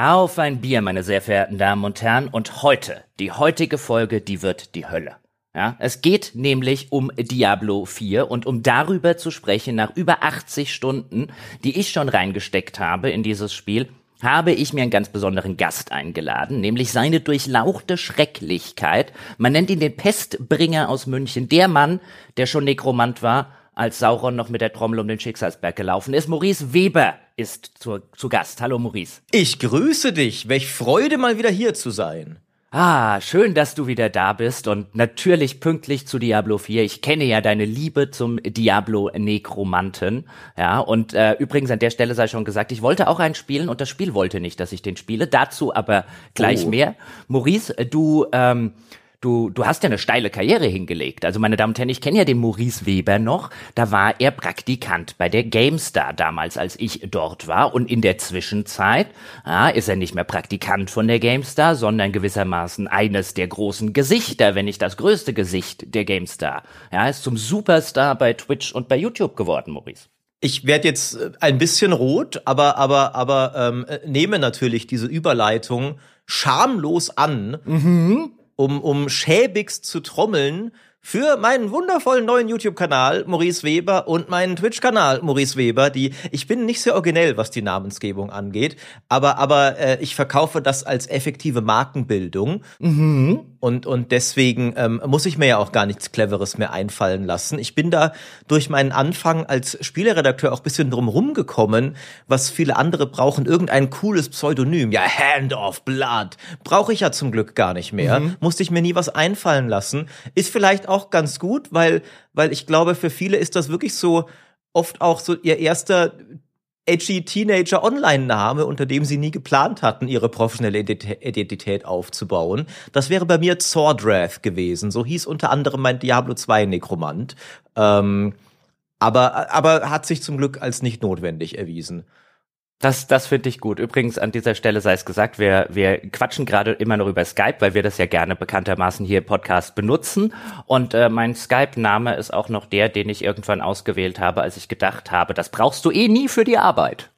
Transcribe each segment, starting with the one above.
Auf ein Bier, meine sehr verehrten Damen und Herren. Und heute, die heutige Folge, die wird die Hölle. Ja, es geht nämlich um Diablo 4 und um darüber zu sprechen, nach über 80 Stunden, die ich schon reingesteckt habe in dieses Spiel, habe ich mir einen ganz besonderen Gast eingeladen, nämlich seine durchlauchte Schrecklichkeit. Man nennt ihn den Pestbringer aus München, der Mann, der schon Nekromant war, als Sauron noch mit der Trommel um den Schicksalsberg gelaufen ist. Maurice Weber ist zu, zu Gast. Hallo Maurice. Ich grüße dich. Welch Freude, mal wieder hier zu sein. Ah, schön, dass du wieder da bist und natürlich pünktlich zu Diablo 4. Ich kenne ja deine Liebe zum Diablo Nekromanten. Ja, und äh, übrigens an der Stelle sei schon gesagt, ich wollte auch einen spielen und das Spiel wollte nicht, dass ich den spiele. Dazu aber gleich oh. mehr. Maurice, du ähm, du, du hast ja eine steile Karriere hingelegt. Also meine Damen und Herren, ich kenne ja den Maurice Weber noch. Da war er Praktikant bei der GameStar damals, als ich dort war. Und in der Zwischenzeit ja, ist er nicht mehr Praktikant von der GameStar, sondern gewissermaßen eines der großen Gesichter, wenn nicht das größte Gesicht der GameStar. Ja, ist zum Superstar bei Twitch und bei YouTube geworden, Maurice. Ich werde jetzt äh, ein bisschen rot, aber aber aber ähm, äh, nehme natürlich diese Überleitung schamlos an. Mhm um, um schäbigst zu trommeln für meinen wundervollen neuen YouTube-Kanal Maurice Weber und meinen Twitch-Kanal Maurice Weber, die ich bin nicht sehr originell, was die Namensgebung angeht, aber aber äh, ich verkaufe das als effektive Markenbildung. Mhm. Und, und deswegen ähm, muss ich mir ja auch gar nichts Cleveres mehr einfallen lassen. Ich bin da durch meinen Anfang als Spieleredakteur auch bisschen drum gekommen, was viele andere brauchen, irgendein cooles Pseudonym. Ja, Hand of Blood. Brauche ich ja zum Glück gar nicht mehr. Mhm. Musste ich mir nie was einfallen lassen. Ist vielleicht auch ganz gut, weil, weil ich glaube, für viele ist das wirklich so oft auch so ihr erster edgy Teenager Online-Name, unter dem sie nie geplant hatten, ihre professionelle Identität aufzubauen. Das wäre bei mir Zordrath gewesen. So hieß unter anderem mein Diablo 2 Nekromant. Ähm, aber, aber hat sich zum Glück als nicht notwendig erwiesen. Das, das finde ich gut. Übrigens an dieser Stelle sei es gesagt, wir, wir quatschen gerade immer noch über Skype, weil wir das ja gerne bekanntermaßen hier im Podcast benutzen. Und äh, mein Skype-Name ist auch noch der, den ich irgendwann ausgewählt habe, als ich gedacht habe, das brauchst du eh nie für die Arbeit.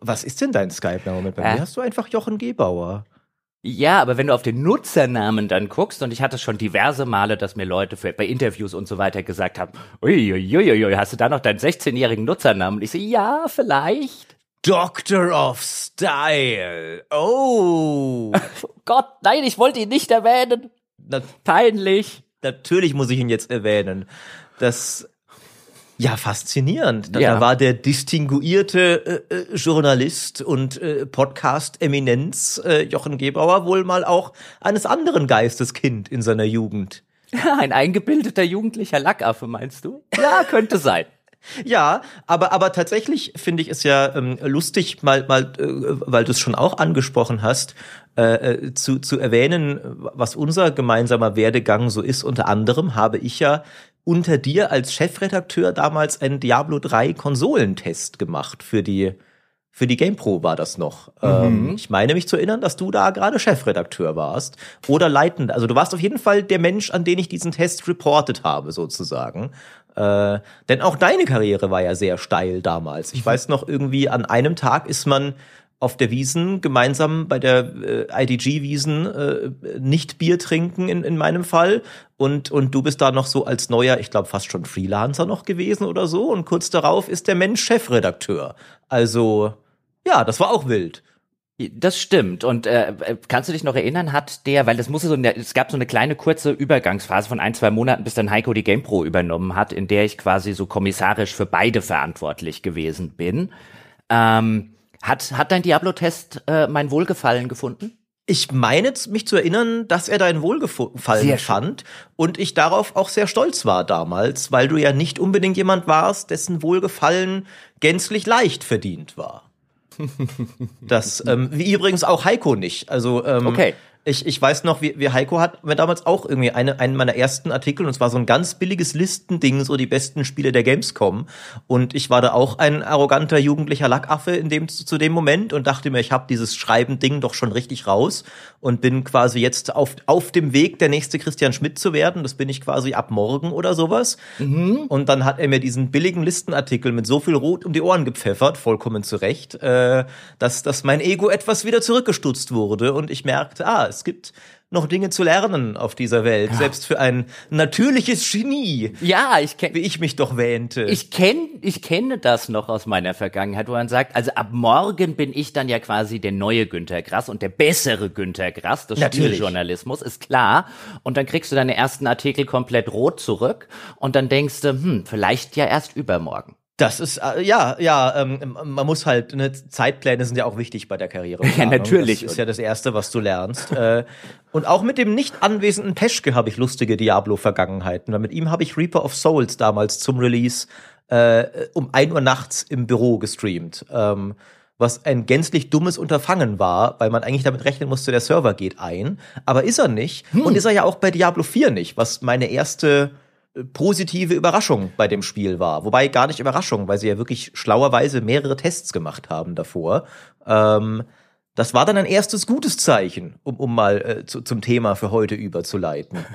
Was ist denn dein Skype-Name? Bei äh, mir hast du einfach Jochen Gebauer. Ja, aber wenn du auf den Nutzernamen dann guckst, und ich hatte schon diverse Male, dass mir Leute für, bei Interviews und so weiter gesagt haben, uiuiuiui, hast du da noch deinen 16-jährigen Nutzernamen? Und ich so, ja, vielleicht. Doctor of Style. Oh. Gott, nein, ich wollte ihn nicht erwähnen. Na, Peinlich. Natürlich muss ich ihn jetzt erwähnen. Das ja, faszinierend. Da, ja. da war der distinguierte äh, äh, Journalist und äh, Podcast-Eminenz äh, Jochen Gebauer wohl mal auch eines anderen Geistes Kind in seiner Jugend. Ein eingebildeter jugendlicher Lackaffe, meinst du? Ja, könnte sein. Ja, aber aber tatsächlich finde ich es ja ähm, lustig, mal mal, äh, weil du es schon auch angesprochen hast, äh, äh, zu zu erwähnen, was unser gemeinsamer Werdegang so ist. Unter anderem habe ich ja unter dir als Chefredakteur damals einen Diablo 3 Konsolentest gemacht für die für die GamePro war das noch. Mhm. Ähm, ich meine mich zu erinnern, dass du da gerade Chefredakteur warst oder leitend. Also du warst auf jeden Fall der Mensch, an den ich diesen Test reportet habe, sozusagen. Äh, denn auch deine Karriere war ja sehr steil damals. Ich mhm. weiß noch, irgendwie an einem Tag ist man auf der Wiesen gemeinsam bei der äh, IDG-Wiesen äh, nicht Bier trinken in, in meinem Fall. Und, und du bist da noch so als neuer, ich glaube fast schon Freelancer noch gewesen oder so. Und kurz darauf ist der Mensch Chefredakteur. Also ja, das war auch wild. Das stimmt. Und äh, kannst du dich noch erinnern, hat der, weil das musste so eine, es gab so eine kleine kurze Übergangsphase von ein, zwei Monaten, bis dann Heiko die GamePro übernommen hat, in der ich quasi so kommissarisch für beide verantwortlich gewesen bin. Ähm, hat, hat dein Diablo-Test äh, mein Wohlgefallen gefunden? Ich meine mich zu erinnern, dass er dein Wohlgefallen fand und ich darauf auch sehr stolz war damals, weil du ja nicht unbedingt jemand warst, dessen Wohlgefallen gänzlich leicht verdient war. Das, ähm, wie übrigens auch Heiko nicht. Also, ähm, okay. Ich, ich weiß noch, wie, wie Heiko hat mir damals auch irgendwie eine, einen meiner ersten Artikel, und zwar so ein ganz billiges Listending, so die besten Spiele der Gamescom. Und ich war da auch ein arroganter jugendlicher Lackaffe in dem, zu dem Moment und dachte mir, ich habe dieses Schreiben-Ding doch schon richtig raus und bin quasi jetzt auf, auf dem Weg, der nächste Christian Schmidt zu werden. Das bin ich quasi ab morgen oder sowas. Mhm. Und dann hat er mir diesen billigen Listenartikel mit so viel Rot um die Ohren gepfeffert, vollkommen zu Recht, äh, dass, dass mein Ego etwas wieder zurückgestutzt wurde und ich merkte, ah, es gibt noch Dinge zu lernen auf dieser Welt, ja. selbst für ein natürliches Genie. Ja, ich kenne, wie ich mich doch wähnte. Ich kenne, ich kenne das noch aus meiner Vergangenheit, wo man sagt, also ab morgen bin ich dann ja quasi der neue Günter Grass und der bessere Günter Grass des Spieljournalismus, ist klar. Und dann kriegst du deine ersten Artikel komplett rot zurück und dann denkst du, hm, vielleicht ja erst übermorgen. Das ist äh, ja, ja, ähm, man muss halt, ne, Zeitpläne sind ja auch wichtig bei der Karriere. Ja, natürlich. Das ist ja das Erste, was du lernst. äh, und auch mit dem nicht anwesenden Peschke habe ich lustige Diablo-Vergangenheiten. Weil mit ihm habe ich Reaper of Souls damals zum Release äh, um ein Uhr nachts im Büro gestreamt. Ähm, was ein gänzlich dummes Unterfangen war, weil man eigentlich damit rechnen musste, der Server geht ein. Aber ist er nicht. Hm. Und ist er ja auch bei Diablo 4 nicht, was meine erste positive Überraschung bei dem Spiel war. Wobei gar nicht Überraschung, weil sie ja wirklich schlauerweise mehrere Tests gemacht haben davor. Ähm, das war dann ein erstes gutes Zeichen, um, um mal äh, zu, zum Thema für heute überzuleiten.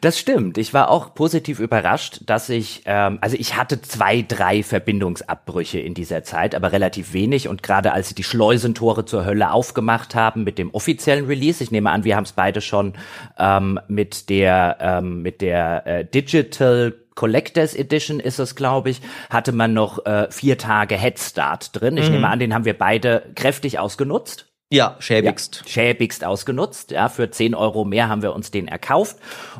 Das stimmt. Ich war auch positiv überrascht, dass ich, ähm, also ich hatte zwei, drei Verbindungsabbrüche in dieser Zeit, aber relativ wenig. Und gerade als sie die Schleusentore zur Hölle aufgemacht haben mit dem offiziellen Release, ich nehme an, wir haben es beide schon ähm, mit der ähm, mit der äh, Digital Collectors Edition ist es, glaube ich, hatte man noch äh, vier Tage Head Start drin. Ich mhm. nehme an, den haben wir beide kräftig ausgenutzt. Ja, schäbigst. Ja, schäbigst ausgenutzt. Ja, für 10 Euro mehr haben wir uns den erkauft.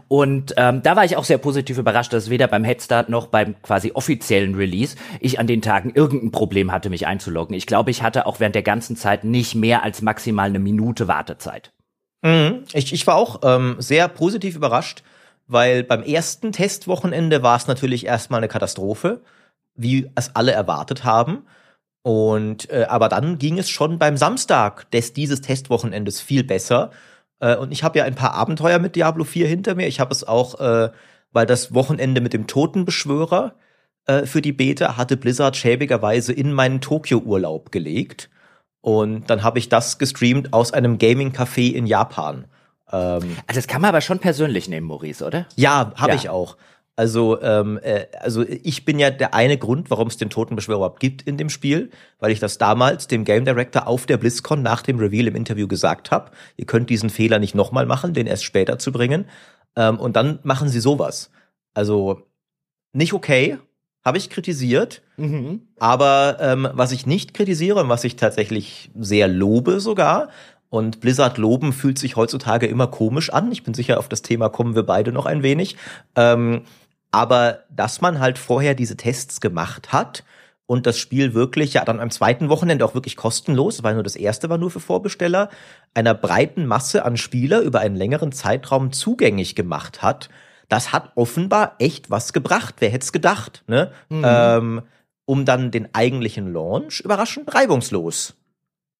Und ähm, da war ich auch sehr positiv überrascht, dass weder beim Headstart noch beim quasi offiziellen Release ich an den Tagen irgendein Problem hatte, mich einzuloggen. Ich glaube, ich hatte auch während der ganzen Zeit nicht mehr als maximal eine Minute Wartezeit. Mhm. Ich, ich war auch ähm, sehr positiv überrascht, weil beim ersten Testwochenende war es natürlich erstmal eine Katastrophe, wie es alle erwartet haben. Und äh, aber dann ging es schon beim Samstag des dieses Testwochenendes viel besser. Äh, und ich habe ja ein paar Abenteuer mit Diablo 4 hinter mir. Ich habe es auch, äh, weil das Wochenende mit dem Totenbeschwörer äh, für die Beta hatte Blizzard schäbigerweise in meinen Tokio-Urlaub gelegt. Und dann habe ich das gestreamt aus einem Gaming-Café in Japan. Ähm, also das kann man aber schon persönlich nehmen, Maurice, oder? Ja, habe ja. ich auch. Also, ähm, äh, also ich bin ja der eine Grund, warum es den Totenbeschwörer überhaupt gibt in dem Spiel, weil ich das damals dem Game Director auf der BlizzCon nach dem Reveal im Interview gesagt habe. Ihr könnt diesen Fehler nicht nochmal machen, den erst später zu bringen. Ähm, und dann machen sie sowas. Also nicht okay, habe ich kritisiert. Mhm. Aber ähm, was ich nicht kritisiere und was ich tatsächlich sehr lobe sogar, und Blizzard loben fühlt sich heutzutage immer komisch an. Ich bin sicher, auf das Thema kommen wir beide noch ein wenig. Ähm, aber dass man halt vorher diese Tests gemacht hat und das Spiel wirklich, ja, dann am zweiten Wochenende auch wirklich kostenlos, weil nur das erste war nur für Vorbesteller, einer breiten Masse an Spieler über einen längeren Zeitraum zugänglich gemacht hat, das hat offenbar echt was gebracht. Wer hätte es gedacht, ne? Mhm. Ähm, um dann den eigentlichen Launch überraschend reibungslos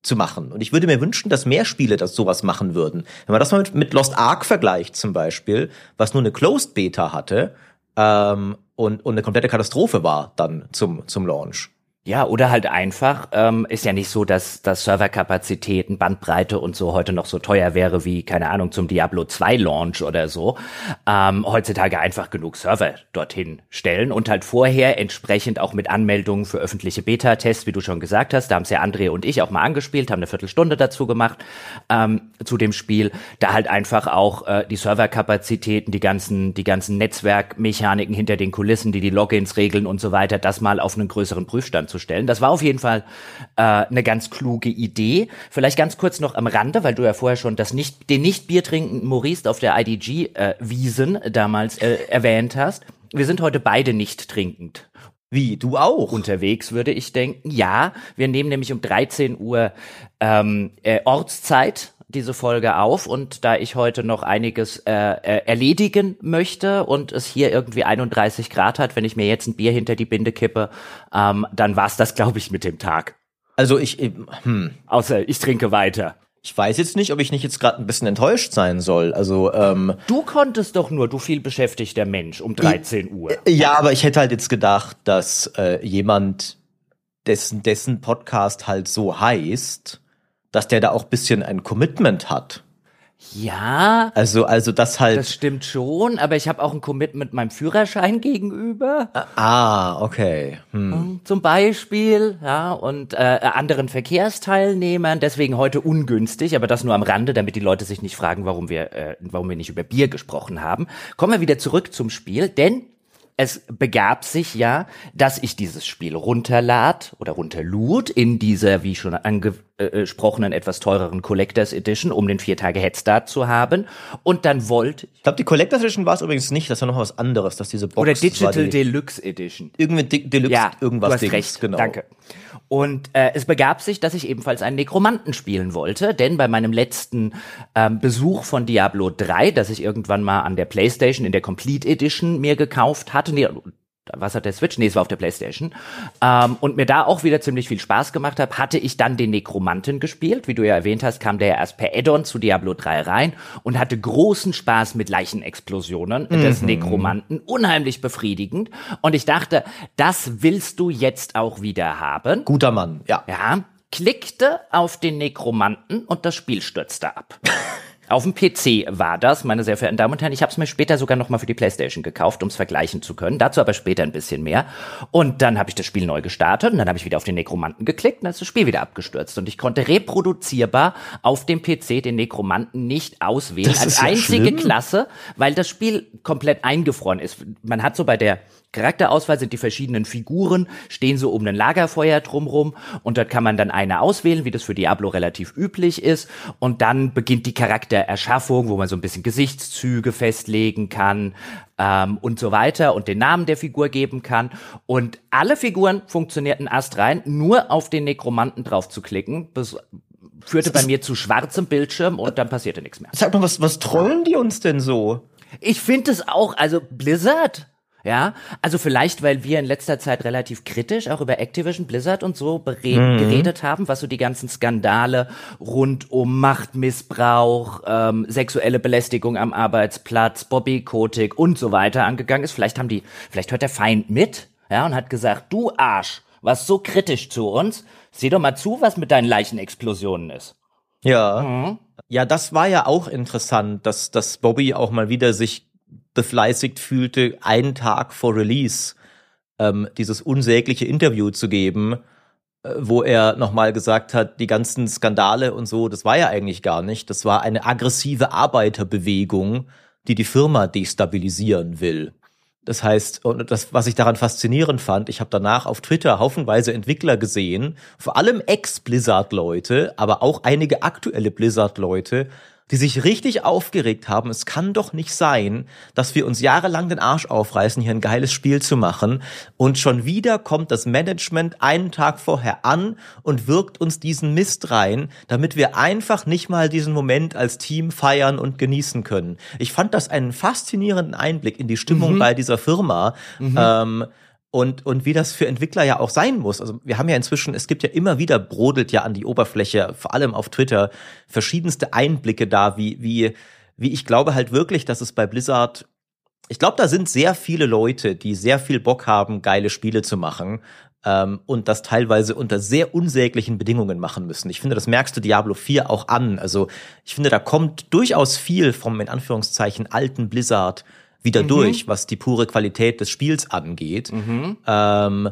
zu machen. Und ich würde mir wünschen, dass mehr Spiele das sowas machen würden. Wenn man das mal mit, mit Lost Ark vergleicht zum Beispiel, was nur eine Closed Beta hatte, ähm, und, und eine komplette Katastrophe war dann zum, zum Launch. Ja, oder halt einfach, ähm, ist ja nicht so, dass, dass Serverkapazitäten, Bandbreite und so heute noch so teuer wäre wie, keine Ahnung, zum Diablo 2 Launch oder so. Ähm, heutzutage einfach genug Server dorthin stellen und halt vorher entsprechend auch mit Anmeldungen für öffentliche Beta-Tests, wie du schon gesagt hast, da haben es ja André und ich auch mal angespielt, haben eine Viertelstunde dazu gemacht, ähm, zu dem Spiel, da halt einfach auch äh, die Serverkapazitäten, die ganzen, die ganzen Netzwerkmechaniken hinter den Kulissen, die die Logins regeln und so weiter, das mal auf einen größeren Prüfstand zu stellen. Das war auf jeden Fall äh, eine ganz kluge Idee. Vielleicht ganz kurz noch am Rande, weil du ja vorher schon das nicht, den nicht Bier trinkenden Maurice auf der IDG-Wiesen äh, damals äh, erwähnt hast. Wir sind heute beide nicht trinkend. Wie, du auch? Unterwegs würde ich denken. Ja, wir nehmen nämlich um 13 Uhr ähm, äh, Ortszeit diese Folge auf und da ich heute noch einiges äh, äh, erledigen möchte und es hier irgendwie 31 Grad hat, wenn ich mir jetzt ein Bier hinter die Binde kippe, ähm, dann war's das, glaube ich, mit dem Tag. Also ich, hm. außer ich trinke weiter. Ich weiß jetzt nicht, ob ich nicht jetzt gerade ein bisschen enttäuscht sein soll. Also ähm, Du konntest doch nur, du viel beschäftigter Mensch, um 13 Uhr. ja, aber ich hätte halt jetzt gedacht, dass äh, jemand, dessen dessen Podcast halt so heißt, dass der da auch bisschen ein Commitment hat. Ja, Also also das halt. das stimmt schon, aber ich habe auch ein Commitment meinem Führerschein gegenüber. ah, okay. Hm. zum Beispiel, ja, und äh, anderen Verkehrsteilnehmern, deswegen heute ungünstig, aber das nur am Rande, damit die Leute sich nicht fragen, warum wir, äh, warum wir nicht über Bier gesprochen haben. Kommen wir wieder zurück zum Spiel, denn es begab sich ja, dass ich dieses Spiel runterlad oder runterlud in dieser, wie schon angesprochenen, etwas teureren Collectors Edition, um den vier Tage Headstart zu haben. Und dann wollte Ich glaube, die Collectors Edition war es übrigens nicht, das war noch was anderes, dass diese Box oder Digital Deluxe Edition. irgendwie De Deluxe Ja, irgendwas du hast Dings, recht. genau. Danke. Und äh, es begab sich, dass ich ebenfalls einen Nekromanten spielen wollte, denn bei meinem letzten ähm, Besuch von Diablo 3, das ich irgendwann mal an der PlayStation in der Complete Edition mir gekauft hatte, nee, was hat der Switch? Nee, es war auf der Playstation. Ähm, und mir da auch wieder ziemlich viel Spaß gemacht habe, hatte ich dann den Nekromanten gespielt. Wie du ja erwähnt hast, kam der ja erst per Add-on zu Diablo 3 rein und hatte großen Spaß mit Leichenexplosionen des Nekromanten. Unheimlich befriedigend. Und ich dachte, das willst du jetzt auch wieder haben. Guter Mann, ja. Ja, klickte auf den Nekromanten und das Spiel stürzte ab. Auf dem PC war das, meine sehr verehrten Damen und Herren. Ich habe es mir später sogar noch mal für die PlayStation gekauft, um es vergleichen zu können. Dazu aber später ein bisschen mehr. Und dann habe ich das Spiel neu gestartet und dann habe ich wieder auf den Nekromanten geklickt und dann ist das Spiel wieder abgestürzt. Und ich konnte reproduzierbar auf dem PC den Nekromanten nicht auswählen Das als ja einzige schlimm. Klasse, weil das Spiel komplett eingefroren ist. Man hat so bei der Charakterauswahl sind die verschiedenen Figuren, stehen so um ein Lagerfeuer drumrum und dort kann man dann eine auswählen, wie das für Diablo relativ üblich ist und dann beginnt die Charaktererschaffung, wo man so ein bisschen Gesichtszüge festlegen kann ähm, und so weiter und den Namen der Figur geben kann und alle Figuren funktionierten astrein, nur auf den Nekromanten drauf zu klicken, das führte bei mir zu schwarzem Bildschirm und dann passierte nichts mehr. Sag mal, was, was trollen die uns denn so? Ich finde es auch, also Blizzard. Ja, also vielleicht, weil wir in letzter Zeit relativ kritisch auch über Activision Blizzard und so bere- geredet haben, was so die ganzen Skandale rund um Machtmissbrauch, ähm, sexuelle Belästigung am Arbeitsplatz, Bobby Kotick und so weiter angegangen ist. Vielleicht haben die, vielleicht hört der Feind mit, ja, und hat gesagt, du Arsch, was so kritisch zu uns, sieh doch mal zu, was mit deinen Leichenexplosionen ist. Ja. Ja, das war ja auch interessant, dass, dass Bobby auch mal wieder sich befleißigt fühlte, einen Tag vor Release ähm, dieses unsägliche Interview zu geben, äh, wo er nochmal gesagt hat, die ganzen Skandale und so, das war ja eigentlich gar nicht. Das war eine aggressive Arbeiterbewegung, die die Firma destabilisieren will. Das heißt, und das, was ich daran faszinierend fand, ich habe danach auf Twitter haufenweise Entwickler gesehen, vor allem Ex-Blizzard-Leute, aber auch einige aktuelle Blizzard-Leute, die sich richtig aufgeregt haben. Es kann doch nicht sein, dass wir uns jahrelang den Arsch aufreißen, hier ein geiles Spiel zu machen und schon wieder kommt das Management einen Tag vorher an und wirkt uns diesen Mist rein, damit wir einfach nicht mal diesen Moment als Team feiern und genießen können. Ich fand das einen faszinierenden Einblick in die Stimmung bei dieser Firma. Ähm, und, und wie das für Entwickler ja auch sein muss. Also wir haben ja inzwischen, es gibt ja immer wieder, brodelt ja an die Oberfläche, vor allem auf Twitter, verschiedenste Einblicke da, wie, wie, wie ich glaube halt wirklich, dass es bei Blizzard, ich glaube, da sind sehr viele Leute, die sehr viel Bock haben, geile Spiele zu machen. Ähm, und das teilweise unter sehr unsäglichen Bedingungen machen müssen. Ich finde, das merkst du Diablo 4 auch an. Also ich finde, da kommt durchaus viel vom, in Anführungszeichen, alten Blizzard wieder durch, was die pure Qualität des Spiels angeht. Ähm,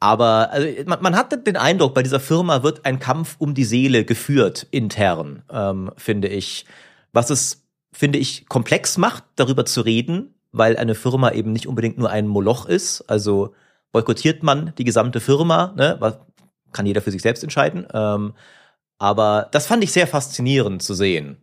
aber also, man, man hat den Eindruck, bei dieser Firma wird ein Kampf um die Seele geführt, intern, ähm, finde ich. Was es, finde ich, komplex macht, darüber zu reden, weil eine Firma eben nicht unbedingt nur ein Moloch ist. Also boykottiert man die gesamte Firma, ne? Was, kann jeder für sich selbst entscheiden. Ähm, aber das fand ich sehr faszinierend zu sehen.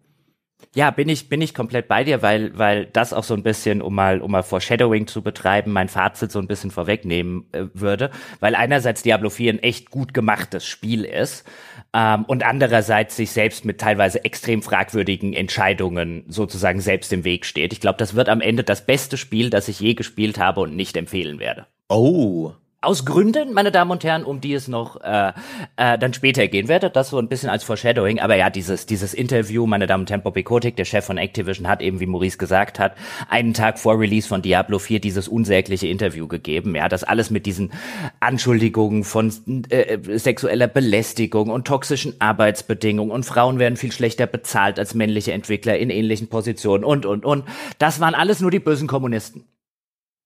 Ja, bin ich, bin ich komplett bei dir, weil, weil das auch so ein bisschen, um mal, um mal Foreshadowing zu betreiben, mein Fazit so ein bisschen vorwegnehmen äh, würde, weil einerseits Diablo 4 ein echt gut gemachtes Spiel ist ähm, und andererseits sich selbst mit teilweise extrem fragwürdigen Entscheidungen sozusagen selbst im Weg steht. Ich glaube, das wird am Ende das beste Spiel, das ich je gespielt habe und nicht empfehlen werde. Oh, aus Gründen, meine Damen und Herren, um die es noch äh, äh, dann später gehen werde. Das so ein bisschen als Foreshadowing. Aber ja, dieses dieses Interview, meine Damen und Herren, Bobby Kotick, der Chef von Activision, hat eben, wie Maurice gesagt hat, einen Tag vor Release von Diablo 4 dieses unsägliche Interview gegeben. Ja, das alles mit diesen Anschuldigungen von äh, sexueller Belästigung und toxischen Arbeitsbedingungen und Frauen werden viel schlechter bezahlt als männliche Entwickler in ähnlichen Positionen und und und. Das waren alles nur die bösen Kommunisten.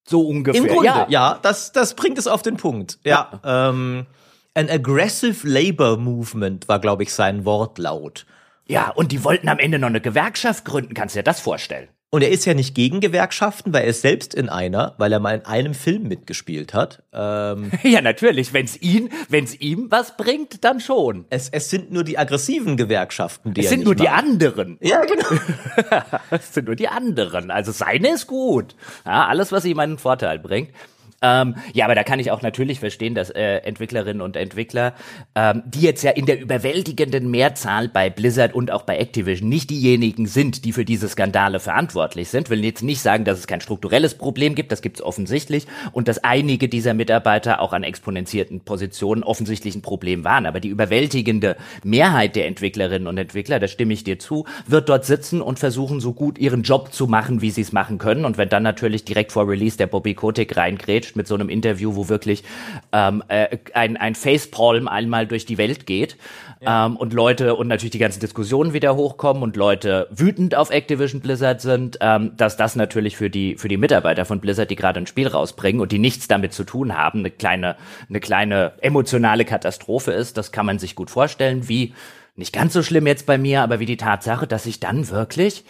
So ungefähr. Im Grunde, ja, ja das, das bringt es auf den Punkt. Ja. ja. Ähm, an aggressive labor movement war, glaube ich, sein Wortlaut. Ja, und die wollten am Ende noch eine Gewerkschaft gründen. Kannst du dir das vorstellen? Und er ist ja nicht gegen Gewerkschaften, weil er ist selbst in einer, weil er mal in einem Film mitgespielt hat. Ähm, ja, natürlich. Wenn es ihn, wenn es ihm was bringt, dann schon. Es, es sind nur die aggressiven Gewerkschaften, die es sind nur mag. die anderen. Ja, genau. es sind nur die anderen. Also seine ist gut. Ja, alles, was ihm einen Vorteil bringt. Ähm, ja, aber da kann ich auch natürlich verstehen, dass äh, Entwicklerinnen und Entwickler, ähm, die jetzt ja in der überwältigenden Mehrzahl bei Blizzard und auch bei Activision nicht diejenigen sind, die für diese Skandale verantwortlich sind, will jetzt nicht sagen, dass es kein strukturelles Problem gibt, das gibt es offensichtlich und dass einige dieser Mitarbeiter auch an exponentierten Positionen offensichtlich ein Problem waren. Aber die überwältigende Mehrheit der Entwicklerinnen und Entwickler, da stimme ich dir zu, wird dort sitzen und versuchen, so gut ihren Job zu machen, wie sie es machen können. Und wenn dann natürlich direkt vor Release der Bobby Kotick reingrätscht, mit so einem Interview, wo wirklich ähm, äh, ein, ein Facepalm einmal durch die Welt geht ja. ähm, und Leute und natürlich die ganzen Diskussionen wieder hochkommen und Leute wütend auf Activision Blizzard sind, ähm, dass das natürlich für die für die Mitarbeiter von Blizzard, die gerade ein Spiel rausbringen und die nichts damit zu tun haben, eine kleine eine kleine emotionale Katastrophe ist. Das kann man sich gut vorstellen, wie nicht ganz so schlimm jetzt bei mir, aber wie die Tatsache, dass ich dann wirklich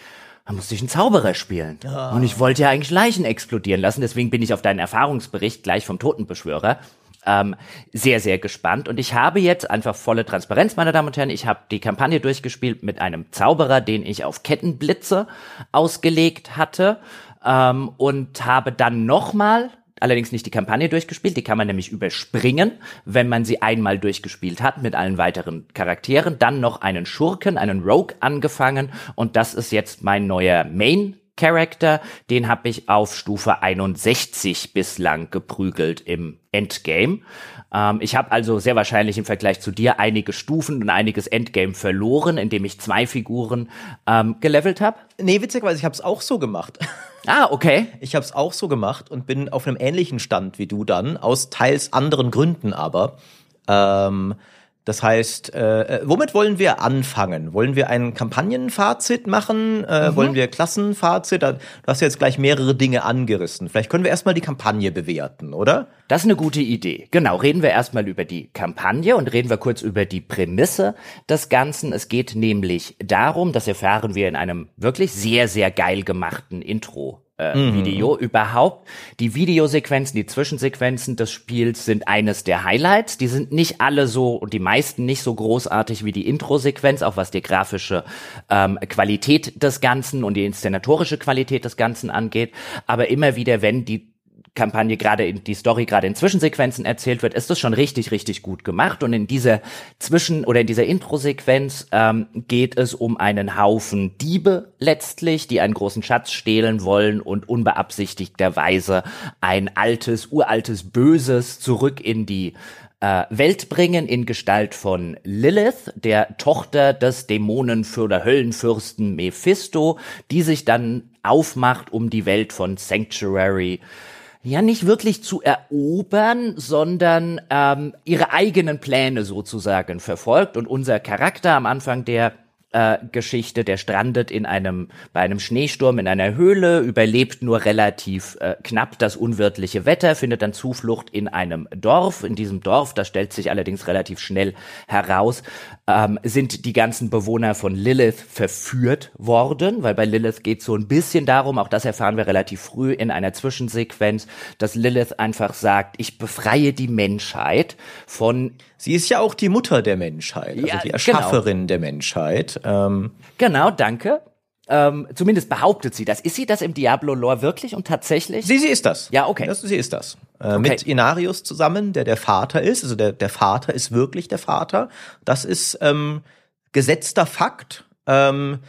dann musste ich einen Zauberer spielen. Oh. Und ich wollte ja eigentlich Leichen explodieren lassen. Deswegen bin ich auf deinen Erfahrungsbericht gleich vom Totenbeschwörer ähm, sehr, sehr gespannt. Und ich habe jetzt einfach volle Transparenz, meine Damen und Herren. Ich habe die Kampagne durchgespielt mit einem Zauberer, den ich auf Kettenblitze ausgelegt hatte. Ähm, und habe dann nochmal allerdings nicht die Kampagne durchgespielt. Die kann man nämlich überspringen, wenn man sie einmal durchgespielt hat mit allen weiteren Charakteren. Dann noch einen Schurken, einen Rogue angefangen und das ist jetzt mein neuer Main Character, den habe ich auf Stufe 61 bislang geprügelt im Endgame. Ähm, ich habe also sehr wahrscheinlich im Vergleich zu dir einige Stufen und einiges Endgame verloren, indem ich zwei Figuren ähm, gelevelt habe. Nee, witzigerweise, ich habe es auch so gemacht. Ah, okay. Ich habe es auch so gemacht und bin auf einem ähnlichen Stand wie du dann, aus teils anderen Gründen aber. Ähm, das heißt, äh, äh, womit wollen wir anfangen? Wollen wir ein Kampagnenfazit machen? Äh, mhm. Wollen wir Klassenfazit? Du hast jetzt gleich mehrere Dinge angerissen. Vielleicht können wir erstmal die Kampagne bewerten, oder? Das ist eine gute Idee. Genau, reden wir erstmal über die Kampagne und reden wir kurz über die Prämisse des Ganzen. Es geht nämlich darum, das erfahren wir in einem wirklich sehr, sehr geil gemachten Intro äh, mhm. Video überhaupt. Die Videosequenzen, die Zwischensequenzen des Spiels sind eines der Highlights. Die sind nicht alle so und die meisten nicht so großartig wie die Intro-Sequenz, auch was die grafische ähm, Qualität des Ganzen und die inszenatorische Qualität des Ganzen angeht. Aber immer wieder, wenn die Kampagne gerade in die Story gerade in Zwischensequenzen erzählt wird, ist das schon richtig, richtig gut gemacht. Und in dieser Zwischen- oder in dieser Intro-Sequenz ähm, geht es um einen Haufen Diebe letztlich, die einen großen Schatz stehlen wollen und unbeabsichtigterweise ein altes, uraltes Böses zurück in die äh, Welt bringen in Gestalt von Lilith, der Tochter des Dämonen- oder Höllenfürsten Mephisto, die sich dann aufmacht, um die Welt von Sanctuary ja nicht wirklich zu erobern, sondern ähm, ihre eigenen Pläne sozusagen verfolgt. Und unser Charakter am Anfang der äh, Geschichte, der strandet in einem bei einem Schneesturm in einer Höhle, überlebt nur relativ äh, knapp das unwirtliche Wetter, findet dann Zuflucht in einem Dorf. In diesem Dorf, das stellt sich allerdings relativ schnell heraus, ähm, sind die ganzen Bewohner von Lilith verführt worden, weil bei Lilith geht so ein bisschen darum, auch das erfahren wir relativ früh in einer Zwischensequenz, dass Lilith einfach sagt, ich befreie die Menschheit von Sie ist ja auch die Mutter der Menschheit, also ja, die Erschafferin genau. der Menschheit. Ähm. Genau, danke. Ähm, zumindest behauptet sie das. Ist sie das im Diablo-Lore wirklich und tatsächlich? Sie, sie ist das. Ja, okay. Das, sie ist das. Äh, okay. Mit Inarius zusammen, der der Vater ist. Also der, der Vater ist wirklich der Vater. Das ist ähm, gesetzter Fakt. Ähm,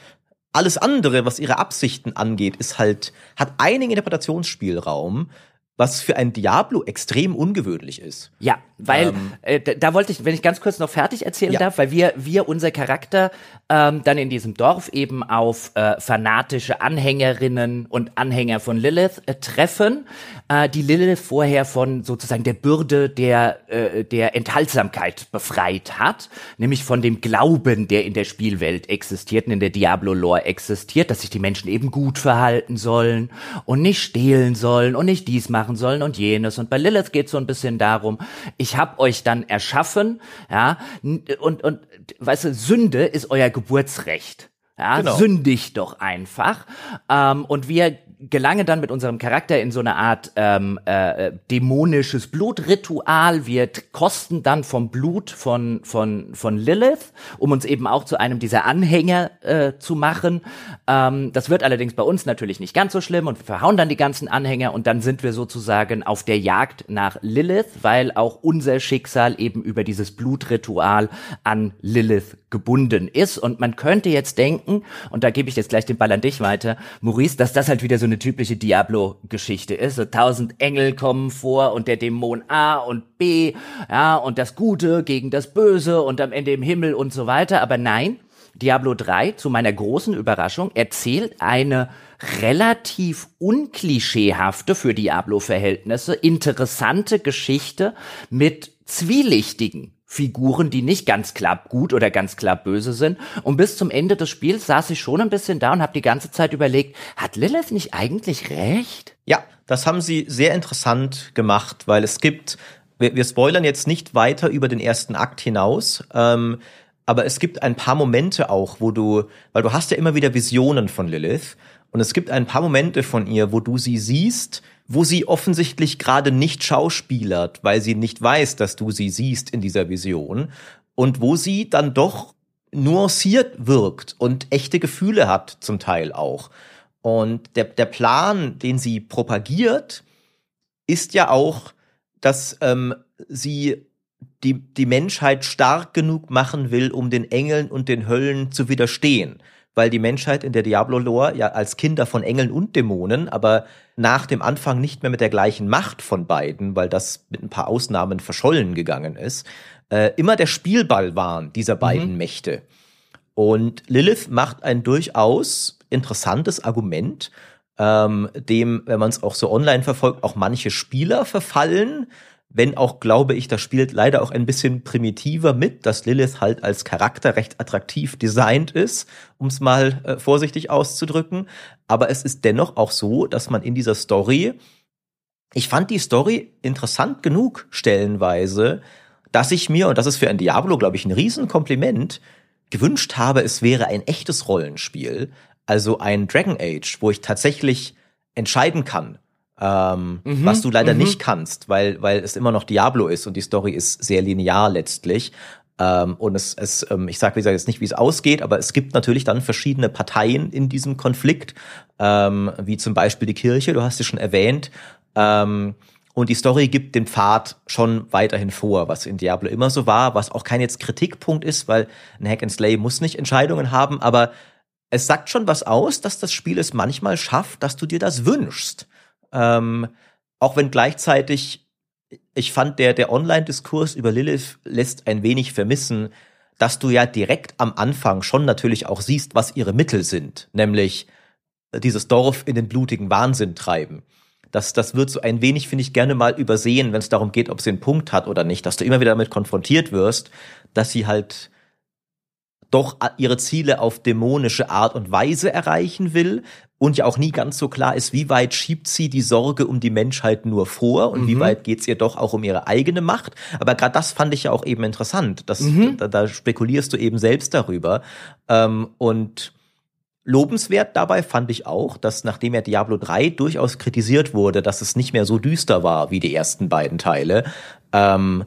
alles andere, was ihre Absichten angeht, ist halt, hat einigen Interpretationsspielraum was für ein Diablo extrem ungewöhnlich ist. Ja, weil ähm, äh, da, da wollte ich, wenn ich ganz kurz noch fertig erzählen ja. darf, weil wir wir unser Charakter ähm, dann in diesem Dorf eben auf äh, fanatische Anhängerinnen und Anhänger von Lilith äh, treffen, äh, die Lilith vorher von sozusagen der Bürde der äh, der Enthaltsamkeit befreit hat, nämlich von dem Glauben, der in der Spielwelt existiert, und in der Diablo-Lore existiert, dass sich die Menschen eben gut verhalten sollen und nicht stehlen sollen und nicht dies machen sollen und jenes. Und bei Lilith geht es so ein bisschen darum, ich habe euch dann erschaffen, ja, und, und weißt du, Sünde ist euer Geburtsrecht. Ja, genau. sündig doch einfach. Ähm, und wir gelangen dann mit unserem Charakter in so eine Art ähm, äh, dämonisches Blutritual. Wir kosten dann vom Blut von, von, von Lilith, um uns eben auch zu einem dieser Anhänger äh, zu machen. Ähm, das wird allerdings bei uns natürlich nicht ganz so schlimm und wir verhauen dann die ganzen Anhänger und dann sind wir sozusagen auf der Jagd nach Lilith, weil auch unser Schicksal eben über dieses Blutritual an Lilith gebunden ist. Und man könnte jetzt denken, und da gebe ich jetzt gleich den Ball an dich weiter, Maurice, dass das halt wieder so eine typische Diablo-Geschichte ist. So tausend Engel kommen vor und der Dämon A und B, ja, und das Gute gegen das Böse und am Ende im Himmel und so weiter. Aber nein, Diablo 3, zu meiner großen Überraschung, erzählt eine relativ unklischeehafte für Diablo-Verhältnisse interessante Geschichte mit zwielichtigen Figuren, die nicht ganz klar gut oder ganz klar böse sind. Und bis zum Ende des Spiels saß ich schon ein bisschen da und habe die ganze Zeit überlegt, hat Lilith nicht eigentlich recht? Ja, das haben sie sehr interessant gemacht, weil es gibt, wir, wir spoilern jetzt nicht weiter über den ersten Akt hinaus, ähm, aber es gibt ein paar Momente auch, wo du, weil du hast ja immer wieder Visionen von Lilith und es gibt ein paar Momente von ihr, wo du sie siehst wo sie offensichtlich gerade nicht schauspielert, weil sie nicht weiß, dass du sie siehst in dieser Vision und wo sie dann doch nuanciert wirkt und echte Gefühle hat zum Teil auch. Und der, der Plan, den sie propagiert, ist ja auch, dass ähm, sie die, die Menschheit stark genug machen will, um den Engeln und den Höllen zu widerstehen weil die Menschheit in der Diablo-Lore ja als Kinder von Engeln und Dämonen, aber nach dem Anfang nicht mehr mit der gleichen Macht von beiden, weil das mit ein paar Ausnahmen verschollen gegangen ist, äh, immer der Spielball waren dieser beiden mhm. Mächte. Und Lilith macht ein durchaus interessantes Argument, ähm, dem, wenn man es auch so online verfolgt, auch manche Spieler verfallen, wenn auch, glaube ich, das spielt leider auch ein bisschen primitiver mit, dass Lilith halt als Charakter recht attraktiv designt ist, um es mal äh, vorsichtig auszudrücken. Aber es ist dennoch auch so, dass man in dieser Story, ich fand die Story interessant genug stellenweise, dass ich mir, und das ist für ein Diablo, glaube ich, ein Riesenkompliment, gewünscht habe, es wäre ein echtes Rollenspiel, also ein Dragon Age, wo ich tatsächlich entscheiden kann, ähm, mhm, was du leider mhm. nicht kannst, weil, weil es immer noch Diablo ist und die Story ist sehr linear letztlich. Ähm, und es, es ähm, ich sage wie gesagt jetzt nicht, wie es ausgeht, aber es gibt natürlich dann verschiedene Parteien in diesem Konflikt, ähm, wie zum Beispiel die Kirche, du hast sie schon erwähnt. Ähm, und die Story gibt den Pfad schon weiterhin vor, was in Diablo immer so war, was auch kein jetzt Kritikpunkt ist, weil ein Hack and Slay muss nicht Entscheidungen haben, aber es sagt schon was aus, dass das Spiel es manchmal schafft, dass du dir das wünschst. Ähm, auch wenn gleichzeitig, ich fand, der, der Online-Diskurs über Lilith lässt ein wenig vermissen, dass du ja direkt am Anfang schon natürlich auch siehst, was ihre Mittel sind, nämlich dieses Dorf in den blutigen Wahnsinn treiben. Das, das wird so ein wenig, finde ich, gerne mal übersehen, wenn es darum geht, ob sie einen Punkt hat oder nicht, dass du immer wieder damit konfrontiert wirst, dass sie halt doch ihre Ziele auf dämonische Art und Weise erreichen will und ja auch nie ganz so klar ist, wie weit schiebt sie die Sorge um die Menschheit nur vor und mhm. wie weit geht's ihr doch auch um ihre eigene Macht. Aber gerade das fand ich ja auch eben interessant. Das, mhm. da, da, spekulierst du eben selbst darüber. Ähm, und lobenswert dabei fand ich auch, dass nachdem ja Diablo 3 durchaus kritisiert wurde, dass es nicht mehr so düster war wie die ersten beiden Teile, ähm,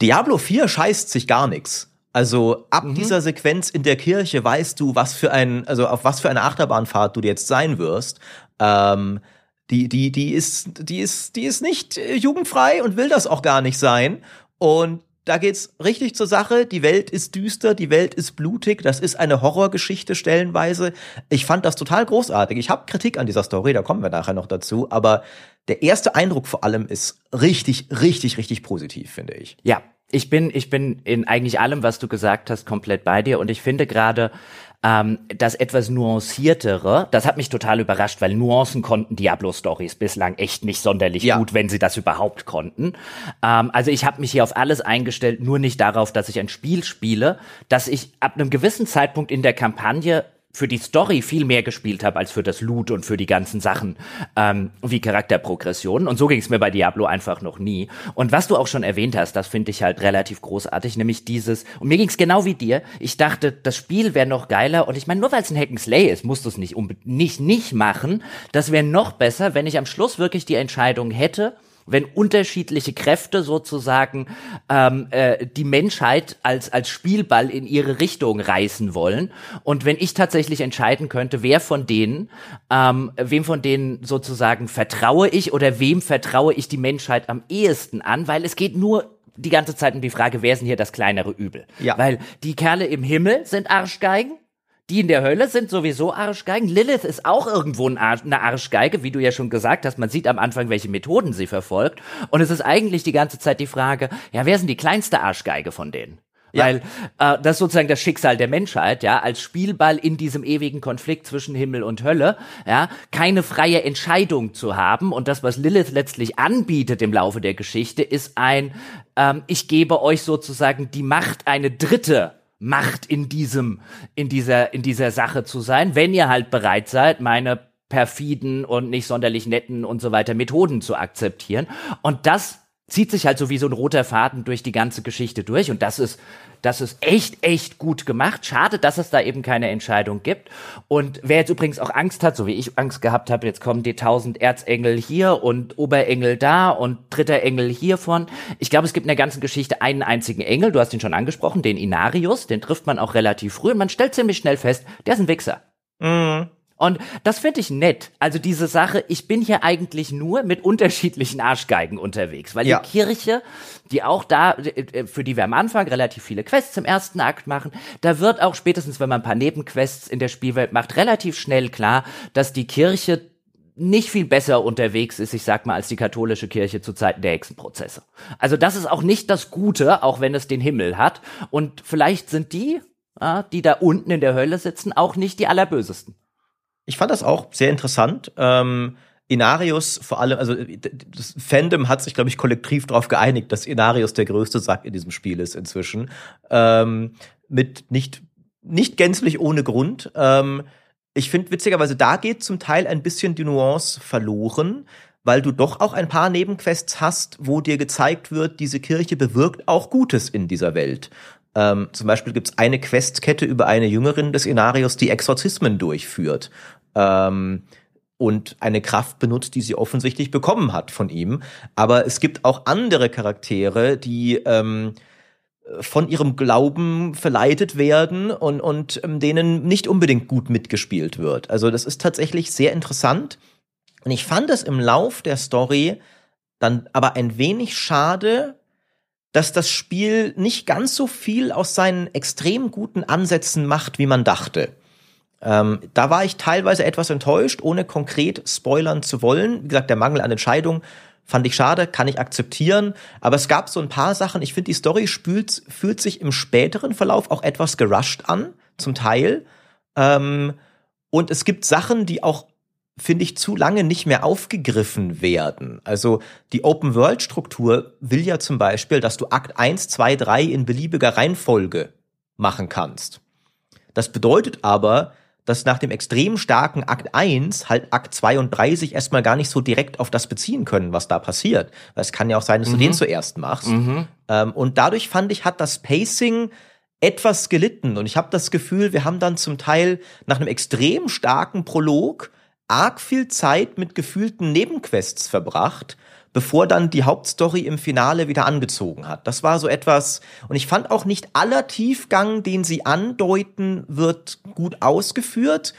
Diablo 4 scheißt sich gar nichts. Also ab mhm. dieser Sequenz in der Kirche weißt du, was für ein, also auf was für eine Achterbahnfahrt du jetzt sein wirst. Ähm, die, die, die ist, die ist, die ist nicht äh, jugendfrei und will das auch gar nicht sein. Und da geht's richtig zur Sache. Die Welt ist düster, die Welt ist blutig. Das ist eine Horrorgeschichte stellenweise. Ich fand das total großartig. Ich habe Kritik an dieser Story, da kommen wir nachher noch dazu. Aber der erste Eindruck vor allem ist richtig, richtig, richtig positiv, finde ich. Ja, ich bin, ich bin in eigentlich allem, was du gesagt hast, komplett bei dir. Und ich finde gerade, ähm, das etwas nuanciertere, das hat mich total überrascht, weil Nuancen konnten Diablo-Stories bislang echt nicht sonderlich ja. gut, wenn sie das überhaupt konnten. Ähm, also ich habe mich hier auf alles eingestellt, nur nicht darauf, dass ich ein Spiel spiele, dass ich ab einem gewissen Zeitpunkt in der Kampagne für die Story viel mehr gespielt habe als für das Loot und für die ganzen Sachen ähm, wie Charakterprogression. Und so ging es mir bei Diablo einfach noch nie. Und was du auch schon erwähnt hast, das finde ich halt relativ großartig, nämlich dieses, und mir ging es genau wie dir, ich dachte, das Spiel wäre noch geiler. Und ich meine, nur weil es ein Hack'n'Slay ist, musst du es nicht, nicht, nicht machen. Das wäre noch besser, wenn ich am Schluss wirklich die Entscheidung hätte, wenn unterschiedliche Kräfte sozusagen ähm, äh, die Menschheit als, als Spielball in ihre Richtung reißen wollen. Und wenn ich tatsächlich entscheiden könnte, wer von denen, ähm, wem von denen sozusagen vertraue ich oder wem vertraue ich die Menschheit am ehesten an, weil es geht nur die ganze Zeit um die Frage, wer ist denn hier das kleinere Übel? Ja. Weil die Kerle im Himmel sind Arschgeigen die in der Hölle sind sowieso Arschgeigen. Lilith ist auch irgendwo ein Arsch, eine Arschgeige, wie du ja schon gesagt hast. Man sieht am Anfang, welche Methoden sie verfolgt. Und es ist eigentlich die ganze Zeit die Frage, ja, wer denn die kleinste Arschgeige von denen? Weil äh, das ist sozusagen das Schicksal der Menschheit, ja, als Spielball in diesem ewigen Konflikt zwischen Himmel und Hölle, ja, keine freie Entscheidung zu haben. Und das, was Lilith letztlich anbietet im Laufe der Geschichte, ist ein, ähm, ich gebe euch sozusagen die Macht, eine dritte Macht in diesem, in dieser, in dieser Sache zu sein, wenn ihr halt bereit seid, meine perfiden und nicht sonderlich netten und so weiter Methoden zu akzeptieren. Und das zieht sich halt so wie so ein roter Faden durch die ganze Geschichte durch. Und das ist das ist echt, echt gut gemacht. Schade, dass es da eben keine Entscheidung gibt. Und wer jetzt übrigens auch Angst hat, so wie ich Angst gehabt habe, jetzt kommen die tausend Erzengel hier und Oberengel da und dritter Engel hiervon. Ich glaube, es gibt in der ganzen Geschichte einen einzigen Engel, du hast ihn schon angesprochen, den Inarius, den trifft man auch relativ früh und man stellt ziemlich schnell fest, der ist ein Wichser. Mhm. Und das finde ich nett. Also diese Sache, ich bin hier eigentlich nur mit unterschiedlichen Arschgeigen unterwegs, weil ja. die Kirche, die auch da, äh, für die wir am Anfang relativ viele Quests im ersten Akt machen, da wird auch spätestens, wenn man ein paar Nebenquests in der Spielwelt macht, relativ schnell klar, dass die Kirche nicht viel besser unterwegs ist, ich sag mal, als die katholische Kirche zu Zeiten der Hexenprozesse. Also das ist auch nicht das Gute, auch wenn es den Himmel hat. Und vielleicht sind die, die da unten in der Hölle sitzen, auch nicht die allerbösesten. Ich fand das auch sehr interessant. Ähm, Inarius vor allem, also das Fandom hat sich, glaube ich, kollektiv darauf geeinigt, dass Inarius der größte Sack in diesem Spiel ist inzwischen. Ähm, mit nicht, nicht gänzlich ohne Grund. Ähm, ich finde witzigerweise, da geht zum Teil ein bisschen die Nuance verloren, weil du doch auch ein paar Nebenquests hast, wo dir gezeigt wird, diese Kirche bewirkt auch Gutes in dieser Welt. Ähm, zum Beispiel gibt es eine Questkette über eine Jüngerin des Inarius, die Exorzismen durchführt ähm, und eine Kraft benutzt, die sie offensichtlich bekommen hat von ihm. Aber es gibt auch andere Charaktere, die ähm, von ihrem Glauben verleitet werden und, und ähm, denen nicht unbedingt gut mitgespielt wird. Also das ist tatsächlich sehr interessant. Und ich fand es im Lauf der Story dann aber ein wenig schade, dass das Spiel nicht ganz so viel aus seinen extrem guten Ansätzen macht, wie man dachte. Ähm, da war ich teilweise etwas enttäuscht, ohne konkret spoilern zu wollen. Wie gesagt, der Mangel an Entscheidung fand ich schade, kann ich akzeptieren. Aber es gab so ein paar Sachen. Ich finde, die Story spült, fühlt sich im späteren Verlauf auch etwas gerusht an, zum Teil. Ähm, und es gibt Sachen, die auch finde ich, zu lange nicht mehr aufgegriffen werden. Also die Open-World-Struktur will ja zum Beispiel, dass du Akt 1, 2, 3 in beliebiger Reihenfolge machen kannst. Das bedeutet aber, dass nach dem extrem starken Akt 1 halt Akt 2 und 3 sich erstmal gar nicht so direkt auf das beziehen können, was da passiert. Weil es kann ja auch sein, dass mhm. du den zuerst machst. Mhm. Ähm, und dadurch fand ich, hat das Pacing etwas gelitten. Und ich habe das Gefühl, wir haben dann zum Teil nach einem extrem starken Prolog arg viel Zeit mit gefühlten Nebenquests verbracht, bevor dann die Hauptstory im Finale wieder angezogen hat. Das war so etwas, und ich fand auch nicht aller Tiefgang, den sie andeuten, wird gut ausgeführt.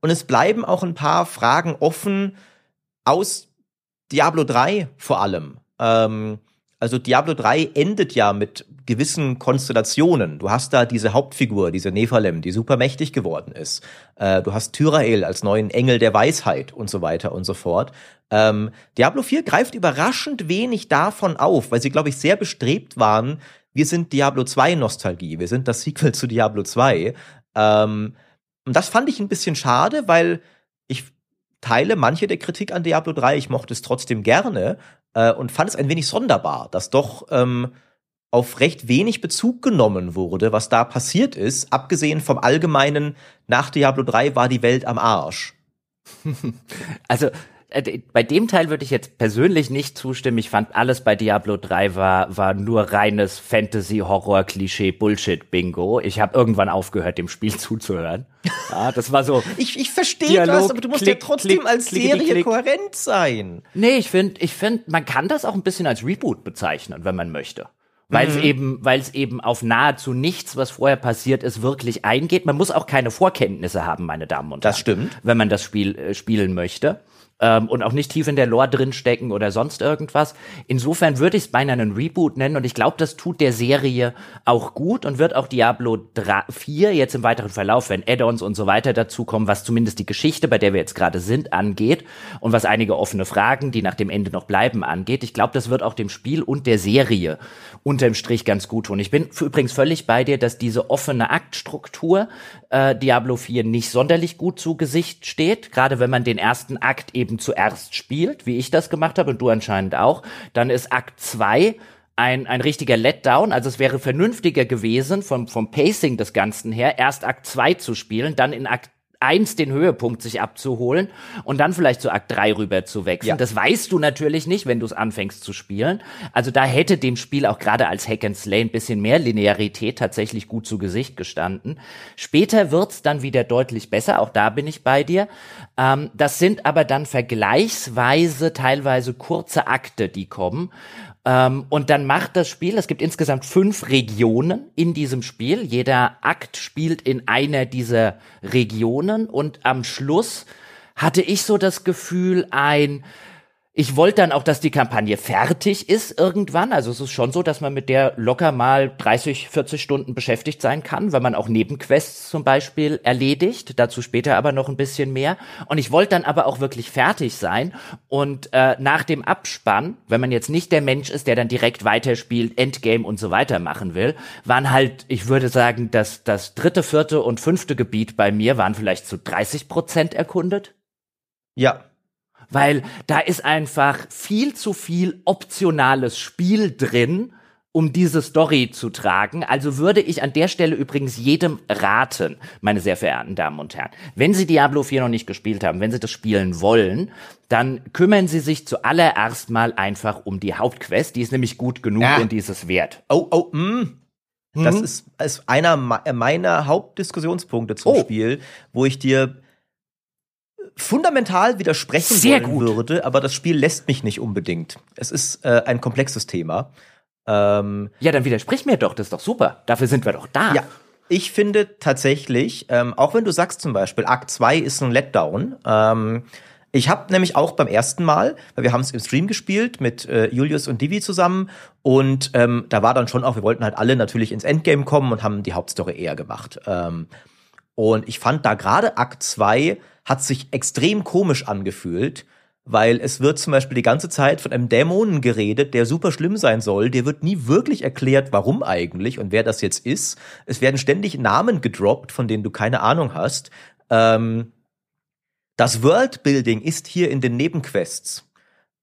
Und es bleiben auch ein paar Fragen offen aus Diablo 3 vor allem. Ähm, also Diablo 3 endet ja mit gewissen Konstellationen. Du hast da diese Hauptfigur, diese Nephalem, die super mächtig geworden ist. Äh, du hast Tyrael als neuen Engel der Weisheit und so weiter und so fort. Ähm, Diablo 4 greift überraschend wenig davon auf, weil sie, glaube ich, sehr bestrebt waren, wir sind Diablo 2 Nostalgie, wir sind das Sequel zu Diablo 2. Ähm, und das fand ich ein bisschen schade, weil ich teile manche der Kritik an Diablo 3, ich mochte es trotzdem gerne äh, und fand es ein wenig sonderbar, dass doch ähm, auf recht wenig Bezug genommen wurde, was da passiert ist, abgesehen vom allgemeinen, nach Diablo 3 war die Welt am Arsch. Also äh, bei dem Teil würde ich jetzt persönlich nicht zustimmen. Ich fand alles bei Diablo 3 war, war nur reines Fantasy, Horror, Klischee, Bullshit, Bingo. Ich habe irgendwann aufgehört, dem Spiel zuzuhören. Ja, das war so. ich ich verstehe das, aber du musst klick, ja trotzdem klick, als Serie klick, kohärent sein. Nee, ich finde, ich finde, man kann das auch ein bisschen als Reboot bezeichnen, wenn man möchte weil es mhm. eben, weil es eben auf nahezu nichts, was vorher passiert ist, wirklich eingeht. Man muss auch keine Vorkenntnisse haben, meine Damen und Herren. Das stimmt. Wenn man das Spiel äh, spielen möchte ähm, und auch nicht tief in der Lore drinstecken oder sonst irgendwas. Insofern würde ich es beinahe einen Reboot nennen und ich glaube, das tut der Serie auch gut und wird auch Diablo 3, 4 jetzt im weiteren Verlauf, wenn Add-ons und so weiter dazukommen, was zumindest die Geschichte, bei der wir jetzt gerade sind, angeht und was einige offene Fragen, die nach dem Ende noch bleiben, angeht. Ich glaube, das wird auch dem Spiel und der Serie unterm Strich ganz gut tun. Ich bin übrigens völlig bei dir, dass diese offene Aktstruktur äh, Diablo 4 nicht sonderlich gut zu Gesicht steht, gerade wenn man den ersten Akt eben eben zuerst spielt, wie ich das gemacht habe und du anscheinend auch, dann ist Akt 2 ein, ein richtiger Letdown. Also es wäre vernünftiger gewesen, vom, vom Pacing des Ganzen her, erst Akt 2 zu spielen, dann in Akt eins den Höhepunkt sich abzuholen und dann vielleicht zu Akt 3 rüber zu wechseln. Ja. Das weißt du natürlich nicht, wenn du es anfängst zu spielen. Also da hätte dem Spiel auch gerade als Hack and Slay ein bisschen mehr Linearität tatsächlich gut zu Gesicht gestanden. Später wird's dann wieder deutlich besser, auch da bin ich bei dir. Ähm, das sind aber dann vergleichsweise teilweise kurze Akte, die kommen. Ähm, und dann macht das Spiel, es gibt insgesamt fünf Regionen in diesem Spiel. Jeder Akt spielt in einer dieser Regionen und am Schluss hatte ich so das Gefühl, ein ich wollte dann auch, dass die Kampagne fertig ist irgendwann. Also es ist schon so, dass man mit der locker mal 30, 40 Stunden beschäftigt sein kann, wenn man auch Nebenquests zum Beispiel erledigt. Dazu später aber noch ein bisschen mehr. Und ich wollte dann aber auch wirklich fertig sein. Und äh, nach dem Abspann, wenn man jetzt nicht der Mensch ist, der dann direkt weiterspielt, Endgame und so weiter machen will, waren halt, ich würde sagen, dass das dritte, vierte und fünfte Gebiet bei mir waren vielleicht zu 30 Prozent erkundet. Ja, weil da ist einfach viel zu viel optionales Spiel drin, um diese Story zu tragen. Also würde ich an der Stelle übrigens jedem raten, meine sehr verehrten Damen und Herren, wenn Sie Diablo 4 noch nicht gespielt haben, wenn Sie das spielen wollen, dann kümmern Sie sich zuallererst mal einfach um die Hauptquest. Die ist nämlich gut genug ja. und dieses wert. Oh, oh, mm. Das mhm. ist, ist einer meiner Hauptdiskussionspunkte zum oh. Spiel, wo ich dir fundamental widersprechen Sehr wollen gut. würde, aber das Spiel lässt mich nicht unbedingt. Es ist äh, ein komplexes Thema. Ähm, ja, dann widersprich mir doch, das ist doch super. Dafür sind wir doch da. Ja, ich finde tatsächlich, ähm, auch wenn du sagst zum Beispiel, Akt 2 ist ein Letdown, ähm, ich habe nämlich auch beim ersten Mal, weil wir haben es im Stream gespielt mit äh, Julius und Divi zusammen und ähm, da war dann schon auch, wir wollten halt alle natürlich ins Endgame kommen und haben die Hauptstory eher gemacht. Ähm, und ich fand da gerade Akt 2 hat sich extrem komisch angefühlt, weil es wird zum Beispiel die ganze Zeit von einem Dämonen geredet, der super schlimm sein soll. Der wird nie wirklich erklärt, warum eigentlich und wer das jetzt ist. Es werden ständig Namen gedroppt, von denen du keine Ahnung hast. Ähm, das Worldbuilding ist hier in den Nebenquests.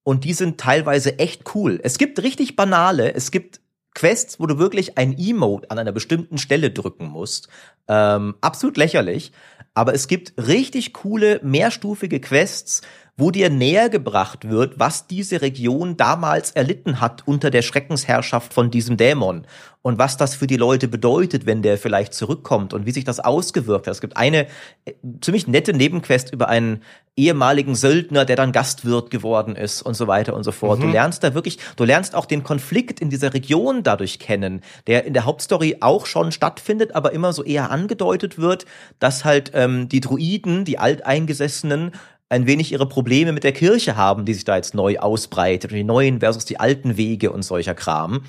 Und die sind teilweise echt cool. Es gibt richtig banale, es gibt Quests, wo du wirklich ein Emote an einer bestimmten Stelle drücken musst. Ähm, absolut lächerlich. Aber es gibt richtig coole, mehrstufige Quests, wo dir näher gebracht wird, was diese Region damals erlitten hat unter der Schreckensherrschaft von diesem Dämon und was das für die Leute bedeutet, wenn der vielleicht zurückkommt und wie sich das ausgewirkt hat. Es gibt eine äh, ziemlich nette Nebenquest über einen ehemaligen Söldner, der dann Gastwirt geworden ist und so weiter und so fort. Mhm. Du lernst da wirklich, du lernst auch den Konflikt in dieser Region dadurch kennen, der in der Hauptstory auch schon stattfindet, aber immer so eher angedeutet wird, dass halt ähm, die Druiden, die Alteingesessenen, ein wenig ihre Probleme mit der Kirche haben, die sich da jetzt neu ausbreitet und die neuen versus die alten Wege und solcher Kram.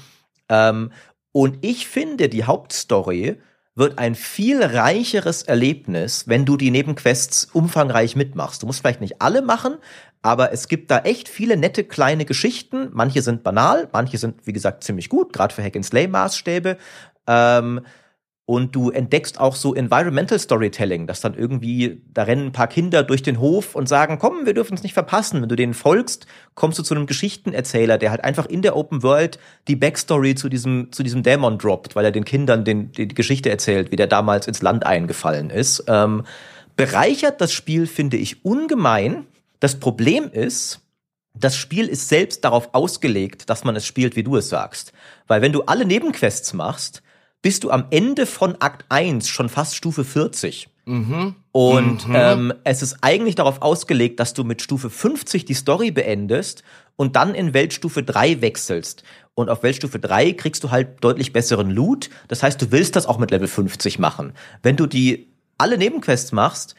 Ähm, und ich finde, die Hauptstory wird ein viel reicheres Erlebnis, wenn du die Nebenquests umfangreich mitmachst. Du musst vielleicht nicht alle machen, aber es gibt da echt viele nette kleine Geschichten. Manche sind banal, manche sind, wie gesagt, ziemlich gut, gerade für Hack-and-Slay-Maßstäbe. Ähm, und du entdeckst auch so Environmental Storytelling, dass dann irgendwie, da rennen ein paar Kinder durch den Hof und sagen, komm, wir dürfen es nicht verpassen. Wenn du denen folgst, kommst du zu einem Geschichtenerzähler, der halt einfach in der Open World die Backstory zu diesem, zu diesem Dämon droppt, weil er den Kindern den, die Geschichte erzählt, wie der damals ins Land eingefallen ist. Ähm, bereichert das Spiel, finde ich, ungemein. Das Problem ist, das Spiel ist selbst darauf ausgelegt, dass man es spielt, wie du es sagst. Weil wenn du alle Nebenquests machst, bist du am Ende von Akt 1 schon fast Stufe 40. Mhm. Und mhm. Ähm, es ist eigentlich darauf ausgelegt, dass du mit Stufe 50 die Story beendest und dann in Weltstufe 3 wechselst. Und auf Weltstufe 3 kriegst du halt deutlich besseren Loot. Das heißt, du willst das auch mit Level 50 machen. Wenn du die alle Nebenquests machst,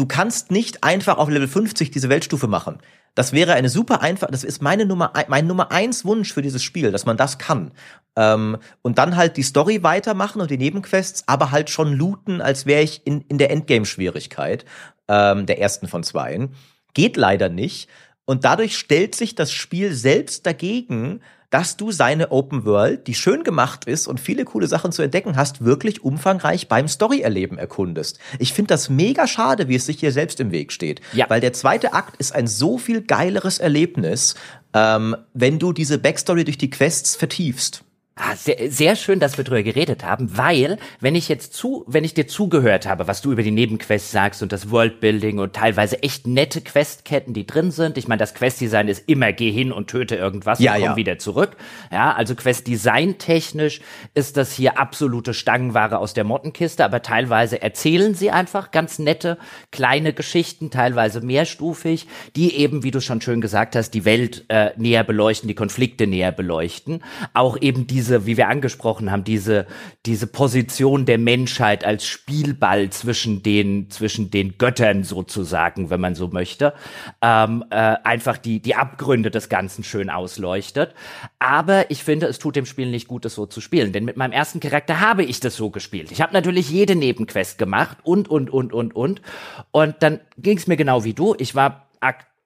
du kannst nicht einfach auf Level 50 diese Weltstufe machen. Das wäre eine super einfach, das ist meine Nummer, mein Nummer eins Wunsch für dieses Spiel, dass man das kann. Ähm, und dann halt die Story weitermachen und die Nebenquests, aber halt schon looten, als wäre ich in, in der Endgame-Schwierigkeit, ähm, der ersten von zweien. Geht leider nicht. Und dadurch stellt sich das Spiel selbst dagegen, dass du seine Open World, die schön gemacht ist und viele coole Sachen zu entdecken hast, wirklich umfangreich beim Story-Erleben erkundest. Ich finde das mega schade, wie es sich hier selbst im Weg steht. Ja. Weil der zweite Akt ist ein so viel geileres Erlebnis, ähm, wenn du diese Backstory durch die Quests vertiefst. Ah, sehr, sehr schön, dass wir drüber geredet haben, weil, wenn ich jetzt zu, wenn ich dir zugehört habe, was du über die Nebenquests sagst und das Worldbuilding und teilweise echt nette Questketten, die drin sind. Ich meine, das Questdesign ist immer geh hin und töte irgendwas ja, und komm ja. wieder zurück. Ja, also Questdesign technisch ist das hier absolute Stangenware aus der Mottenkiste, aber teilweise erzählen sie einfach ganz nette kleine Geschichten, teilweise mehrstufig, die eben, wie du schon schön gesagt hast, die Welt äh, näher beleuchten, die Konflikte näher beleuchten. Auch eben diese diese, wie wir angesprochen haben, diese, diese Position der Menschheit als Spielball zwischen den, zwischen den Göttern sozusagen, wenn man so möchte, ähm, äh, einfach die, die Abgründe des Ganzen schön ausleuchtet. Aber ich finde, es tut dem Spiel nicht gut, das so zu spielen. Denn mit meinem ersten Charakter habe ich das so gespielt. Ich habe natürlich jede Nebenquest gemacht und, und, und, und, und. Und dann ging es mir genau wie du. Ich war,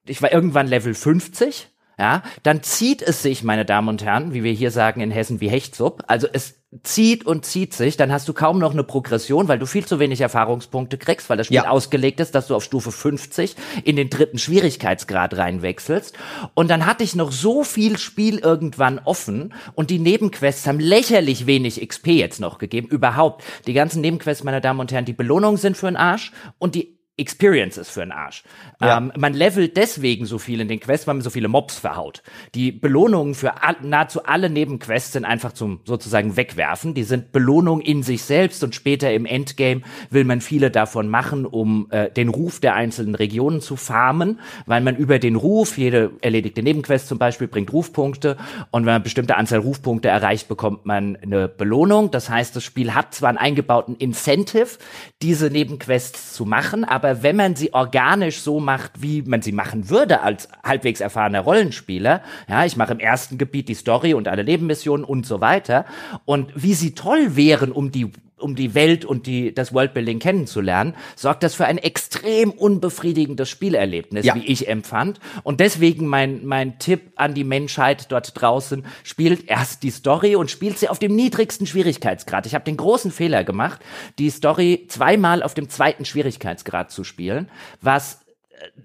ich war irgendwann Level 50 ja, dann zieht es sich, meine Damen und Herren, wie wir hier sagen in Hessen, wie Hechtsupp. Also es zieht und zieht sich, dann hast du kaum noch eine Progression, weil du viel zu wenig Erfahrungspunkte kriegst, weil das Spiel ja. ausgelegt ist, dass du auf Stufe 50 in den dritten Schwierigkeitsgrad reinwechselst. Und dann hatte ich noch so viel Spiel irgendwann offen und die Nebenquests haben lächerlich wenig XP jetzt noch gegeben, überhaupt. Die ganzen Nebenquests, meine Damen und Herren, die Belohnungen sind für den Arsch und die Experiences für den Arsch. Ja. Ähm, man levelt deswegen so viel in den Quests, weil man so viele Mobs verhaut. Die Belohnungen für all, nahezu alle Nebenquests sind einfach zum sozusagen wegwerfen. Die sind Belohnung in sich selbst und später im Endgame will man viele davon machen, um äh, den Ruf der einzelnen Regionen zu farmen, weil man über den Ruf, jede erledigte Nebenquest zum Beispiel bringt Rufpunkte und wenn man eine bestimmte Anzahl Rufpunkte erreicht, bekommt man eine Belohnung. Das heißt, das Spiel hat zwar einen eingebauten Incentive, diese Nebenquests zu machen, aber aber wenn man sie organisch so macht, wie man sie machen würde als halbwegs erfahrener Rollenspieler, ja, ich mache im ersten Gebiet die Story und alle Nebenmissionen und so weiter, und wie sie toll wären, um die um die Welt und die, das Worldbuilding kennenzulernen, sorgt das für ein extrem unbefriedigendes Spielerlebnis, ja. wie ich empfand. Und deswegen mein, mein Tipp an die Menschheit dort draußen, spielt erst die Story und spielt sie auf dem niedrigsten Schwierigkeitsgrad. Ich habe den großen Fehler gemacht, die Story zweimal auf dem zweiten Schwierigkeitsgrad zu spielen, was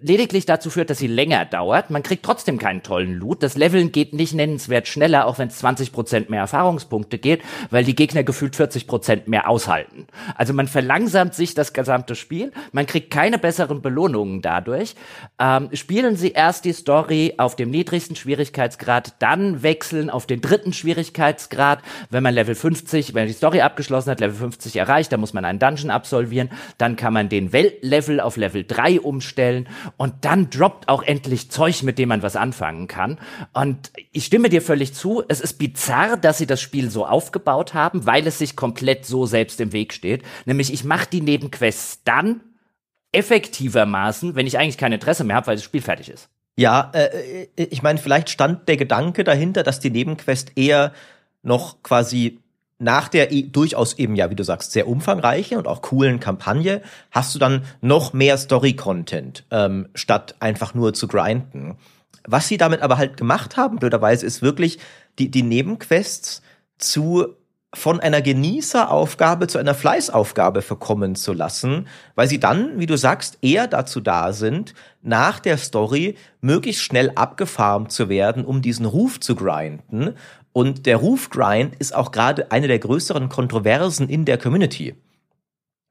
lediglich dazu führt, dass sie länger dauert. Man kriegt trotzdem keinen tollen Loot. Das Leveln geht nicht nennenswert schneller, auch wenn es 20% mehr Erfahrungspunkte geht, weil die Gegner gefühlt 40% mehr aushalten. Also man verlangsamt sich das gesamte Spiel. Man kriegt keine besseren Belohnungen dadurch. Ähm, spielen Sie erst die Story auf dem niedrigsten Schwierigkeitsgrad, dann wechseln auf den dritten Schwierigkeitsgrad. Wenn man Level 50, wenn die Story abgeschlossen hat, Level 50 erreicht, dann muss man einen Dungeon absolvieren. Dann kann man den Weltlevel auf Level 3 umstellen und dann droppt auch endlich Zeug, mit dem man was anfangen kann. Und ich stimme dir völlig zu, es ist bizarr, dass sie das Spiel so aufgebaut haben, weil es sich komplett so selbst im Weg steht. Nämlich ich mache die Nebenquests dann, effektivermaßen, wenn ich eigentlich kein Interesse mehr habe, weil das Spiel fertig ist. Ja, äh, äh, ich meine, vielleicht stand der Gedanke dahinter, dass die Nebenquest eher noch quasi nach der e durchaus eben ja, wie du sagst, sehr umfangreichen und auch coolen Kampagne hast du dann noch mehr Story-Content, ähm, statt einfach nur zu grinden. Was sie damit aber halt gemacht haben, blöderweise, ist wirklich die, die Nebenquests zu von einer Genießeraufgabe zu einer Fleißaufgabe verkommen zu lassen, weil sie dann, wie du sagst, eher dazu da sind, nach der Story möglichst schnell abgefarmt zu werden, um diesen Ruf zu grinden. Und der Rufgrind ist auch gerade eine der größeren Kontroversen in der Community.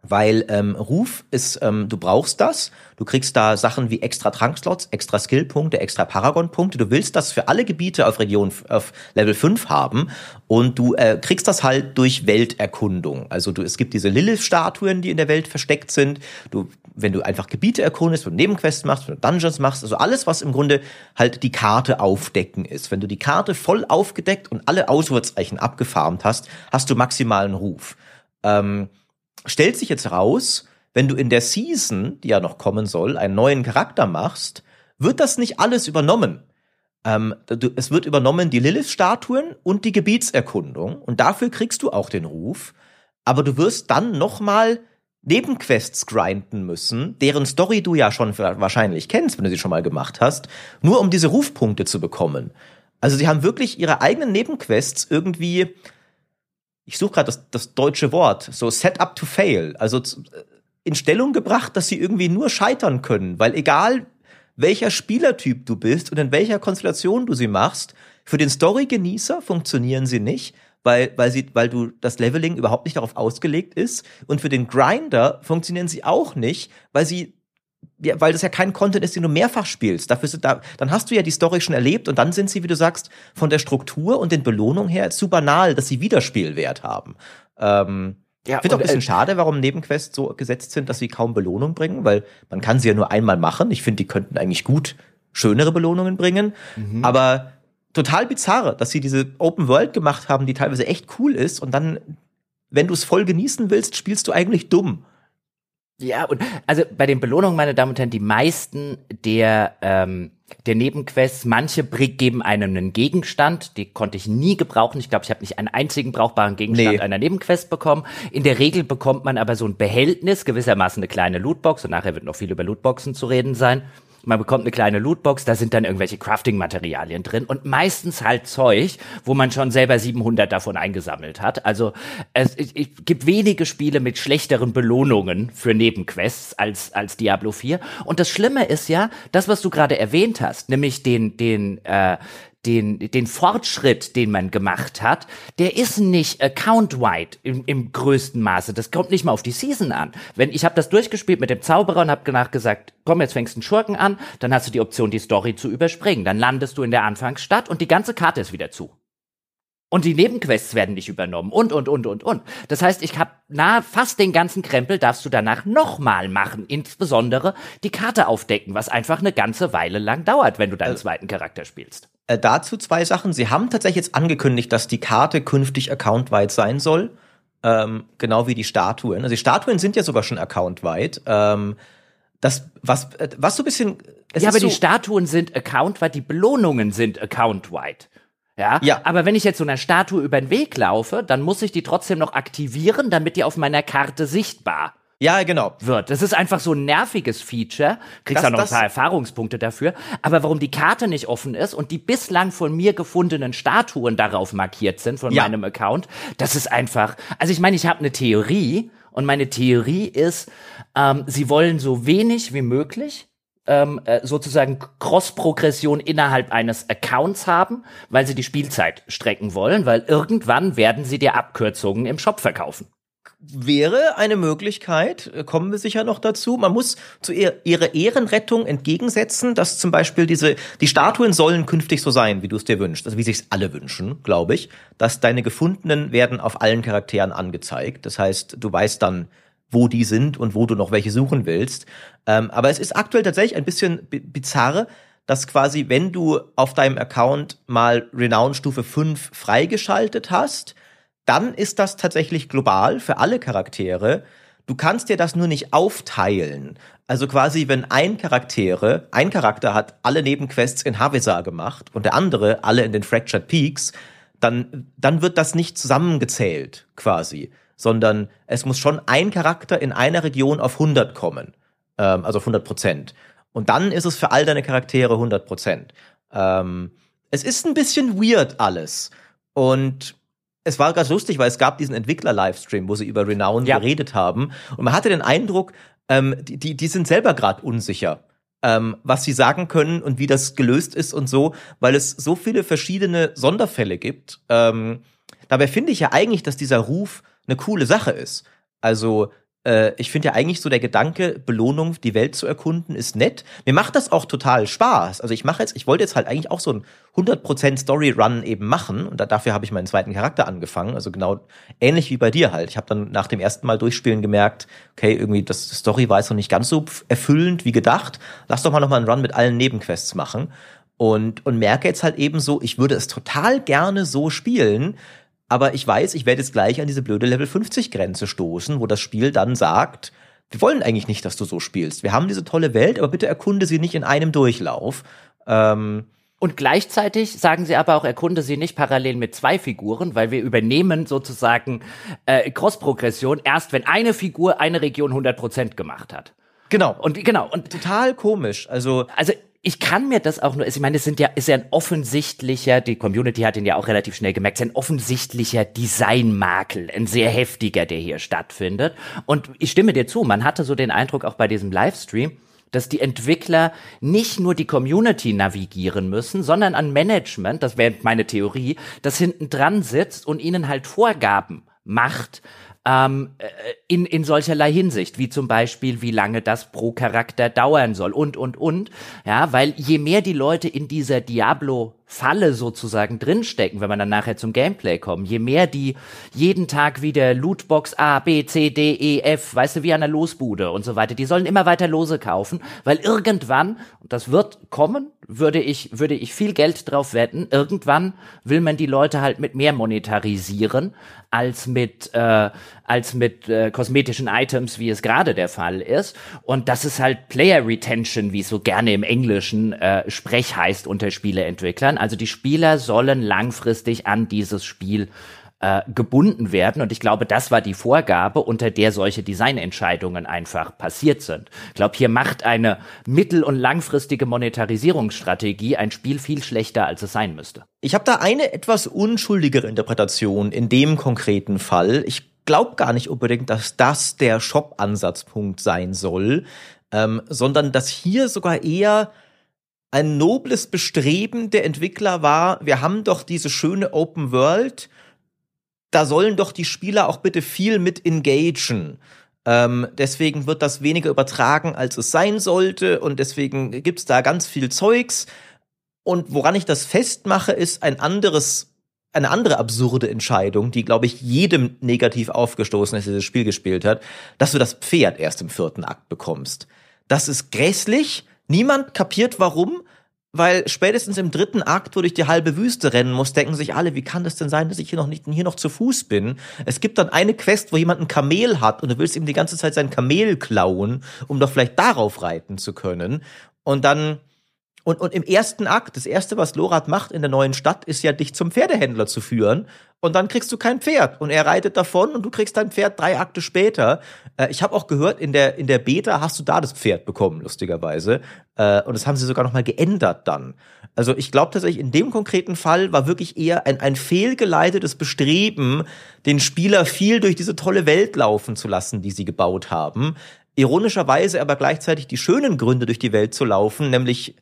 Weil ähm, Ruf ist, ähm, du brauchst das. Du kriegst da Sachen wie extra Trankslots, extra Skillpunkte, extra Paragon-Punkte. Du willst das für alle Gebiete auf Region auf Level 5 haben und du äh, kriegst das halt durch Welterkundung. Also du, es gibt diese Lilith-Statuen, die in der Welt versteckt sind. Du, wenn du einfach Gebiete erkundest, wenn du Nebenquests machst, wenn du Dungeons machst, also alles, was im Grunde halt die Karte aufdecken ist. Wenn du die Karte voll aufgedeckt und alle Auswärtszeichen abgefarmt hast, hast du maximalen Ruf. Ähm, stellt sich jetzt raus, wenn du in der Season, die ja noch kommen soll, einen neuen Charakter machst, wird das nicht alles übernommen. Ähm, du, es wird übernommen die Lilith-Statuen und die Gebietserkundung und dafür kriegst du auch den Ruf, aber du wirst dann nochmal Nebenquests grinden müssen, deren Story du ja schon wahrscheinlich kennst, wenn du sie schon mal gemacht hast, nur um diese Rufpunkte zu bekommen. Also sie haben wirklich ihre eigenen Nebenquests irgendwie ich suche gerade das, das deutsche Wort, so set up to fail, also in Stellung gebracht, dass sie irgendwie nur scheitern können, weil egal welcher Spielertyp du bist und in welcher Konstellation du sie machst, für den Story-Genießer funktionieren sie nicht, weil, weil, sie, weil du das Leveling überhaupt nicht darauf ausgelegt ist. Und für den Grinder funktionieren sie auch nicht, weil sie ja, weil das ja kein Content ist, den du mehrfach spielst. Dafür sind da, dann hast du ja die Story schon erlebt und dann sind sie, wie du sagst, von der Struktur und den Belohnungen her zu banal, dass sie Wiederspielwert haben. Ähm, ja, ich finde auch ein bisschen äh, schade, warum Nebenquests so gesetzt sind, dass sie kaum Belohnung bringen, weil man kann sie ja nur einmal machen. Ich finde, die könnten eigentlich gut schönere Belohnungen bringen. Mhm. Aber total bizarre, dass sie diese Open World gemacht haben, die teilweise echt cool ist und dann, wenn du es voll genießen willst, spielst du eigentlich dumm. Ja, und also bei den Belohnungen, meine Damen und Herren, die meisten der, ähm, der Nebenquests, manche geben einem einen Gegenstand, die konnte ich nie gebrauchen. Ich glaube, ich habe nicht einen einzigen brauchbaren Gegenstand nee. einer Nebenquest bekommen. In der Regel bekommt man aber so ein Behältnis, gewissermaßen eine kleine Lootbox, und nachher wird noch viel über Lootboxen zu reden sein man bekommt eine kleine Lootbox, da sind dann irgendwelche Crafting-Materialien drin und meistens halt Zeug, wo man schon selber 700 davon eingesammelt hat. Also es, es, es gibt wenige Spiele mit schlechteren Belohnungen für Nebenquests als, als Diablo 4. Und das Schlimme ist ja, das, was du gerade erwähnt hast, nämlich den, den, äh, den, den Fortschritt, den man gemacht hat, der ist nicht account-wide im, im größten Maße. Das kommt nicht mal auf die Season an. Wenn ich habe das durchgespielt mit dem Zauberer und habe danach gesagt, komm, jetzt fängst du einen Schurken an, dann hast du die Option, die Story zu überspringen. Dann landest du in der Anfangsstadt und die ganze Karte ist wieder zu. Und die Nebenquests werden nicht übernommen und, und, und, und, und. Das heißt, ich habe na, fast den ganzen Krempel darfst du danach nochmal machen. Insbesondere die Karte aufdecken, was einfach eine ganze Weile lang dauert, wenn du deinen also, zweiten Charakter spielst. Äh, dazu zwei Sachen. Sie haben tatsächlich jetzt angekündigt, dass die Karte künftig accountweit sein soll. Ähm, genau wie die Statuen. Also die Statuen sind ja sogar schon accountweit. Ähm, das, was, äh, was so ein bisschen. ja, aber so die Statuen sind accountweit, die Belohnungen sind accountweit. Ja? ja. Aber wenn ich jetzt so einer Statue über den Weg laufe, dann muss ich die trotzdem noch aktivieren, damit die auf meiner Karte sichtbar ja, genau. Wird. Das ist einfach so ein nerviges Feature. Kriegst auch noch ein paar Erfahrungspunkte dafür. Aber warum die Karte nicht offen ist und die bislang von mir gefundenen Statuen darauf markiert sind von ja. meinem Account, das ist einfach. Also ich meine, ich habe eine Theorie und meine Theorie ist, ähm, sie wollen so wenig wie möglich ähm, äh, sozusagen Cross-Progression innerhalb eines Accounts haben, weil sie die Spielzeit strecken wollen, weil irgendwann werden sie dir Abkürzungen im Shop verkaufen wäre eine Möglichkeit, äh, kommen wir sicher noch dazu. Man muss zu ihr, ihrer Ehrenrettung entgegensetzen, dass zum Beispiel diese, die Statuen sollen künftig so sein, wie du es dir wünschst, also wie sich's alle wünschen, glaube ich, dass deine gefundenen werden auf allen Charakteren angezeigt. Das heißt, du weißt dann, wo die sind und wo du noch welche suchen willst. Ähm, aber es ist aktuell tatsächlich ein bisschen bizarr, dass quasi, wenn du auf deinem Account mal Renown Stufe 5 freigeschaltet hast, dann ist das tatsächlich global für alle Charaktere. Du kannst dir das nur nicht aufteilen. Also quasi, wenn ein Charaktere, ein Charakter hat alle Nebenquests in Havisa gemacht und der andere alle in den Fractured Peaks, dann, dann wird das nicht zusammengezählt, quasi. Sondern es muss schon ein Charakter in einer Region auf 100 kommen. Ähm, also auf 100 Prozent. Und dann ist es für all deine Charaktere 100 Prozent. Ähm, es ist ein bisschen weird alles. Und es war ganz lustig, weil es gab diesen Entwickler-Livestream, wo sie über Renown ja. geredet haben. Und man hatte den Eindruck, ähm, die, die, die sind selber gerade unsicher, ähm, was sie sagen können und wie das gelöst ist und so, weil es so viele verschiedene Sonderfälle gibt. Ähm, dabei finde ich ja eigentlich, dass dieser Ruf eine coole Sache ist. Also äh, ich finde ja eigentlich so der Gedanke, Belohnung, die Welt zu erkunden, ist nett. Mir macht das auch total Spaß. Also ich mache jetzt, ich wollte jetzt halt eigentlich auch so ein 100% Story-Run eben machen und da, dafür habe ich meinen zweiten Charakter angefangen. Also genau ähnlich wie bei dir halt. Ich habe dann nach dem ersten Mal durchspielen gemerkt, okay, irgendwie das Story war jetzt noch nicht ganz so erfüllend wie gedacht. Lass doch mal noch mal einen Run mit allen Nebenquests machen und, und merke jetzt halt eben so, ich würde es total gerne so spielen, aber ich weiß, ich werde jetzt gleich an diese blöde Level 50 Grenze stoßen, wo das Spiel dann sagt, wir wollen eigentlich nicht, dass du so spielst. Wir haben diese tolle Welt, aber bitte erkunde sie nicht in einem Durchlauf. Ähm, und gleichzeitig sagen sie aber auch, erkunde sie nicht parallel mit zwei Figuren, weil wir übernehmen sozusagen äh, Cross-Progression erst, wenn eine Figur eine Region 100% gemacht hat. Genau. Und genau. Und total komisch. Also, also ich kann mir das auch nur, ich meine, es sind ja, ist ja ein offensichtlicher, die Community hat ihn ja auch relativ schnell gemerkt, es ist ein offensichtlicher Designmakel, ein sehr heftiger, der hier stattfindet. Und ich stimme dir zu, man hatte so den Eindruck auch bei diesem Livestream, dass die Entwickler nicht nur die Community navigieren müssen, sondern an Management, das wäre meine Theorie, das hinten dran sitzt und ihnen halt Vorgaben macht, ähm, äh, in, in solcherlei Hinsicht, wie zum Beispiel, wie lange das pro Charakter dauern soll und, und, und. Ja, weil je mehr die Leute in dieser Diablo Falle sozusagen drinstecken, wenn man dann nachher zum Gameplay kommt. Je mehr die jeden Tag wieder Lootbox A, B, C, D, E, F, weißt du, wie an der Losbude und so weiter, die sollen immer weiter Lose kaufen, weil irgendwann, und das wird kommen, würde ich, würde ich viel Geld drauf wetten, irgendwann will man die Leute halt mit mehr monetarisieren, als mit, äh, als mit äh, kosmetischen Items, wie es gerade der Fall ist. Und das ist halt Player Retention, wie es so gerne im Englischen äh, Sprech heißt unter Spieleentwicklern. Also die Spieler sollen langfristig an dieses Spiel äh, gebunden werden. Und ich glaube, das war die Vorgabe, unter der solche Designentscheidungen einfach passiert sind. Ich glaube, hier macht eine mittel- und langfristige Monetarisierungsstrategie ein Spiel viel schlechter, als es sein müsste. Ich habe da eine etwas unschuldigere Interpretation in dem konkreten Fall. Ich glaube gar nicht unbedingt, dass das der Shop-Ansatzpunkt sein soll, ähm, sondern dass hier sogar eher ein nobles Bestreben der Entwickler war, wir haben doch diese schöne Open World, da sollen doch die Spieler auch bitte viel mit engagen. Ähm, deswegen wird das weniger übertragen, als es sein sollte und deswegen gibt's da ganz viel Zeugs. Und woran ich das festmache, ist ein anderes eine andere absurde Entscheidung, die, glaube ich, jedem negativ aufgestoßen ist, der dieses Spiel gespielt hat, dass du das Pferd erst im vierten Akt bekommst. Das ist grässlich. Niemand kapiert warum, weil spätestens im dritten Akt, wo du durch die halbe Wüste rennen musst, denken sich alle, wie kann das denn sein, dass ich hier noch nicht hier noch zu Fuß bin? Es gibt dann eine Quest, wo jemand ein Kamel hat und du willst ihm die ganze Zeit sein Kamel klauen, um doch vielleicht darauf reiten zu können. Und dann und, und im ersten Akt, das erste, was Lorat macht in der neuen Stadt, ist ja, dich zum Pferdehändler zu führen. Und dann kriegst du kein Pferd. Und er reitet davon und du kriegst dein Pferd drei Akte später. Äh, ich habe auch gehört, in der, in der Beta hast du da das Pferd bekommen, lustigerweise. Äh, und das haben sie sogar nochmal geändert dann. Also ich glaube tatsächlich, in dem konkreten Fall war wirklich eher ein, ein fehlgeleitetes Bestreben, den Spieler viel durch diese tolle Welt laufen zu lassen, die sie gebaut haben. Ironischerweise aber gleichzeitig die schönen Gründe durch die Welt zu laufen, nämlich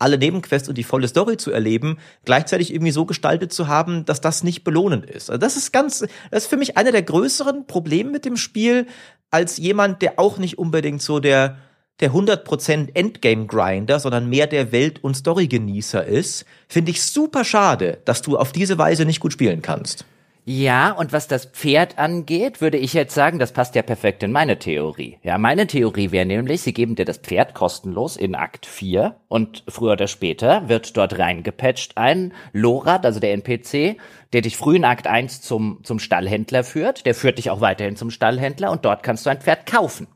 alle Nebenquests und die volle Story zu erleben, gleichzeitig irgendwie so gestaltet zu haben, dass das nicht belohnend ist. Also das ist ganz, das ist für mich einer der größeren Probleme mit dem Spiel, als jemand, der auch nicht unbedingt so der, der 100% Endgame-Grinder, sondern mehr der Welt- und Story-Genießer ist, finde ich super schade, dass du auf diese Weise nicht gut spielen kannst. Ja, und was das Pferd angeht, würde ich jetzt sagen, das passt ja perfekt in meine Theorie. Ja, meine Theorie wäre nämlich, sie geben dir das Pferd kostenlos in Akt 4 und früher oder später wird dort reingepatcht ein Lorat, also der NPC, der dich früh in Akt 1 zum, zum Stallhändler führt, der führt dich auch weiterhin zum Stallhändler und dort kannst du ein Pferd kaufen.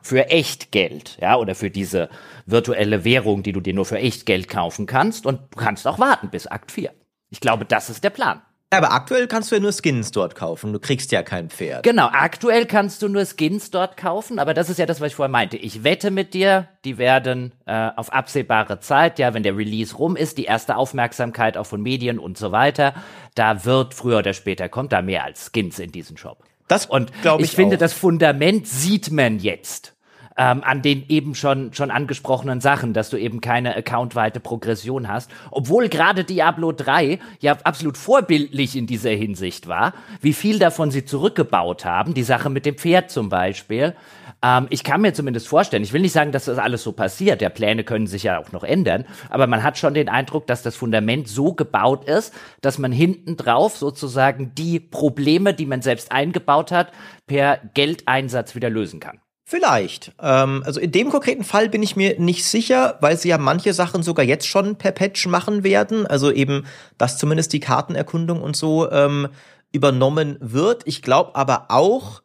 Für echt Geld, ja, oder für diese virtuelle Währung, die du dir nur für echt Geld kaufen kannst und kannst auch warten bis Akt 4. Ich glaube, das ist der Plan. Aber aktuell kannst du ja nur Skins dort kaufen. Du kriegst ja kein Pferd. Genau, aktuell kannst du nur Skins dort kaufen, aber das ist ja das, was ich vorher meinte. Ich wette mit dir, die werden äh, auf absehbare Zeit, ja, wenn der Release rum ist, die erste Aufmerksamkeit auch von Medien und so weiter, da wird früher oder später kommt da mehr als Skins in diesen Shop. Das Und ich, ich finde, auch. das Fundament sieht man jetzt. Ähm, an den eben schon, schon angesprochenen Sachen, dass du eben keine accountweite Progression hast. Obwohl gerade Diablo 3 ja absolut vorbildlich in dieser Hinsicht war, wie viel davon sie zurückgebaut haben, die Sache mit dem Pferd zum Beispiel. Ähm, ich kann mir zumindest vorstellen, ich will nicht sagen, dass das alles so passiert, der Pläne können sich ja auch noch ändern, aber man hat schon den Eindruck, dass das Fundament so gebaut ist, dass man hinten drauf sozusagen die Probleme, die man selbst eingebaut hat, per Geldeinsatz wieder lösen kann. Vielleicht. Ähm, also in dem konkreten Fall bin ich mir nicht sicher, weil sie ja manche Sachen sogar jetzt schon per Patch machen werden. Also eben, dass zumindest die Kartenerkundung und so ähm, übernommen wird. Ich glaube aber auch,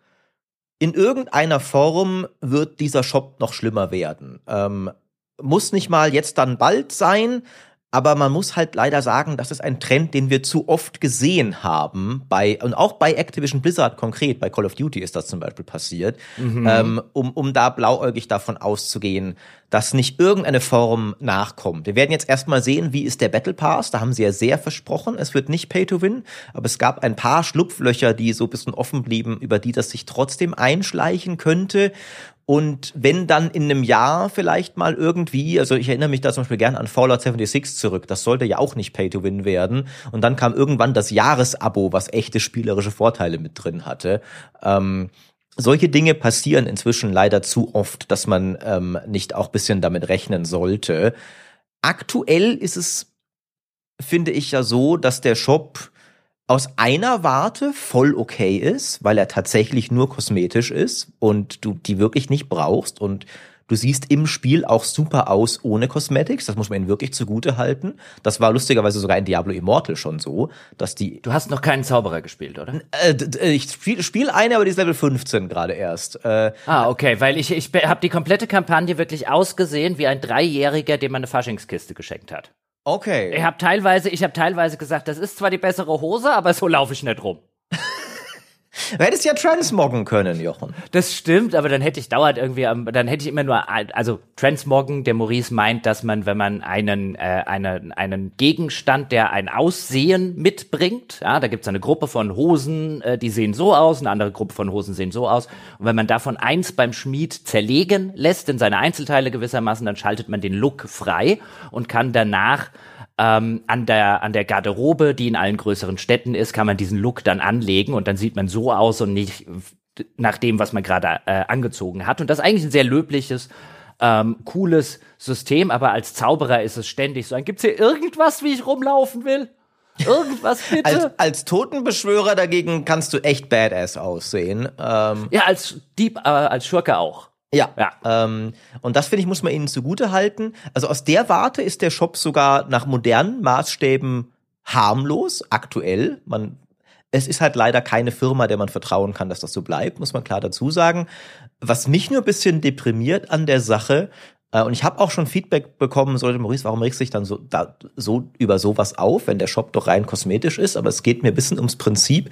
in irgendeiner Form wird dieser Shop noch schlimmer werden. Ähm, muss nicht mal jetzt dann bald sein, aber man muss halt leider sagen, das ist ein Trend, den wir zu oft gesehen haben. Bei, und auch bei Activision Blizzard konkret, bei Call of Duty ist das zum Beispiel passiert, ähm, um, um da blauäugig davon auszugehen, dass nicht irgendeine Form nachkommt. Wir werden jetzt erstmal sehen, wie ist der Battle Pass. Da haben sie ja sehr versprochen, es wird nicht Pay to Win, aber es gab ein paar Schlupflöcher, die so ein bisschen offen blieben, über die das sich trotzdem einschleichen könnte. Und wenn dann in einem Jahr vielleicht mal irgendwie, also ich erinnere mich da zum Beispiel gern an Fallout 76 zurück, das sollte ja auch nicht Pay-to-Win werden. Und dann kam irgendwann das Jahresabo, was echte spielerische Vorteile mit drin hatte. Ähm, solche Dinge passieren inzwischen leider zu oft, dass man ähm, nicht auch bisschen damit rechnen sollte. Aktuell ist es, finde ich ja so, dass der Shop aus einer Warte voll okay ist, weil er tatsächlich nur kosmetisch ist und du die wirklich nicht brauchst und du siehst im Spiel auch super aus ohne Cosmetics, das muss man ihnen wirklich zugute halten. Das war lustigerweise sogar in Diablo Immortal schon so, dass die Du hast noch keinen Zauberer gespielt, oder? äh, ich spiele spiel eine, aber die ist Level 15 gerade erst. Äh, Ah, okay, weil ich, ich habe die komplette Kampagne wirklich ausgesehen wie ein Dreijähriger, dem man eine Faschingskiste geschenkt hat. Okay. Ich habe teilweise, ich habe teilweise gesagt, das ist zwar die bessere Hose, aber so laufe ich nicht rum. Du hättest ja transmoggen können, Jochen. Das stimmt, aber dann hätte ich dauert irgendwie, dann hätte ich immer nur, also Transmoggen, der Maurice meint, dass man, wenn man einen, äh, einen, einen Gegenstand, der ein Aussehen mitbringt, ja, da gibt's eine Gruppe von Hosen, äh, die sehen so aus, eine andere Gruppe von Hosen sehen so aus. Und wenn man davon eins beim Schmied zerlegen lässt, in seine Einzelteile gewissermaßen, dann schaltet man den Look frei und kann danach ähm, an der an der Garderobe, die in allen größeren Städten ist, kann man diesen Look dann anlegen und dann sieht man so aus und nicht nach dem, was man gerade äh, angezogen hat. Und das ist eigentlich ein sehr löbliches, ähm, cooles System, aber als Zauberer ist es ständig so. Gibt's hier irgendwas, wie ich rumlaufen will? Irgendwas bitte? Als, als Totenbeschwörer dagegen kannst du echt badass aussehen. Ähm, ja, als Dieb, äh, als Schurke auch. Ja. Ja. Ähm, und das finde ich, muss man ihnen zugute halten. Also aus der Warte ist der Shop sogar nach modernen Maßstäben harmlos, aktuell. Man, es ist halt leider keine Firma, der man vertrauen kann, dass das so bleibt, muss man klar dazu sagen. Was mich nur ein bisschen deprimiert an der Sache, äh, und ich habe auch schon Feedback bekommen, sollte Maurice, warum regst du dich dann so, da, so über sowas auf, wenn der Shop doch rein kosmetisch ist, aber es geht mir ein bisschen ums Prinzip.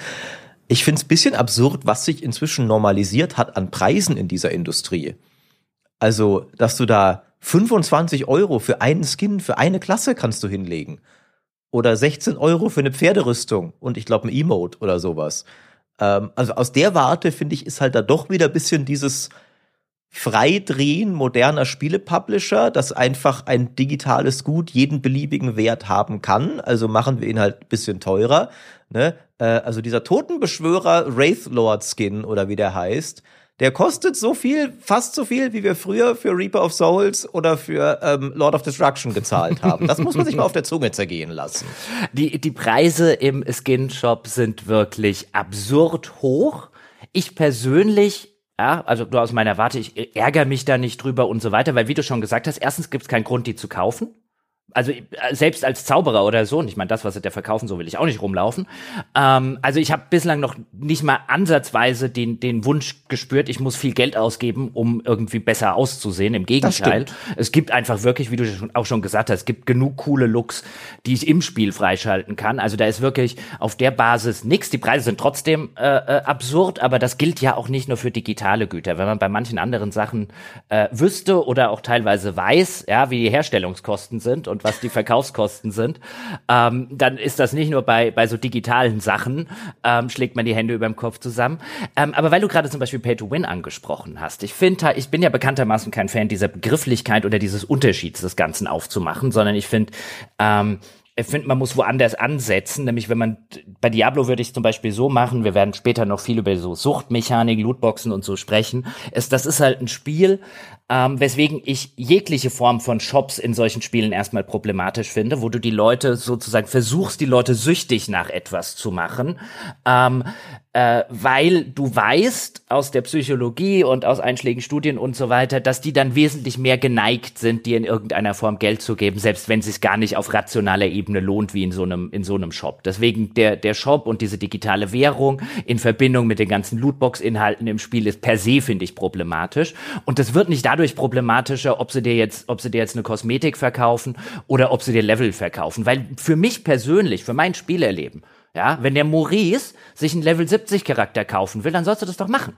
Ich finde es ein bisschen absurd, was sich inzwischen normalisiert hat an Preisen in dieser Industrie. Also, dass du da 25 Euro für einen Skin, für eine Klasse kannst du hinlegen. Oder 16 Euro für eine Pferderüstung und ich glaube ein Emote oder sowas. Ähm, also aus der Warte, finde ich, ist halt da doch wieder ein bisschen dieses Freidrehen moderner Spielepublisher, das einfach ein digitales Gut jeden beliebigen Wert haben kann. Also machen wir ihn halt ein bisschen teurer. Ne? Äh, also dieser Totenbeschwörer Wraith Lord Skin oder wie der heißt, Der kostet so viel, fast so viel, wie wir früher für Reaper of Souls oder für ähm, Lord of Destruction gezahlt haben. Das muss man sich mal auf der Zunge zergehen lassen. Die, die Preise im Skin-Shop sind wirklich absurd hoch. Ich persönlich ja, also du aus meiner Warte, ich ärgere mich da nicht drüber und so weiter, weil wie du schon gesagt hast, erstens gibt es keinen Grund, die zu kaufen also äh, selbst als Zauberer oder so, und ich meine, das, was sie da verkaufen, so will ich auch nicht rumlaufen. Ähm, also ich habe bislang noch nicht mal ansatzweise den, den Wunsch gespürt, ich muss viel Geld ausgeben, um irgendwie besser auszusehen. Im Gegenteil. Es gibt einfach wirklich, wie du auch schon gesagt hast, es gibt genug coole Looks, die ich im Spiel freischalten kann. Also da ist wirklich auf der Basis nichts. Die Preise sind trotzdem äh, äh, absurd, aber das gilt ja auch nicht nur für digitale Güter. Wenn man bei manchen anderen Sachen äh, wüsste oder auch teilweise weiß, ja, wie die Herstellungskosten sind und was die Verkaufskosten sind, ähm, dann ist das nicht nur bei, bei so digitalen Sachen, ähm, schlägt man die Hände über dem Kopf zusammen. Ähm, aber weil du gerade zum Beispiel Pay to Win angesprochen hast, ich finde, ich bin ja bekanntermaßen kein Fan dieser Begrifflichkeit oder dieses Unterschieds des Ganzen aufzumachen, sondern ich finde, ähm, ich finde, man muss woanders ansetzen, nämlich wenn man, bei Diablo würde ich zum Beispiel so machen, wir werden später noch viel über so Suchtmechanik, Lootboxen und so sprechen, es, das ist halt ein Spiel, ähm, weswegen ich jegliche Form von Shops in solchen Spielen erstmal problematisch finde, wo du die Leute sozusagen versuchst, die Leute süchtig nach etwas zu machen, ähm, äh, weil du weißt aus der Psychologie und aus einschlägigen Studien und so weiter, dass die dann wesentlich mehr geneigt sind, dir in irgendeiner Form Geld zu geben, selbst wenn es sich gar nicht auf rationaler Ebene lohnt, wie in so einem in so einem Shop. Deswegen der der Shop und diese digitale Währung in Verbindung mit den ganzen Lootbox-Inhalten im Spiel ist per se finde ich problematisch und das wird nicht dadurch problematischer, ob sie dir jetzt ob sie dir jetzt eine Kosmetik verkaufen oder ob sie dir Level verkaufen, weil für mich persönlich, für mein Spielerleben ja, wenn der Maurice sich einen Level 70 Charakter kaufen will, dann sollst du das doch machen.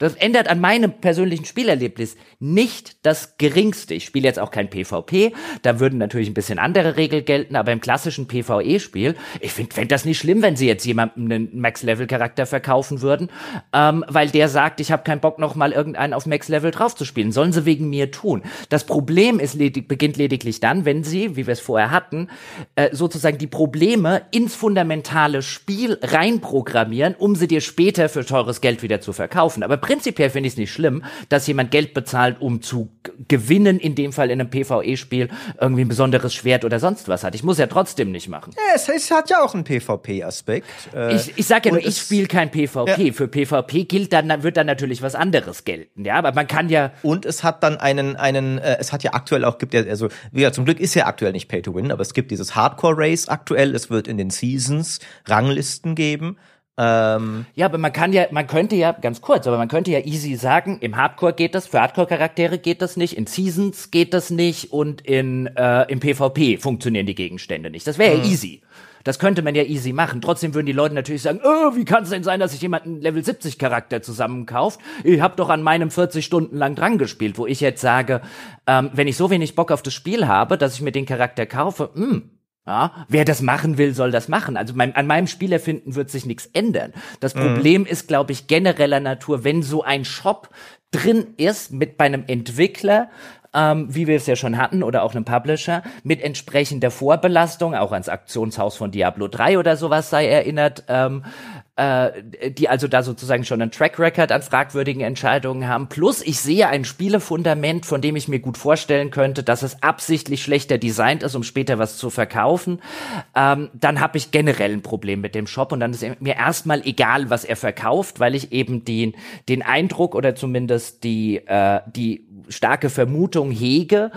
Das ändert an meinem persönlichen Spielerlebnis nicht das geringste. Ich spiele jetzt auch kein PvP, da würden natürlich ein bisschen andere Regeln gelten, aber im klassischen PvE-Spiel, ich finde fänd das nicht schlimm, wenn sie jetzt jemandem einen Max-Level-Charakter verkaufen würden, ähm, weil der sagt, ich habe keinen Bock noch mal irgendeinen auf Max-Level draufzuspielen. Sollen sie wegen mir tun. Das Problem ist ledig beginnt lediglich dann, wenn sie, wie wir es vorher hatten, äh, sozusagen die Probleme ins fundamentale Spiel reinprogrammieren, um sie dir später für teures Geld wieder zu verkaufen. Aber prinzipiell finde ich es nicht schlimm, dass jemand Geld bezahlt, um zu gewinnen, in dem Fall in einem PvE-Spiel, irgendwie ein besonderes Schwert oder sonst was hat. Ich muss ja trotzdem nicht machen. Ja, es, es hat ja auch einen PvP-Aspekt. Äh, ich ich sage ja nur, ich spiele kein PvP. Ja. Für PvP gilt dann, wird dann natürlich was anderes gelten. Ja, aber man kann ja. Und es hat dann einen, einen, äh, es hat ja aktuell auch, gibt ja, also, ja, zum Glück ist ja aktuell nicht Pay to Win, aber es gibt dieses Hardcore-Race aktuell. Es wird in den Seasons Ranglisten geben. Ähm, ja, aber man kann ja, man könnte ja, ganz kurz, aber man könnte ja easy sagen, im Hardcore geht das, für Hardcore-Charaktere geht das nicht, in Seasons geht das nicht und in, äh, im PvP funktionieren die Gegenstände nicht. Das wäre ja mhm. easy. Das könnte man ja easy machen. Trotzdem würden die Leute natürlich sagen, oh, wie kann es denn sein, dass sich jemand einen Level 70 Charakter zusammenkauft? Ich habe doch an meinem 40 Stunden lang dran gespielt, wo ich jetzt sage, ähm, wenn ich so wenig Bock auf das Spiel habe, dass ich mir den Charakter kaufe, mh, hm, ja, wer das machen will, soll das machen. Also mein, an meinem Spielerfinden wird sich nichts ändern. Das mhm. Problem ist, glaube ich, genereller Natur, wenn so ein Shop drin ist mit bei einem Entwickler, ähm, wie wir es ja schon hatten, oder auch einem Publisher, mit entsprechender Vorbelastung, auch ans Aktionshaus von Diablo 3 oder sowas sei erinnert, ähm, äh, die also da sozusagen schon einen Track Record an fragwürdigen Entscheidungen haben. Plus ich sehe ein Spielefundament, von dem ich mir gut vorstellen könnte, dass es absichtlich schlechter designt ist, um später was zu verkaufen. Ähm, dann habe ich generell ein Problem mit dem Shop und dann ist mir erstmal egal, was er verkauft, weil ich eben den, den Eindruck oder zumindest die, äh, die starke Vermutung hege,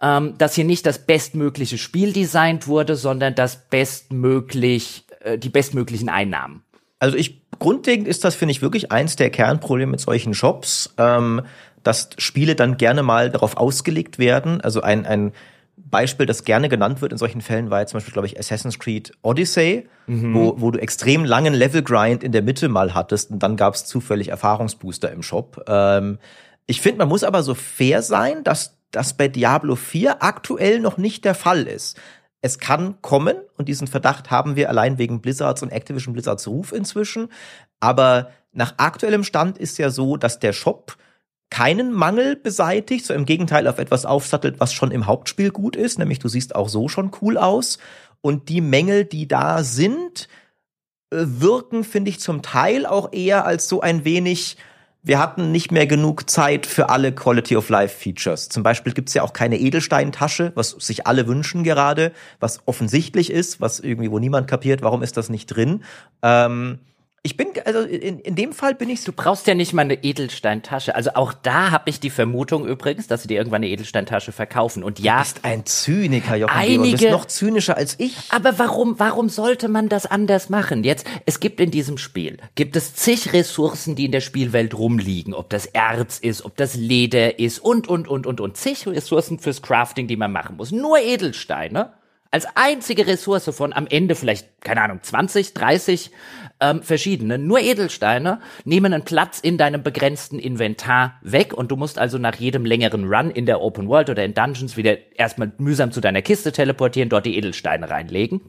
ähm, dass hier nicht das bestmögliche Spiel designt wurde, sondern das bestmöglich, äh, die bestmöglichen Einnahmen. Also ich grundlegend ist das, finde ich, wirklich eins der Kernprobleme mit solchen Shops, ähm, dass Spiele dann gerne mal darauf ausgelegt werden. Also ein, ein Beispiel, das gerne genannt wird in solchen Fällen, war jetzt zum Beispiel, glaube ich, Assassin's Creed Odyssey, mhm. wo, wo du extrem langen Level-Grind in der Mitte mal hattest und dann gab es zufällig Erfahrungsbooster im Shop. Ähm, ich finde, man muss aber so fair sein, dass das bei Diablo 4 aktuell noch nicht der Fall ist es kann kommen und diesen Verdacht haben wir allein wegen Blizzards und Activision Blizzards Ruf inzwischen. Aber nach aktuellem Stand ist ja so, dass der Shop keinen Mangel beseitigt, so im Gegenteil auf etwas aufsattelt, was schon im Hauptspiel gut ist, nämlich du siehst auch so schon cool aus. Und die Mängel, die da sind, äh, wirken, finde ich, zum Teil auch eher als so ein wenig wir hatten nicht mehr genug Zeit für alle Quality of Life Features. Zum Beispiel gibt's ja auch keine Edelsteintasche, was sich alle wünschen gerade, was offensichtlich ist, was irgendwie, wo niemand kapiert, warum ist das nicht drin. Ähm, ich bin, also in, in dem Fall bin ich Du brauchst ja nicht mal eine Edelsteintasche. Also auch da habe ich die Vermutung übrigens, dass sie dir irgendwann eine Edelsteintasche verkaufen. Und ja. Du bist ein Zyniker, Jochen einige, Du bist noch zynischer als ich. Aber warum, warum sollte man das anders machen? Jetzt, es gibt in diesem Spiel, gibt es zig Ressourcen, die in der Spielwelt rumliegen. Ob das Erz ist, ob das Leder ist und, und, und, und, und. Zig Ressourcen fürs Crafting, die man machen muss. Nur Edelsteine als einzige Ressource von am Ende vielleicht, keine Ahnung, 20, 30 ähm, verschiedene, nur Edelsteine, nehmen einen Platz in deinem begrenzten Inventar weg und du musst also nach jedem längeren Run in der Open World oder in Dungeons wieder erstmal mühsam zu deiner Kiste teleportieren, dort die Edelsteine reinlegen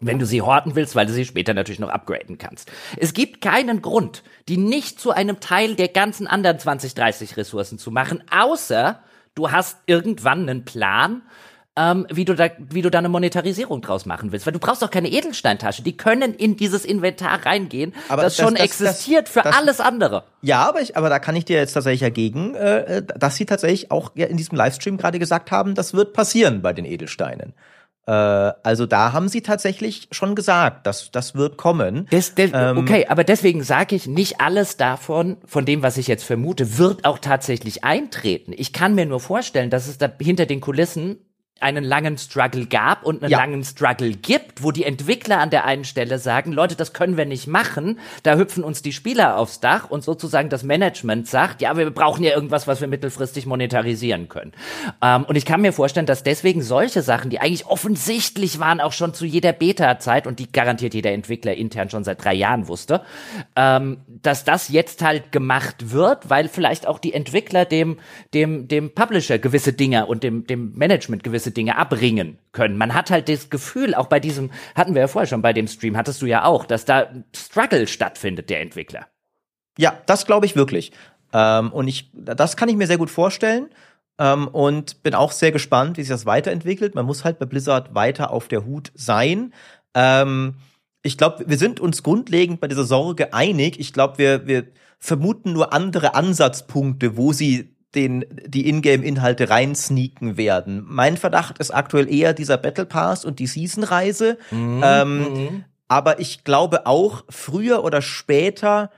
wenn du sie horten willst, weil du sie später natürlich noch upgraden kannst. Es gibt keinen Grund, die nicht zu einem Teil der ganzen anderen 20, 30 Ressourcen zu machen, außer du hast irgendwann einen Plan, ähm, wie, du da, wie du da eine Monetarisierung draus machen willst. Weil du brauchst doch keine Edelsteintasche. Die können in dieses Inventar reingehen, aber das, das schon das, existiert das, für alles andere. Ja, aber, ich, aber da kann ich dir jetzt tatsächlich ergegen, äh, dass sie tatsächlich auch in diesem Livestream gerade gesagt haben, das wird passieren bei den Edelsteinen äh, also da haben sie tatsächlich schon gesagt, dass das wird kommen. Das, das, ähm, okay, aber deswegen sage ich, nicht alles davon, von dem, was ich jetzt vermute, wird auch tatsächlich eintreten. Ich kann mir nur vorstellen, dass es da hinter den Kulissen einen langen Struggle gab und einen ja. langen Struggle gibt, wo die Entwickler an der einen Stelle sagen, Leute, das können wir nicht machen, da hüpfen uns die Spieler aufs Dach und sozusagen das Management sagt, ja, wir brauchen ja irgendwas, was wir mittelfristig monetarisieren können. Ähm, und ich kann mir vorstellen, dass deswegen solche Sachen, die eigentlich offensichtlich waren, auch schon zu jeder Beta-Zeit und die garantiert jeder Entwickler intern schon seit drei Jahren wusste, ähm, dass das jetzt halt gemacht wird, weil vielleicht auch die Entwickler dem, dem, dem Publisher gewisse Dinge und dem, dem Management gewisse gewisse Dinge abringen können. Man hat halt das Gefühl, auch bei diesem, hatten wir ja vorher schon bei dem Stream, hattest du ja auch, dass da Struggle stattfindet, der Entwickler. Ja, das glaube ich wirklich. Ähm, und ich, das kann ich mir sehr gut vorstellen. Ähm, und bin auch sehr gespannt, wie sich das weiterentwickelt. Man muss halt bei Blizzard weiter auf der Hut sein. Ähm, ich glaube, wir sind uns grundlegend bei dieser Sorge einig. Ich glaube, wir, wir vermuten nur andere Ansatzpunkte, wo sie den, die Ingame-Inhalte reinsneaken werden. Mein Verdacht ist aktuell eher dieser Battle Pass und die Season-Reise. Mhm, ähm, mhm. Aber ich glaube auch, früher oder später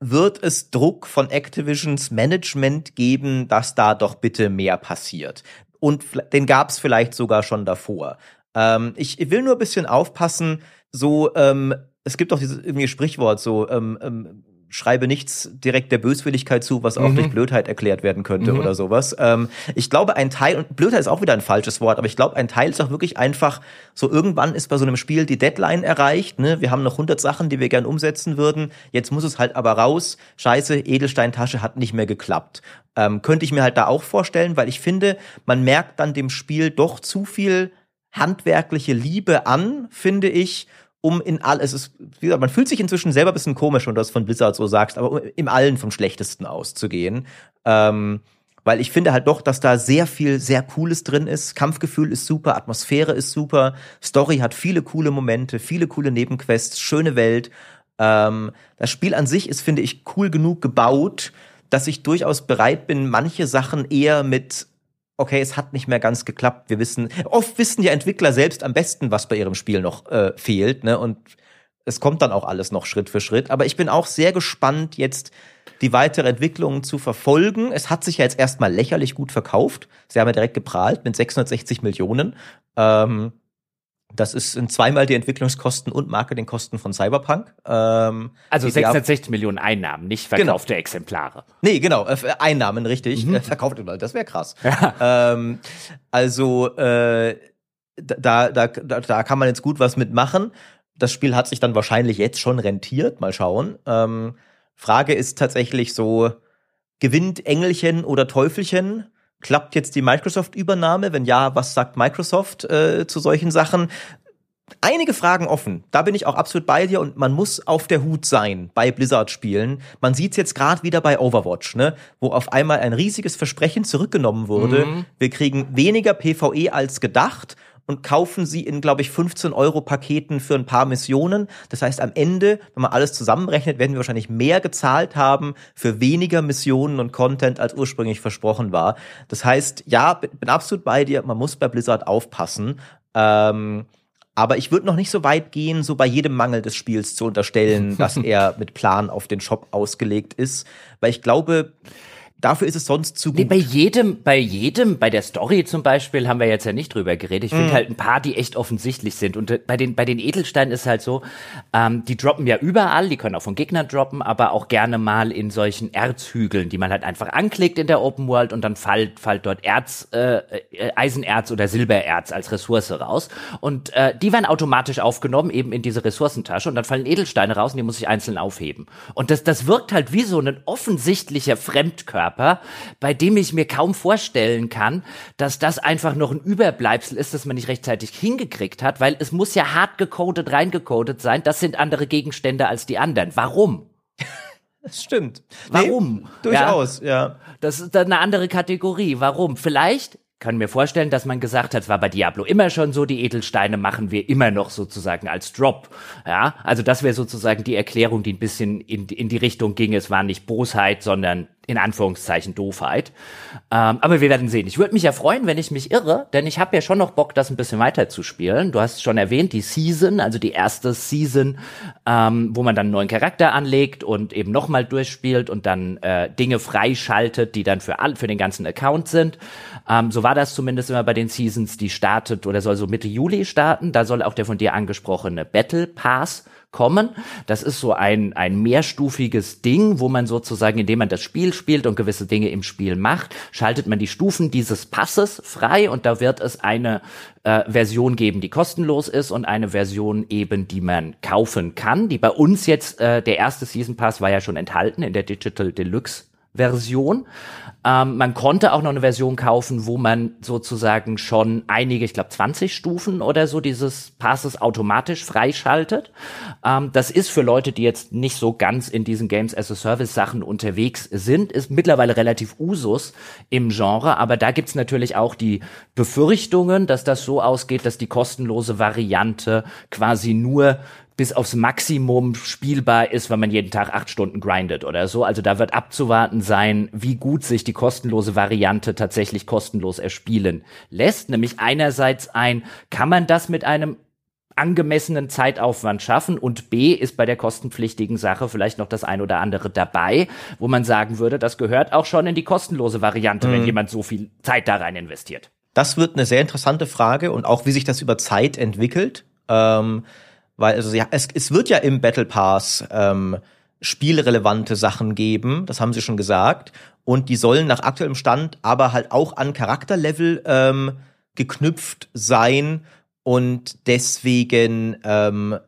wird es Druck von Activisions Management geben, dass da doch bitte mehr passiert. Und den gab es vielleicht sogar schon davor. Ähm, ich will nur ein bisschen aufpassen, so, ähm, es gibt doch dieses irgendwie Sprichwort, so, ähm, ähm, schreibe nichts direkt der Böswilligkeit zu, was auch mhm. durch Blödheit erklärt werden könnte mhm. oder sowas. Ähm, ich glaube, ein Teil, und Blödheit ist auch wieder ein falsches Wort, aber ich glaube, ein Teil ist auch wirklich einfach, so irgendwann ist bei so einem Spiel die Deadline erreicht, ne? Wir haben noch 100 Sachen, die wir gern umsetzen würden. Jetzt muss es halt aber raus. Scheiße, Edelsteintasche hat nicht mehr geklappt. Ähm, könnte ich mir halt da auch vorstellen, weil ich finde, man merkt dann dem Spiel doch zu viel handwerkliche Liebe an, finde ich, um in all, es ist, wie gesagt, man fühlt sich inzwischen selber ein bisschen komisch, wenn du das von Blizzard so sagst, aber um im Allen vom Schlechtesten auszugehen. Ähm, weil ich finde halt doch, dass da sehr viel, sehr Cooles drin ist. Kampfgefühl ist super, Atmosphäre ist super, Story hat viele coole Momente, viele coole Nebenquests, schöne Welt. Ähm, das Spiel an sich ist, finde ich, cool genug gebaut, dass ich durchaus bereit bin, manche Sachen eher mit okay, es hat nicht mehr ganz geklappt. Wir wissen, oft wissen ja Entwickler selbst am besten, was bei ihrem Spiel noch äh, fehlt, ne? Und es kommt dann auch alles noch Schritt für Schritt. Aber ich bin auch sehr gespannt, jetzt die weitere Entwicklung zu verfolgen. Es hat sich ja jetzt erstmal lächerlich gut verkauft. Sie haben ja direkt geprahlt mit 660 Millionen. Ähm, das ist in zweimal die Entwicklungskosten und Marketingkosten von Cyberpunk. Ähm, also 660 Millionen Einnahmen, nicht genau. verkaufte genau. Exemplare. Nee, genau, äh, Einnahmen, richtig. Mhm. Äh, verkaufte, das wäre krass. Ja. Ähm, also äh, da, da, da, da kann man jetzt gut was mitmachen. Das Spiel hat sich dann wahrscheinlich jetzt schon rentiert. Mal schauen. Ähm, Frage ist tatsächlich so, gewinnt Engelchen oder Teufelchen? Klappt jetzt die Microsoft-Übernahme? Wenn ja, was sagt Microsoft äh, zu solchen Sachen? Einige Fragen offen. Da bin ich auch absolut bei dir und man muss auf der Hut sein bei Blizzard-Spielen. Man sieht es jetzt gerade wieder bei Overwatch, ne, wo auf einmal ein riesiges Versprechen zurückgenommen wurde. Mhm. Wir kriegen weniger PvE als gedacht und kaufen sie in, glaube ich, 15 Euro Paketen für ein paar Missionen. Das heißt, am Ende, wenn man alles zusammenrechnet, werden wir wahrscheinlich mehr gezahlt haben für weniger Missionen und Content, als ursprünglich versprochen war. Das heißt, ja, bin absolut bei dir, man muss bei Blizzard aufpassen. Ähm, aber ich würde noch nicht so weit gehen, so bei jedem Mangel des Spiels zu unterstellen, dass er mit Plan auf den Shop ausgelegt ist. Weil ich glaube, Dafür ist es sonst zu gut. Nee, bei jedem, bei jedem, bei der Story zum Beispiel haben wir jetzt ja nicht drüber geredet. Ich finde mm. halt ein paar, die echt offensichtlich sind. Und äh, bei den, bei den Edelsteinen ist halt so, ähm, die droppen ja überall, die können auch von Gegnern droppen, aber auch gerne mal in solchen Erzhügeln, die man halt einfach anklickt in der Open World und dann fällt, fällt dort Erz, äh, äh, Eisenerz oder Silbererz als Ressource raus. Und äh, die werden automatisch aufgenommen, eben in diese Ressourcentasche und dann fallen Edelsteine raus und die muss ich einzeln aufheben. Und das, das wirkt halt wie so ein offensichtlicher Fremdkörper Körper, bei dem ich mir kaum vorstellen kann, dass das einfach noch ein Überbleibsel ist, das man nicht rechtzeitig hingekriegt hat, weil es muss ja hart gecodet, reingecodet sein. Das sind andere Gegenstände als die anderen. Warum? Das stimmt. Warum? Nee, durchaus, ja. ja. Das ist dann eine andere Kategorie. Warum? Vielleicht kann mir vorstellen, dass man gesagt hat, es war bei Diablo immer schon so, die Edelsteine machen wir immer noch sozusagen als Drop. Ja, also das wäre sozusagen die Erklärung, die ein bisschen in, in die Richtung ging. Es war nicht Bosheit, sondern in Anführungszeichen Doofheit. Ähm, aber wir werden sehen. Ich würde mich ja freuen, wenn ich mich irre, denn ich habe ja schon noch Bock, das ein bisschen weiter zu spielen. Du hast schon erwähnt, die Season, also die erste Season, ähm, wo man dann einen neuen Charakter anlegt und eben nochmal durchspielt und dann äh, Dinge freischaltet, die dann für all, für den ganzen Account sind. Ähm, so war das zumindest immer bei den Seasons, die startet oder soll so Mitte Juli starten. Da soll auch der von dir angesprochene Battle Pass kommen. Das ist so ein, ein mehrstufiges Ding, wo man sozusagen, indem man das Spiel spielt und gewisse Dinge im Spiel macht, schaltet man die Stufen dieses Passes frei und da wird es eine äh, Version geben, die kostenlos ist und eine Version eben, die man kaufen kann. Die bei uns jetzt, äh, der erste Season Pass war ja schon enthalten in der Digital Deluxe Version. Ähm, man konnte auch noch eine Version kaufen, wo man sozusagen schon einige, ich glaube 20 Stufen oder so dieses Passes automatisch freischaltet. Ähm, das ist für Leute, die jetzt nicht so ganz in diesen Games as a Service Sachen unterwegs sind, ist mittlerweile relativ Usus im Genre, aber da gibt's natürlich auch die Befürchtungen, dass das so ausgeht, dass die kostenlose Variante quasi nur bis aufs Maximum spielbar ist, wenn man jeden Tag acht Stunden grindet oder so. Also da wird abzuwarten sein, wie gut sich die kostenlose Variante tatsächlich kostenlos erspielen lässt. Nämlich einerseits ein, kann man das mit einem angemessenen Zeitaufwand schaffen und B ist bei der kostenpflichtigen Sache vielleicht noch das ein oder andere dabei, wo man sagen würde, das gehört auch schon in die kostenlose Variante, mhm. wenn jemand so viel Zeit da rein investiert. Das wird eine sehr interessante Frage und auch wie sich das über Zeit entwickelt. Ähm weil also ja, es, es wird ja im Battle Pass ähm, spielrelevante Sachen geben, das haben sie schon gesagt. Und die sollen nach aktuellem Stand aber halt auch an Charakterlevel ähm, geknüpft sein. Und deswegen ähm,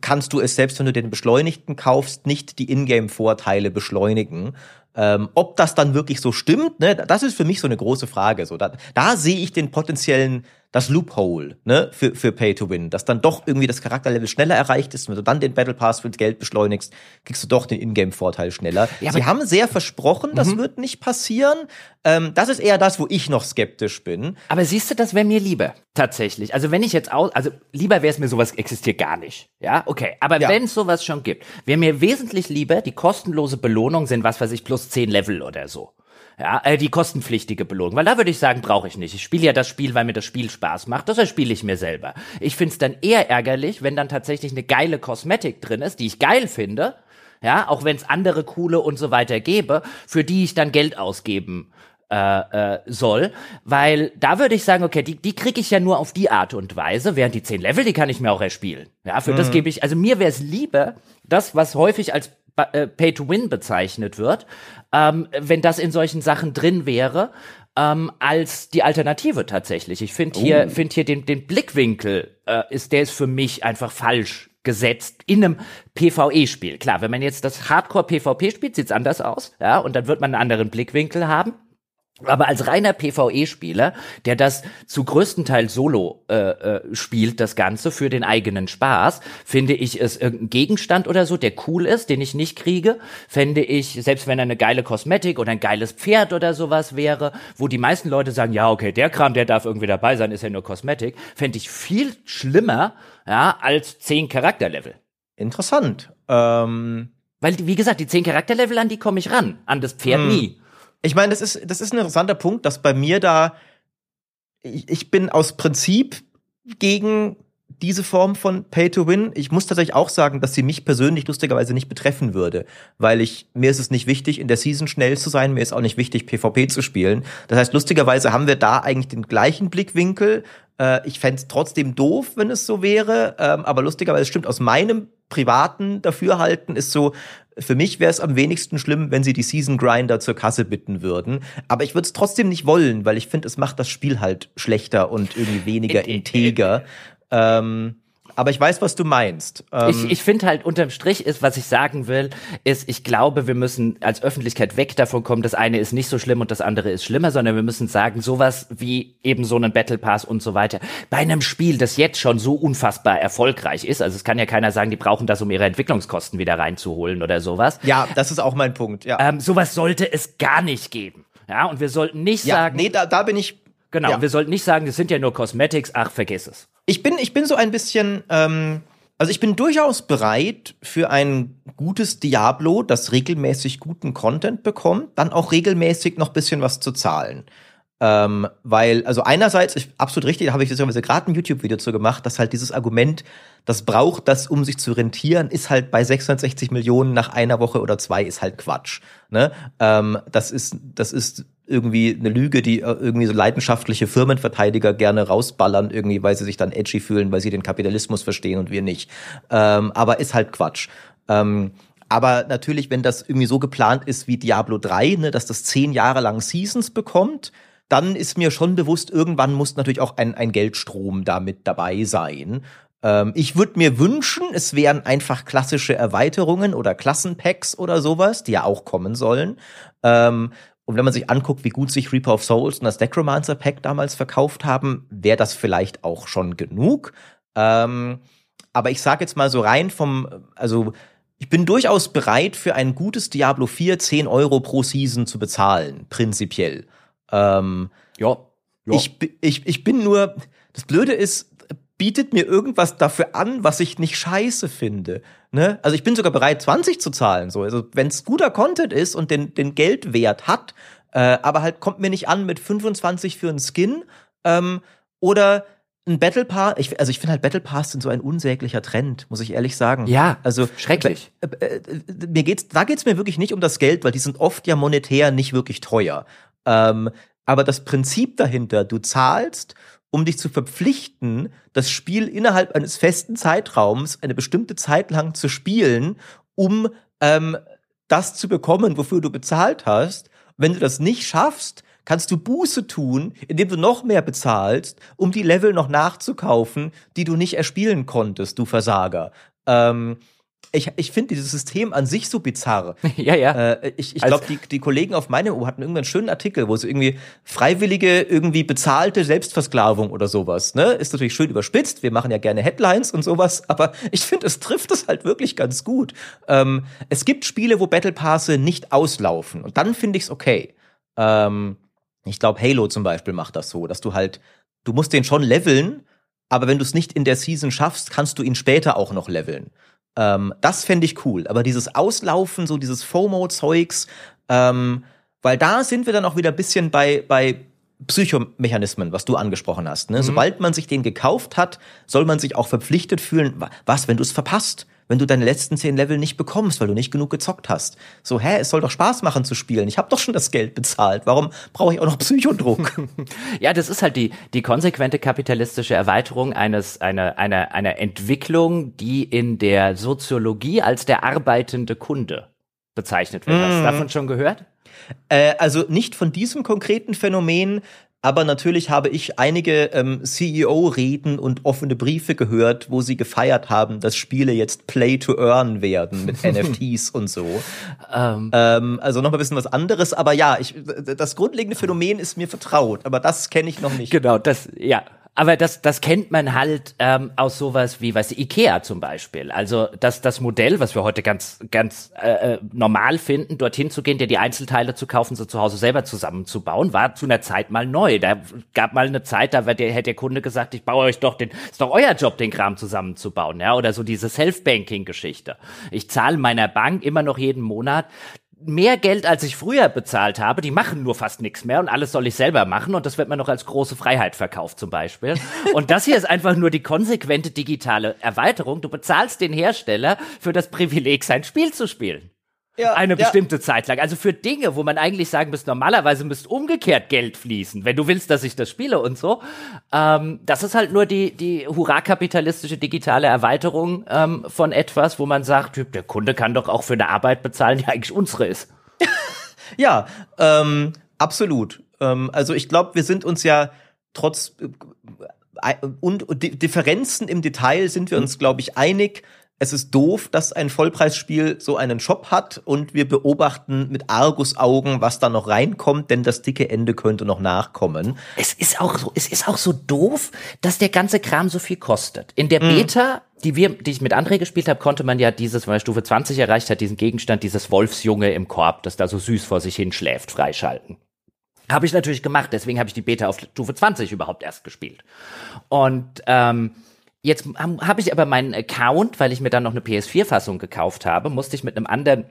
kannst du es selbst, wenn du den Beschleunigten kaufst, nicht die Ingame-Vorteile beschleunigen. Ähm, ob das dann wirklich so stimmt, ne, das ist für mich so eine große Frage. So, da, da sehe ich den potenziellen das Loophole ne, für, für Pay to Win, dass dann doch irgendwie das Charakterlevel schneller erreicht ist. Wenn du dann den Battle Pass für Geld beschleunigst, kriegst du doch den Ingame-Vorteil schneller. Ja, Sie haben sehr versprochen, das mhm. wird nicht passieren. Ähm, das ist eher das, wo ich noch skeptisch bin. Aber siehst du, das wäre mir lieber, tatsächlich. Also wenn ich jetzt aus, also lieber wäre es mir, sowas existiert gar nicht. Ja, okay. Aber ja. wenn es sowas schon gibt, wäre mir wesentlich lieber, die kostenlose Belohnung sind, was weiß ich, plus zehn Level oder so. Ja, äh, die kostenpflichtige Belohnung, weil da würde ich sagen, brauche ich nicht. Ich spiele ja das Spiel, weil mir das Spiel Spaß macht. Das spiele ich mir selber. Ich finde es dann eher ärgerlich, wenn dann tatsächlich eine geile Kosmetik drin ist, die ich geil finde, ja, auch wenn es andere coole und so weiter gäbe, für die ich dann Geld ausgeben äh, äh, soll, weil da würde ich sagen, okay, die, die kriege ich ja nur auf die Art und Weise, während die zehn Level, die kann ich mir auch erspielen. Ja, für mhm. das gebe ich, also mir wäre es lieber, das, was häufig als äh, Pay to Win bezeichnet wird, ähm, wenn das in solchen Sachen drin wäre, ähm, als die Alternative tatsächlich. Ich finde hier, oh. finde hier den, den Blickwinkel äh, ist, der ist für mich einfach falsch gesetzt in einem PvE-Spiel. Klar, wenn man jetzt das Hardcore-PvP spielt, sieht's anders aus, ja, und dann wird man einen anderen Blickwinkel haben. Aber als reiner PvE-Spieler, der das zu größten Teil solo äh, äh, spielt, das Ganze für den eigenen Spaß, finde ich es irgendein Gegenstand oder so, der cool ist, den ich nicht kriege, fände ich, selbst wenn er eine geile Kosmetik oder ein geiles Pferd oder sowas wäre, wo die meisten Leute sagen, ja, okay, der Kram, der darf irgendwie dabei sein, ist ja nur Kosmetik, fände ich viel schlimmer, ja, als zehn Charakterlevel. Interessant. Ähm Weil, wie gesagt, die zehn Charakterlevel, an die komme ich ran, an das Pferd hm. nie. Ich meine, das ist, das ist ein interessanter Punkt, dass bei mir da, ich, ich bin aus Prinzip gegen diese Form von Pay to Win. Ich muss tatsächlich auch sagen, dass sie mich persönlich lustigerweise nicht betreffen würde, weil ich mir ist es nicht wichtig, in der Season schnell zu sein, mir ist auch nicht wichtig, PvP zu spielen. Das heißt, lustigerweise haben wir da eigentlich den gleichen Blickwinkel. Äh, ich fände es trotzdem doof, wenn es so wäre, ähm, aber lustigerweise stimmt aus meinem privaten Dafürhalten ist so, für mich wäre es am wenigsten schlimm, wenn sie die Season Grinder zur Kasse bitten würden. Aber ich würde es trotzdem nicht wollen, weil ich finde, es macht das Spiel halt schlechter und irgendwie weniger integer. ähm, aber ich weiß, was du meinst. Ähm ich ich finde halt unterm Strich ist, was ich sagen will, ist, ich glaube, wir müssen als Öffentlichkeit weg davon kommen, das eine ist nicht so schlimm und das andere ist schlimmer, sondern wir müssen sagen, sowas wie eben so einen Battle Pass und so weiter. Bei einem Spiel, das jetzt schon so unfassbar erfolgreich ist, also es kann ja keiner sagen, die brauchen das, um ihre Entwicklungskosten wieder reinzuholen oder sowas. Ja, das ist auch mein Punkt, ja. Ähm, sowas sollte es gar nicht geben. Ja, und wir sollten nicht ja, sagen. Nee, da, da bin ich Genau, ja. wir sollten nicht sagen, das sind ja nur Cosmetics, ach, vergiss es. Ich bin, ich bin so ein bisschen, ähm, also ich bin durchaus bereit für ein gutes Diablo, das regelmäßig guten Content bekommt, dann auch regelmäßig noch bisschen was zu zahlen. Ähm, weil, also einerseits, ich, absolut richtig, da habe ich gerade ein YouTube-Video zu gemacht, dass halt dieses Argument, das braucht das, um sich zu rentieren, ist halt bei 660 Millionen nach einer Woche oder zwei, ist halt Quatsch. Ne? Ähm, das ist, das ist irgendwie eine Lüge, die äh, irgendwie so leidenschaftliche Firmenverteidiger gerne rausballern, irgendwie, weil sie sich dann edgy fühlen, weil sie den Kapitalismus verstehen und wir nicht. Ähm, aber ist halt Quatsch. Ähm, aber natürlich, wenn das irgendwie so geplant ist wie Diablo 3, ne, dass das zehn Jahre lang Seasons bekommt, dann ist mir schon bewusst, irgendwann muss natürlich auch ein, ein Geldstrom damit dabei sein. Ähm, ich würde mir wünschen, es wären einfach klassische Erweiterungen oder Klassenpacks oder sowas, die ja auch kommen sollen. Ähm, und wenn man sich anguckt, wie gut sich Reaper of Souls und das Necromancer Pack damals verkauft haben, wäre das vielleicht auch schon genug. Ähm, aber ich sage jetzt mal so rein vom, also ich bin durchaus bereit, für ein gutes Diablo 4 10 Euro pro Season zu bezahlen, prinzipiell. Ähm, ja. ja. Ich, ich, ich bin nur, das Blöde ist, bietet mir irgendwas dafür an, was ich nicht scheiße finde. Ne? Also ich bin sogar bereit, 20 zu zahlen. So. Also wenn es guter Content ist und den, den Geldwert hat, äh, aber halt kommt mir nicht an mit 25 für einen Skin ähm, oder ein Battle Pass, ich, also ich finde halt Battle Pass sind so ein unsäglicher Trend, muss ich ehrlich sagen. Ja, also schrecklich. Äh, äh, mir geht's, da geht's mir wirklich nicht um das Geld, weil die sind oft ja monetär nicht wirklich teuer. Ähm, aber das Prinzip dahinter, du zahlst, um dich zu verpflichten, das Spiel innerhalb eines festen Zeitraums eine bestimmte Zeit lang zu spielen, um ähm, das zu bekommen, wofür du bezahlt hast. Wenn du das nicht schaffst, kannst du Buße tun, indem du noch mehr bezahlst, um die Level noch nachzukaufen, die du nicht erspielen konntest, du Versager. Ähm, ich, ich finde dieses System an sich so bizarr. ja, ja. Äh, ich ich glaube, die, die Kollegen auf meinem U hatten irgendwann einen schönen Artikel, wo sie irgendwie freiwillige, irgendwie bezahlte Selbstversklavung oder sowas, ne? Ist natürlich schön überspitzt. Wir machen ja gerne Headlines und sowas, aber ich finde, es trifft es halt wirklich ganz gut. Ähm, es gibt Spiele, wo Battle Passe nicht auslaufen und dann finde ich es okay. Ähm, ich glaube, Halo zum Beispiel macht das so, dass du halt, du musst den schon leveln, aber wenn du es nicht in der Season schaffst, kannst du ihn später auch noch leveln. Ähm, das fände ich cool. Aber dieses Auslaufen, so dieses FOMO-Zeugs, ähm, weil da sind wir dann auch wieder ein bisschen bei, bei Psychomechanismen, was du angesprochen hast. Ne? Mhm. Sobald man sich den gekauft hat, soll man sich auch verpflichtet fühlen, was, wenn du es verpasst? Wenn du deine letzten zehn Level nicht bekommst, weil du nicht genug gezockt hast. So, hä, es soll doch Spaß machen zu spielen. Ich habe doch schon das Geld bezahlt. Warum brauche ich auch noch Psychodruck? ja, das ist halt die, die konsequente kapitalistische Erweiterung eines, einer, einer, einer Entwicklung, die in der Soziologie als der arbeitende Kunde bezeichnet wird. Hast du mm. davon schon gehört? Äh, also nicht von diesem konkreten Phänomen, aber natürlich habe ich einige ähm, CEO-Reden und offene Briefe gehört, wo sie gefeiert haben, dass Spiele jetzt Play to Earn werden mit NFTs und so. Ähm. Ähm, also noch mal ein bisschen was anderes, aber ja, ich, das grundlegende Phänomen ist mir vertraut, aber das kenne ich noch nicht. Genau, das, ja, aber das, das kennt man halt ähm, aus sowas wie, was Ikea zum Beispiel. Also das, das Modell, was wir heute ganz, ganz äh, äh, normal finden, dorthin zu gehen, dir die Einzelteile zu kaufen, so zu Hause selber zusammenzubauen, war zu einer Zeit mal neu. Da gab mal eine Zeit, da der, hätte der Kunde gesagt, ich baue euch doch den, ist doch euer Job, den Kram zusammenzubauen, ja, oder so diese Self-Banking-Geschichte. Ich zahle meiner Bank immer noch jeden Monat mehr Geld, als ich früher bezahlt habe. Die machen nur fast nichts mehr und alles soll ich selber machen und das wird mir noch als große Freiheit verkauft zum Beispiel. Und das hier ist einfach nur die konsequente digitale Erweiterung. Du bezahlst den Hersteller für das Privileg, sein Spiel zu spielen ja, eine bestimmte ja. Zeit lang. Also für Dinge, wo man eigentlich sagen müsste, normalerweise müsste umgekehrt Geld fließen, wenn du willst, dass ich das spiele und so. Ähm, das ist halt nur die, die hurra-kapitalistische digitale Erweiterung ähm, von etwas, wo man sagt, der Kunde kann doch auch für eine Arbeit bezahlen, die eigentlich unsere ist. ja, ähm, absolut. Ähm, also ich glaube, wir sind uns ja trotz äh, und Differenzen im Detail sind wir uns, glaube ich, einig es ist doof, dass ein Vollpreisspiel so einen Shop hat und wir beobachten mit Argusaugen, was da noch reinkommt, denn das dicke Ende könnte noch nachkommen. Es ist auch so, es ist auch so doof, dass der ganze Kram so viel kostet. In der mhm. Beta, die wir, die ich mit André gespielt habe, konnte man ja dieses, wenn man Stufe 20 erreicht hat, diesen Gegenstand, dieses Wolfsjunge im Korb, das da so süß vor sich hin schläft, freischalten. Habe ich natürlich gemacht, deswegen habe ich die Beta auf Stufe 20 überhaupt erst gespielt. Und ähm, Jetzt habe ich aber meinen Account, weil ich mir dann noch eine PS4-Fassung gekauft habe, musste ich mit einem anderen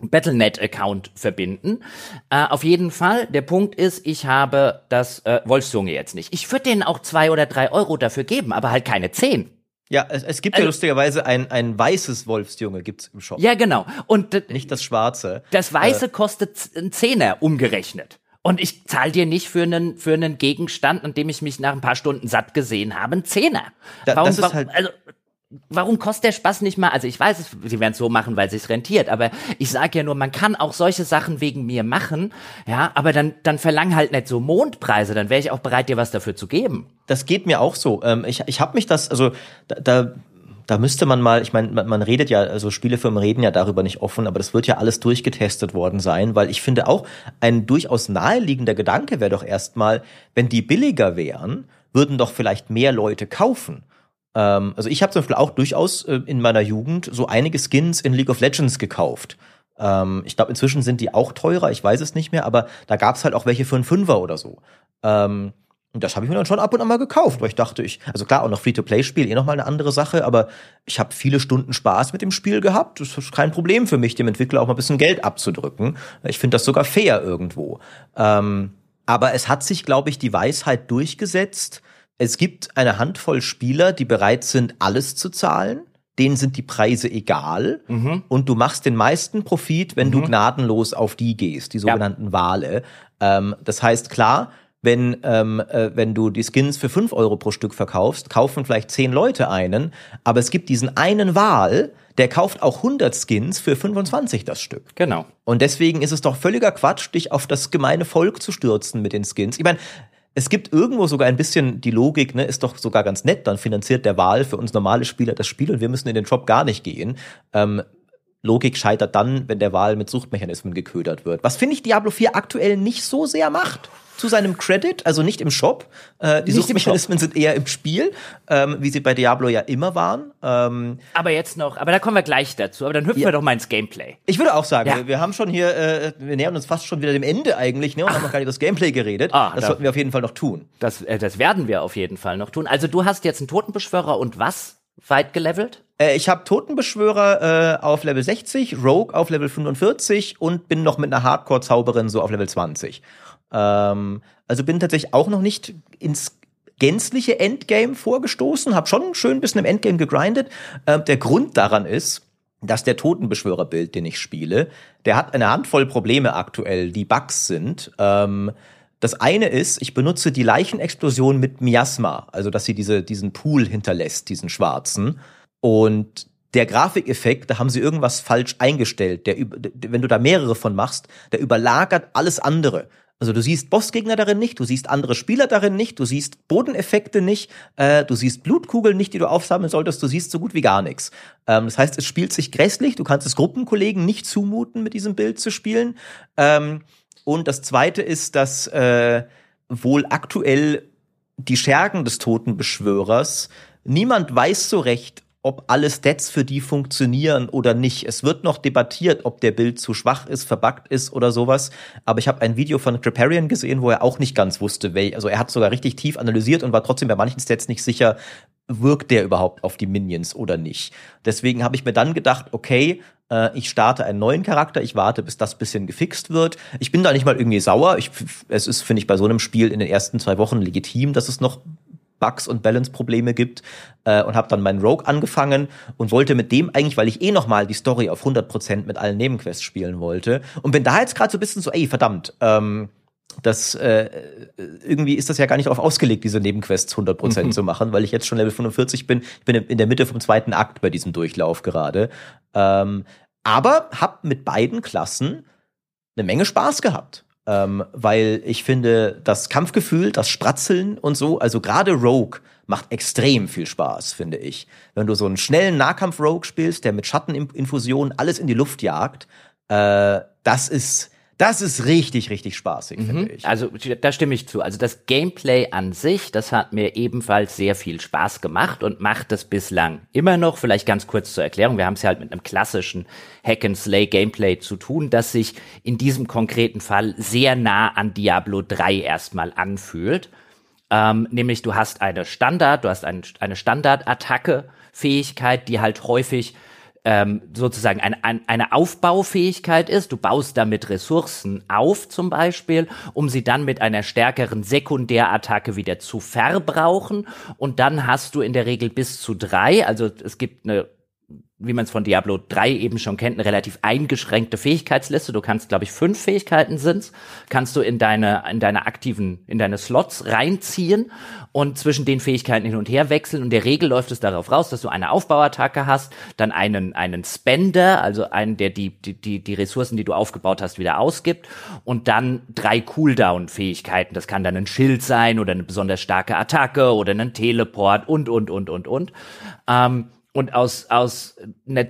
Battlenet-Account verbinden. Äh, auf jeden Fall, der Punkt ist, ich habe das äh, Wolfszunge jetzt nicht. Ich würde denen auch zwei oder drei Euro dafür geben, aber halt keine zehn. Ja, es, es gibt also, ja lustigerweise ein, ein weißes Wolfsjunge gibt's im Shop. Ja, genau. Und nicht das schwarze. Das weiße äh, kostet ein Zehner umgerechnet. Und ich zahle dir nicht für einen, für einen Gegenstand, an dem ich mich nach ein paar Stunden satt gesehen habe, einen Zehner. Da, warum, warum, halt also, warum kostet der Spaß nicht mal? Also ich weiß, sie werden es so machen, weil es sich rentiert, aber ich sage ja nur, man kann auch solche Sachen wegen mir machen, ja, aber dann, dann verlang halt nicht so Mondpreise, dann wäre ich auch bereit, dir was dafür zu geben. Das geht mir auch so. Ähm, ich ich habe mich das, also da, da da müsste man mal, ich meine, man, man redet ja, also Spielefirmen reden ja darüber nicht offen, aber das wird ja alles durchgetestet worden sein, weil ich finde auch, ein durchaus naheliegender Gedanke wäre doch erstmal, wenn die billiger wären, würden doch vielleicht mehr Leute kaufen. Ähm, also ich habe zum Beispiel auch durchaus äh, in meiner Jugend so einige Skins in League of Legends gekauft. Ähm, ich glaube, inzwischen sind die auch teurer, ich weiß es nicht mehr, aber da gab es halt auch welche für einen Fünfer oder so. Und das habe ich mir dann schon ab und an mal gekauft, weil ich dachte, ich, also klar, auch noch Free-to-Play-Spiel, eh nochmal eine andere Sache, aber ich habe viele Stunden Spaß mit dem Spiel gehabt. Das ist kein Problem für mich, dem Entwickler auch mal ein bisschen Geld abzudrücken. Ich finde das sogar fair irgendwo. Ähm, aber es hat sich, glaube ich, die Weisheit durchgesetzt. Es gibt eine Handvoll Spieler, die bereit sind, alles zu zahlen. Denen sind die Preise egal. Mhm. Und du machst den meisten Profit, wenn mhm. du gnadenlos auf die gehst, die sogenannten ja. Wale. Ähm, das heißt, klar, wenn, ähm, äh, wenn du die Skins für fünf Euro pro Stück verkaufst, kaufen vielleicht zehn Leute einen, aber es gibt diesen einen Wahl, der kauft auch 100 Skins für 25 das Stück. Genau. Und deswegen ist es doch völliger Quatsch, dich auf das gemeine Volk zu stürzen mit den Skins. Ich meine, es gibt irgendwo sogar ein bisschen die Logik, ne, ist doch sogar ganz nett, dann finanziert der Wahl für uns normale Spieler das Spiel und wir müssen in den Shop gar nicht gehen. Ähm, Logik scheitert dann, wenn der Wahl mit Suchtmechanismen geködert wird. Was finde ich Diablo 4 aktuell nicht so sehr macht zu seinem Credit, also nicht im Shop. Äh, die nicht Suchtmechanismen sind eher im Spiel, ähm, wie sie bei Diablo ja immer waren. Ähm, aber jetzt noch, aber da kommen wir gleich dazu. Aber dann hüpfen ja. wir doch mal ins Gameplay. Ich würde auch sagen, ja. wir, wir, haben schon hier, äh, wir nähern uns fast schon wieder dem Ende eigentlich, ne? Und Ach. haben noch gar nicht über das Gameplay geredet. Ah, das da, sollten wir auf jeden Fall noch tun. Das, äh, das werden wir auf jeden Fall noch tun. Also du hast jetzt einen Totenbeschwörer und was? Weit gelevelt? Äh, ich habe Totenbeschwörer äh, auf Level 60, Rogue auf Level 45 und bin noch mit einer Hardcore-Zauberin so auf Level 20. Ähm, also bin tatsächlich auch noch nicht ins gänzliche Endgame vorgestoßen, habe schon schön ein bisschen im Endgame gegrindet. Äh, der Grund daran ist, dass der Totenbeschwörerbild, den ich spiele, der hat eine Handvoll Probleme aktuell, die Bugs sind. Ähm, das eine ist, ich benutze die Leichenexplosion mit Miasma, also dass sie diese, diesen Pool hinterlässt, diesen schwarzen. Und der Grafikeffekt, da haben sie irgendwas falsch eingestellt. Der, wenn du da mehrere von machst, der überlagert alles andere. Also du siehst Bossgegner darin nicht, du siehst andere Spieler darin nicht, du siehst Bodeneffekte nicht, äh, du siehst Blutkugeln nicht, die du aufsammeln solltest, du siehst so gut wie gar nichts. Ähm, das heißt, es spielt sich grässlich, du kannst es Gruppenkollegen nicht zumuten, mit diesem Bild zu spielen. Ähm, und das Zweite ist, dass äh, wohl aktuell die Schergen des Totenbeschwörers, niemand weiß so recht, ob alle Stats für die funktionieren oder nicht. Es wird noch debattiert, ob der Bild zu schwach ist, verbuggt ist oder sowas. Aber ich habe ein Video von Triparian gesehen, wo er auch nicht ganz wusste, wel also er hat sogar richtig tief analysiert und war trotzdem bei manchen Stats nicht sicher, wirkt der überhaupt auf die Minions oder nicht. Deswegen habe ich mir dann gedacht, okay, äh, ich starte einen neuen Charakter, ich warte, bis das bisschen gefixt wird. Ich bin da nicht mal irgendwie sauer. Ich, es ist, finde ich, bei so einem Spiel in den ersten zwei Wochen legitim, dass es noch Bugs und Balance-Probleme gibt äh, und habe dann meinen Rogue angefangen und wollte mit dem eigentlich, weil ich eh noch mal die Story auf 100% mit allen Nebenquests spielen wollte und bin da jetzt gerade so ein bisschen so, ey, verdammt, ähm, das äh, irgendwie ist das ja gar nicht darauf ausgelegt, diese Nebenquests 100% mhm. zu machen, weil ich jetzt schon Level 45 bin. Ich bin in der Mitte vom zweiten Akt bei diesem Durchlauf gerade. Ähm, aber hab mit beiden Klassen eine Menge Spaß gehabt ähm, weil ich finde, das Kampfgefühl, das Spratzeln und so, also gerade Rogue macht extrem viel Spaß, finde ich. Wenn du so einen schnellen Nahkampf-Rogue spielst, der mit Schatteninfusionen alles in die Luft jagt, äh, das ist das ist richtig, richtig spaßig, mhm. finde ich. Also da stimme ich zu. Also das Gameplay an sich, das hat mir ebenfalls sehr viel Spaß gemacht und macht es bislang immer noch. Vielleicht ganz kurz zur Erklärung. Wir haben es ja halt mit einem klassischen Hack-and-Slay-Gameplay zu tun, das sich in diesem konkreten Fall sehr nah an Diablo 3 erstmal anfühlt. Ähm, nämlich du hast eine Standard, du hast ein, eine Standard-Attacke-Fähigkeit, die halt häufig ähm, sozusagen ein, ein, eine Aufbaufähigkeit ist. Du baust damit Ressourcen auf zum Beispiel, um sie dann mit einer stärkeren Sekundärattacke wieder zu verbrauchen. Und dann hast du in der Regel bis zu drei, also es gibt eine wie man es von Diablo 3 eben schon kennt, eine relativ eingeschränkte Fähigkeitsliste. Du kannst, glaube ich, fünf Fähigkeiten sind's, kannst du in deine, in deine aktiven, in deine Slots reinziehen und zwischen den Fähigkeiten hin und her wechseln. Und der Regel läuft es darauf raus, dass du eine Aufbauattacke hast, dann einen, einen Spender, also einen, der die, die, die, die Ressourcen, die du aufgebaut hast, wieder ausgibt und dann drei Cooldown-Fähigkeiten. Das kann dann ein Schild sein oder eine besonders starke Attacke oder ein Teleport und, und, und, und, und. Ähm, und aus, aus einer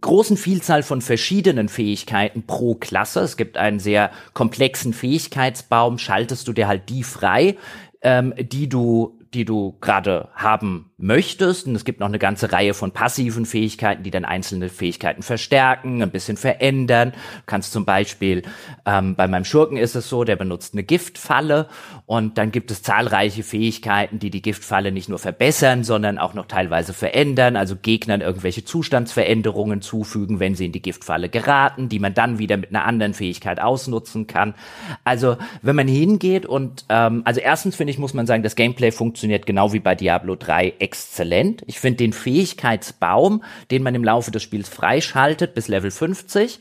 großen Vielzahl von verschiedenen Fähigkeiten pro Klasse, es gibt einen sehr komplexen Fähigkeitsbaum, schaltest du dir halt die frei, ähm, die du die du gerade haben möchtest. Und es gibt noch eine ganze Reihe von passiven Fähigkeiten, die dann einzelne Fähigkeiten verstärken, ein bisschen verändern. Du kannst zum Beispiel, ähm, bei meinem Schurken ist es so, der benutzt eine Giftfalle und dann gibt es zahlreiche Fähigkeiten, die die Giftfalle nicht nur verbessern, sondern auch noch teilweise verändern, also Gegnern irgendwelche Zustandsveränderungen zufügen, wenn sie in die Giftfalle geraten, die man dann wieder mit einer anderen Fähigkeit ausnutzen kann. Also wenn man hingeht und, ähm, also erstens finde ich, muss man sagen, das Gameplay funktioniert genau wie bei Diablo 3 exzellent. Ich finde den Fähigkeitsbaum, den man im Laufe des Spiels freischaltet bis Level 50,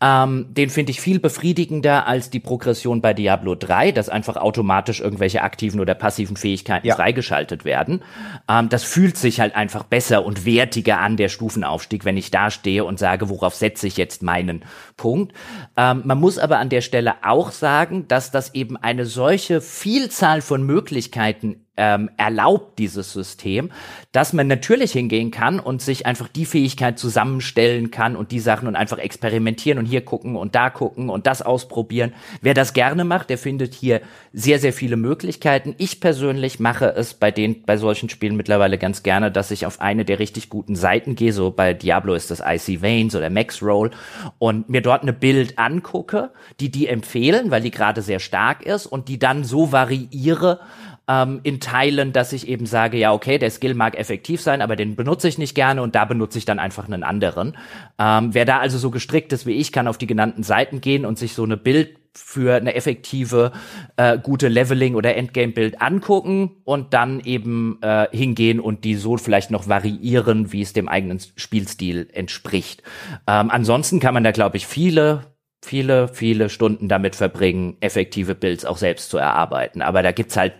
ähm, den finde ich viel befriedigender als die Progression bei Diablo 3, dass einfach automatisch irgendwelche aktiven oder passiven Fähigkeiten ja. freigeschaltet werden. Ähm, das fühlt sich halt einfach besser und wertiger an, der Stufenaufstieg, wenn ich da stehe und sage, worauf setze ich jetzt meinen Punkt. Ähm, man muss aber an der Stelle auch sagen, dass das eben eine solche Vielzahl von Möglichkeiten ähm, erlaubt dieses System, dass man natürlich hingehen kann und sich einfach die Fähigkeit zusammenstellen kann und die Sachen und einfach experimentieren und hier gucken und da gucken und das ausprobieren. Wer das gerne macht, der findet hier sehr, sehr viele Möglichkeiten. Ich persönlich mache es bei den, bei solchen Spielen mittlerweile ganz gerne, dass ich auf eine der richtig guten Seiten gehe. So bei Diablo ist das Icy Veins oder Max Roll und mir dort eine Bild angucke, die die empfehlen, weil die gerade sehr stark ist und die dann so variiere, ähm, in Teilen, dass ich eben sage, ja, okay, der Skill mag effektiv sein, aber den benutze ich nicht gerne und da benutze ich dann einfach einen anderen. Ähm, wer da also so gestrickt ist wie ich, kann auf die genannten Seiten gehen und sich so eine Bild für eine effektive, äh, gute Leveling- oder Endgame-Bild angucken und dann eben äh, hingehen und die so vielleicht noch variieren, wie es dem eigenen Spielstil entspricht. Ähm, ansonsten kann man da, glaube ich, viele viele, viele Stunden damit verbringen, effektive Builds auch selbst zu erarbeiten. Aber da gibt's halt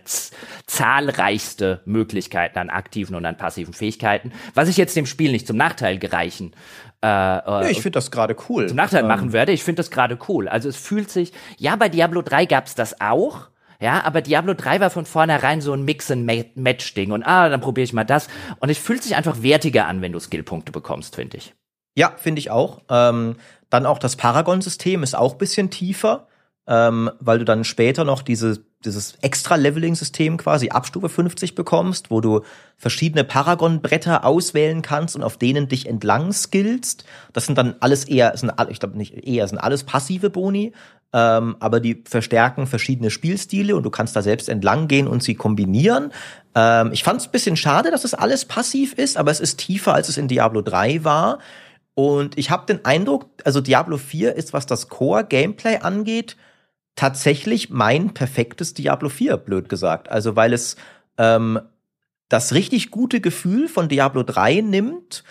zahlreichste Möglichkeiten an aktiven und an passiven Fähigkeiten, was ich jetzt dem Spiel nicht zum Nachteil gereichen. Äh, ja, ich finde das gerade cool. Zum Nachteil ähm. machen werde. Ich finde das gerade cool. Also es fühlt sich, ja, bei Diablo 3 gab's das auch. Ja, aber Diablo 3 war von vornherein so ein Mix-and-Match-Ding. Und ah, dann probiere ich mal das. Und es fühlt sich einfach wertiger an, wenn du Skillpunkte bekommst, finde ich. Ja, finde ich auch. Ähm, dann auch das Paragon-System ist auch bisschen tiefer, ähm, weil du dann später noch diese, dieses Extra-Leveling-System quasi ab Stufe 50 bekommst, wo du verschiedene Paragon-Bretter auswählen kannst und auf denen dich entlang skillst. Das sind dann alles eher, sind, ich glaube nicht eher, sind alles passive Boni, ähm, aber die verstärken verschiedene Spielstile und du kannst da selbst entlang gehen und sie kombinieren. Ähm, ich fand es bisschen schade, dass das alles passiv ist, aber es ist tiefer, als es in Diablo 3 war. Und ich habe den Eindruck, also Diablo 4 ist, was das Core-Gameplay angeht, tatsächlich mein perfektes Diablo 4, blöd gesagt. Also weil es ähm, das richtig gute Gefühl von Diablo 3 nimmt,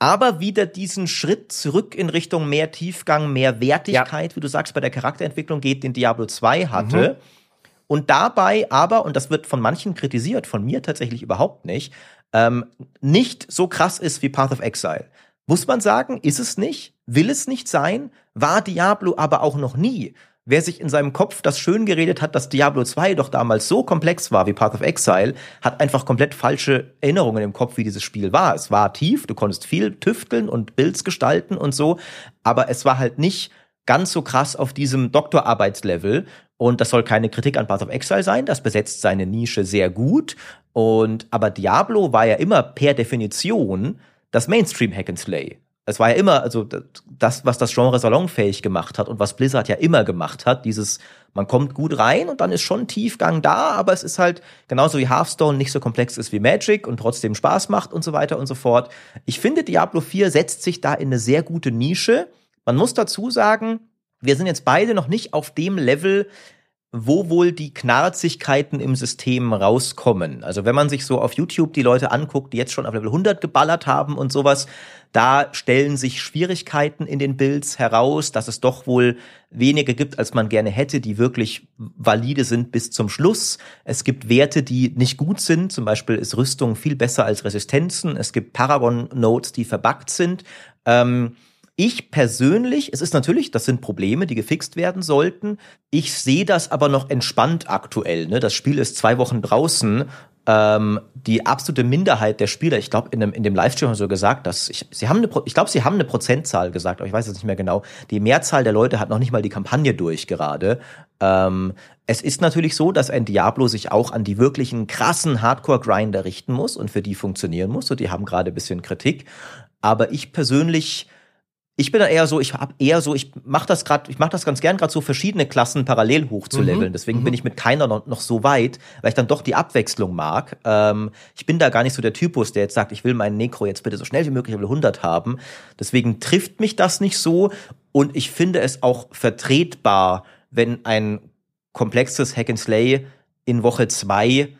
aber wieder diesen Schritt zurück in Richtung mehr Tiefgang, mehr Wertigkeit, ja. wie du sagst, bei der Charakterentwicklung geht, den Diablo 2 hatte. Mhm. Und dabei aber, und das wird von manchen kritisiert, von mir tatsächlich überhaupt nicht, ähm, nicht so krass ist wie Path of Exile. Muss man sagen, ist es nicht, will es nicht sein, war Diablo aber auch noch nie. Wer sich in seinem Kopf das schön geredet hat, dass Diablo 2 doch damals so komplex war wie Path of Exile, hat einfach komplett falsche Erinnerungen im Kopf, wie dieses Spiel war. Es war tief, du konntest viel tüfteln und Builds gestalten und so, aber es war halt nicht ganz so krass auf diesem Doktorarbeitslevel. Und das soll keine Kritik an Path of Exile sein, das besetzt seine Nische sehr gut. Und aber Diablo war ja immer per Definition das Mainstream Hack and Slay. Es war ja immer, also das, was das Genre salonfähig gemacht hat und was Blizzard ja immer gemacht hat, dieses, man kommt gut rein und dann ist schon Tiefgang da, aber es ist halt genauso wie Hearthstone nicht so komplex ist wie Magic und trotzdem Spaß macht und so weiter und so fort. Ich finde, Diablo 4 setzt sich da in eine sehr gute Nische. Man muss dazu sagen, wir sind jetzt beide noch nicht auf dem Level, wo wohl die Knarzigkeiten im System rauskommen. Also wenn man sich so auf YouTube die Leute anguckt, die jetzt schon auf Level 100 geballert haben und sowas, da stellen sich Schwierigkeiten in den Builds heraus, dass es doch wohl wenige gibt, als man gerne hätte, die wirklich valide sind bis zum Schluss. Es gibt Werte, die nicht gut sind. Zum Beispiel ist Rüstung viel besser als Resistenzen. Es gibt Paragon-Nodes, die verbuggt sind. Ähm, ich persönlich, es ist natürlich, das sind Probleme, die gefixt werden sollten. Ich sehe das aber noch entspannt aktuell. Ne? Das Spiel ist zwei Wochen draußen. Ähm, die absolute Minderheit der Spieler, ich glaube, in dem, in dem Livestream haben sie so gesagt, dass ich, sie haben eine, ich glaube, sie haben eine Prozentzahl gesagt, aber ich weiß jetzt nicht mehr genau. Die Mehrzahl der Leute hat noch nicht mal die Kampagne durch gerade. Ähm, es ist natürlich so, dass ein Diablo sich auch an die wirklichen krassen Hardcore-Grinder richten muss und für die funktionieren muss. Und die haben gerade ein bisschen Kritik. Aber ich persönlich ich bin da eher so, ich habe eher so, ich mache das gerade, ich mache das ganz gern gerade so verschiedene Klassen parallel hochzuleveln. Mhm. Deswegen mhm. bin ich mit keiner noch, noch, so weit, weil ich dann doch die Abwechslung mag. Ähm, ich bin da gar nicht so der Typus, der jetzt sagt, ich will meinen Necro jetzt bitte so schnell wie möglich Level 100 haben. Deswegen trifft mich das nicht so und ich finde es auch vertretbar, wenn ein komplexes Hack and Slay in Woche zwei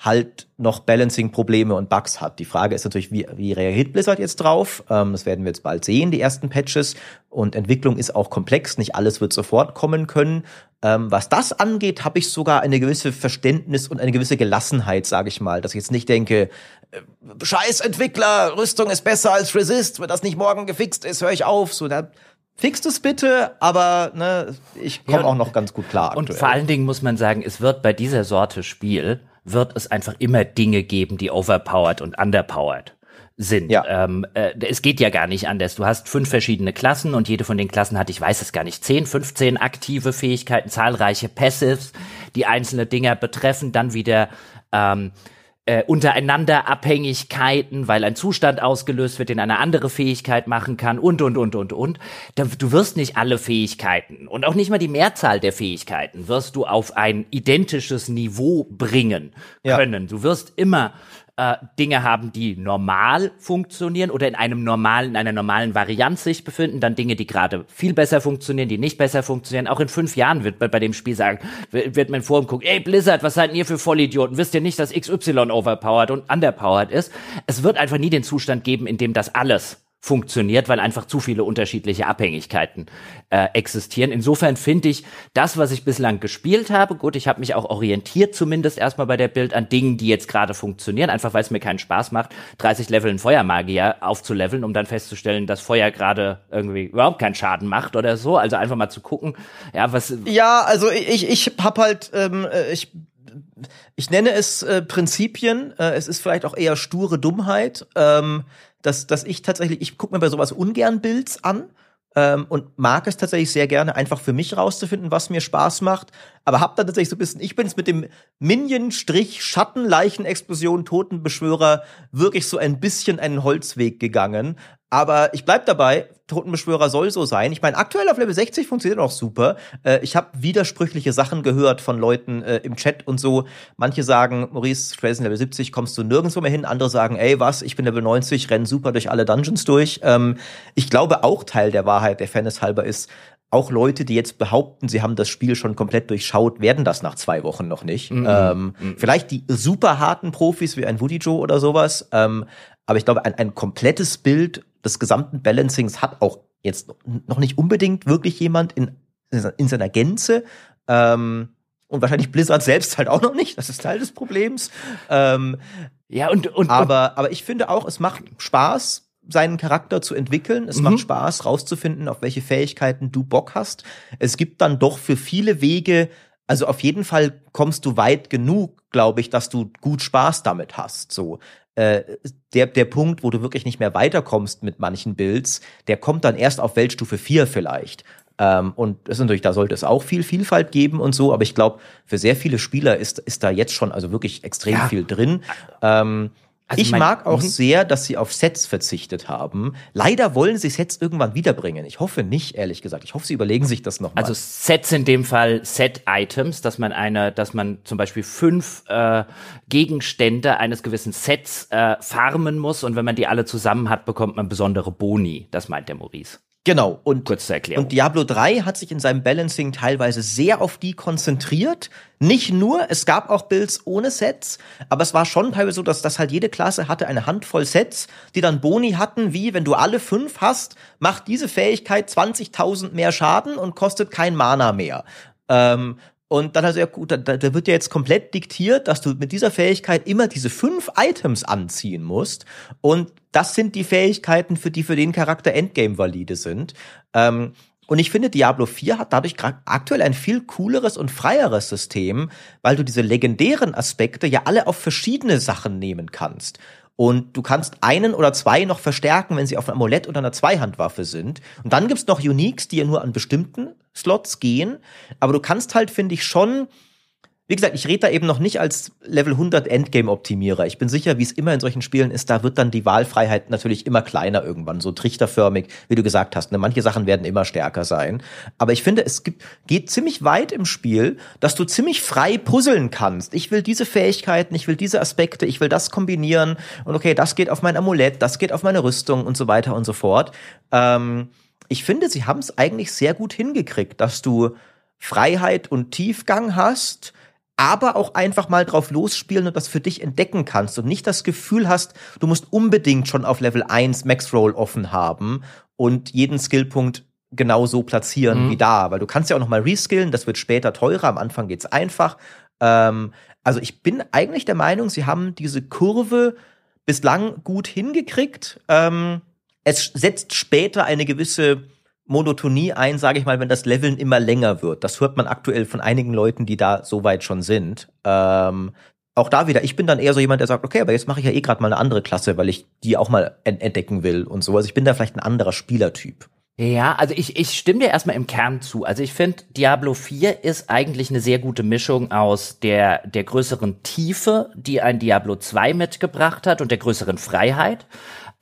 halt noch Balancing-Probleme und Bugs hat. Die Frage ist natürlich, wie, wie reagiert Blizzard jetzt drauf? Ähm, das werden wir jetzt bald sehen, die ersten Patches. Und Entwicklung ist auch komplex, nicht alles wird sofort kommen können. Ähm, was das angeht, habe ich sogar eine gewisse Verständnis und eine gewisse Gelassenheit, sage ich mal, dass ich jetzt nicht denke, äh, Scheiß Entwickler, Rüstung ist besser als Resist, wenn das nicht morgen gefixt ist, höre ich auf. So, da Fix es bitte, aber ne, ich komme ja, auch noch ganz gut klar. Aktuell. Und vor allen Dingen muss man sagen, es wird bei dieser Sorte Spiel wird es einfach immer Dinge geben, die overpowered und underpowered sind. Ja. Ähm, äh, es geht ja gar nicht anders. Du hast fünf verschiedene Klassen und jede von den Klassen hat, ich weiß es gar nicht, zehn, 15 aktive Fähigkeiten, zahlreiche Passives, die einzelne Dinger betreffen, dann wieder ähm, äh, untereinander Abhängigkeiten, weil ein Zustand ausgelöst wird, den eine andere Fähigkeit machen kann und, und, und, und, und. Du wirst nicht alle Fähigkeiten und auch nicht mal die Mehrzahl der Fähigkeiten wirst du auf ein identisches Niveau bringen können. Ja. Du wirst immer äh, Dinge haben, die normal funktionieren oder in einem normalen, in einer normalen Varianz sich befinden, dann Dinge, die gerade viel besser funktionieren, die nicht besser funktionieren. Auch in fünf Jahren wird bei, bei dem Spiel sagen, wird mein Forum gucken, ey Blizzard, was seid ihr für Vollidioten? Wisst ihr nicht, dass XY overpowered und underpowered ist? Es wird einfach nie den Zustand geben, in dem das alles funktioniert, weil einfach zu viele unterschiedliche Abhängigkeiten äh, existieren. Insofern finde ich das, was ich bislang gespielt habe, gut, ich habe mich auch orientiert zumindest erstmal bei der Bild an Dingen, die jetzt gerade funktionieren, einfach weil es mir keinen Spaß macht, 30 Level in Feuermagier aufzuleveln, um dann festzustellen, dass Feuer gerade irgendwie überhaupt keinen Schaden macht oder so. Also einfach mal zu gucken, ja, was. Ja, also ich, ich hab halt, ähm, äh, ich ich nenne es äh, Prinzipien. Äh, es ist vielleicht auch eher sture Dummheit. Ähm, dass, dass ich tatsächlich, ich gucke mir bei sowas ungern Builds an ähm, und mag es tatsächlich sehr gerne, einfach für mich rauszufinden, was mir Spaß macht. Aber hab dann tatsächlich so ein bisschen, ich bin jetzt mit dem Minion-Strich Schattenleichen-Explosion Totenbeschwörer wirklich so ein bisschen einen Holzweg gegangen. Aber ich bleib dabei, Totenbeschwörer soll so sein. Ich meine, aktuell auf Level 60 funktioniert auch super. Äh, ich habe widersprüchliche Sachen gehört von Leuten äh, im Chat und so. Manche sagen, Maurice, spätestens Level 70 kommst du nirgendwo mehr hin. Andere sagen, ey, was, ich bin Level 90, renn super durch alle Dungeons durch. Ähm, ich glaube auch Teil der Wahrheit, der Fairness halber ist, auch Leute, die jetzt behaupten, sie haben das Spiel schon komplett durchschaut, werden das nach zwei Wochen noch nicht. -hmm. ähm, -hmm. Vielleicht die super harten Profis wie ein Woody Joe oder sowas. Ähm, aber ich glaube, ein, ein komplettes Bild des gesamten Balancings hat auch jetzt noch nicht unbedingt wirklich jemand in, in seiner Gänze. Ähm, und wahrscheinlich Blizzard selbst halt auch noch nicht. Das ist Teil des Problems. Ähm, ja, und, und, aber, aber ich finde auch, es macht Spaß, seinen Charakter zu entwickeln. Es mhm. macht Spaß, rauszufinden, auf welche Fähigkeiten du Bock hast. Es gibt dann doch für viele Wege, also auf jeden Fall kommst du weit genug, glaube ich, dass du gut Spaß damit hast. So, äh, der, der Punkt, wo du wirklich nicht mehr weiterkommst mit manchen Builds, der kommt dann erst auf Weltstufe 4 vielleicht. Ähm, und das ist natürlich, da sollte es auch viel Vielfalt geben und so, aber ich glaube, für sehr viele Spieler ist, ist da jetzt schon also wirklich extrem ja. viel drin. Ähm, also ich mag auch mhm. sehr, dass sie auf Sets verzichtet haben. Leider wollen sie Sets irgendwann wiederbringen. Ich hoffe nicht, ehrlich gesagt. Ich hoffe, sie überlegen sich das nochmal. Also Sets in dem Fall Set-Items, dass man eine, dass man zum Beispiel fünf äh, Gegenstände eines gewissen Sets äh, farmen muss und wenn man die alle zusammen hat, bekommt man besondere Boni. Das meint der Maurice. Genau. Und, Kurz zur Erklärung. Und Diablo 3 hat sich in seinem Balancing teilweise sehr auf die konzentriert. Nicht nur, es gab auch Builds ohne Sets, aber es war schon teilweise so, dass, dass halt jede Klasse hatte eine Handvoll Sets, die dann Boni hatten, wie wenn du alle fünf hast, macht diese Fähigkeit 20.000 mehr Schaden und kostet kein Mana mehr. Ähm, und dann also ja gut, da, da wird ja jetzt komplett diktiert, dass du mit dieser Fähigkeit immer diese fünf Items anziehen musst. Und das sind die Fähigkeiten, für die für den Charakter Endgame valide sind. Ähm, und ich finde, Diablo 4 hat dadurch aktuell ein viel cooleres und freieres System, weil du diese legendären Aspekte ja alle auf verschiedene Sachen nehmen kannst. Und du kannst einen oder zwei noch verstärken, wenn sie auf einem Amulett oder einer Zweihandwaffe sind. Und dann gibt's noch Uniques, die ja nur an bestimmten Slots gehen. Aber du kannst halt, finde ich, schon wie gesagt, ich rede da eben noch nicht als Level 100 Endgame-Optimierer. Ich bin sicher, wie es immer in solchen Spielen ist, da wird dann die Wahlfreiheit natürlich immer kleiner irgendwann, so trichterförmig, wie du gesagt hast. Ne? Manche Sachen werden immer stärker sein. Aber ich finde, es gibt, geht ziemlich weit im Spiel, dass du ziemlich frei puzzeln kannst. Ich will diese Fähigkeiten, ich will diese Aspekte, ich will das kombinieren. Und okay, das geht auf mein Amulett, das geht auf meine Rüstung und so weiter und so fort. Ähm, ich finde, sie haben es eigentlich sehr gut hingekriegt, dass du Freiheit und Tiefgang hast, aber auch einfach mal drauf losspielen und das für dich entdecken kannst und nicht das Gefühl hast, du musst unbedingt schon auf Level 1 Max Roll offen haben und jeden Skillpunkt genau so platzieren mhm. wie da, weil du kannst ja auch noch mal reskillen, das wird später teurer, am Anfang geht's einfach. Ähm, also ich bin eigentlich der Meinung, sie haben diese Kurve bislang gut hingekriegt. Ähm, es setzt später eine gewisse Monotonie ein, sage ich mal, wenn das Leveln immer länger wird. Das hört man aktuell von einigen Leuten, die da so weit schon sind. Ähm, auch da wieder, ich bin dann eher so jemand, der sagt, okay, aber jetzt mache ich ja eh gerade mal eine andere Klasse, weil ich die auch mal entdecken will und so. Also ich bin da vielleicht ein anderer Spielertyp. Ja, also ich, ich stimme dir erstmal im Kern zu. Also ich finde, Diablo 4 ist eigentlich eine sehr gute Mischung aus der, der größeren Tiefe, die ein Diablo 2 mitgebracht hat und der größeren Freiheit,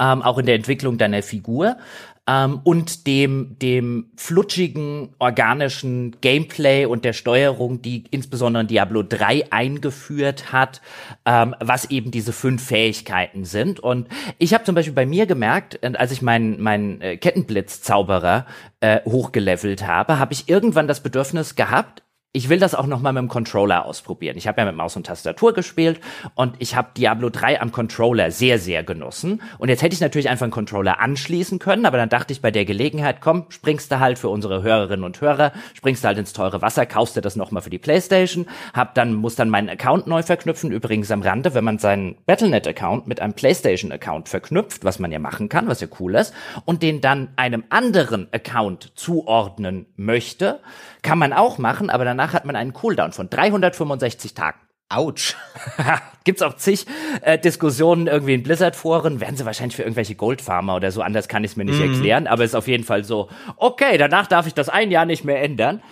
ähm, auch in der Entwicklung deiner Figur ähm, und dem, dem flutschigen, organischen Gameplay und der Steuerung, die insbesondere Diablo 3 eingeführt hat, ähm, was eben diese fünf Fähigkeiten sind. Und ich habe zum Beispiel bei mir gemerkt, äh, als ich meinen mein, äh, Kettenblitz-Zauberer äh, hochgelevelt habe, habe ich irgendwann das Bedürfnis gehabt, ich will das auch noch mal mit dem Controller ausprobieren. Ich habe ja mit Maus und Tastatur gespielt und ich habe Diablo 3 am Controller sehr, sehr genossen. Und jetzt hätte ich natürlich einfach einen Controller anschließen können, aber dann dachte ich bei der Gelegenheit, komm, springst du halt für unsere Hörerinnen und Hörer, springst du halt ins teure Wasser, kaufst dir das noch mal für die Playstation, hab dann, muss dann meinen Account neu verknüpfen. Übrigens am Rande, wenn man seinen Battle.net-Account mit einem Playstation-Account verknüpft, was man ja machen kann, was ja cool ist, und den dann einem anderen Account zuordnen möchte, kann man auch machen, aber danach hat man einen Cooldown von 365 Tagen. Autsch. Gibt's auch zig äh, Diskussionen irgendwie in Blizzard-Foren, werden sie wahrscheinlich für irgendwelche Goldfarmer oder so, anders kann ich es mir nicht mhm. erklären, aber es ist auf jeden Fall so, okay, danach darf ich das ein Jahr nicht mehr ändern.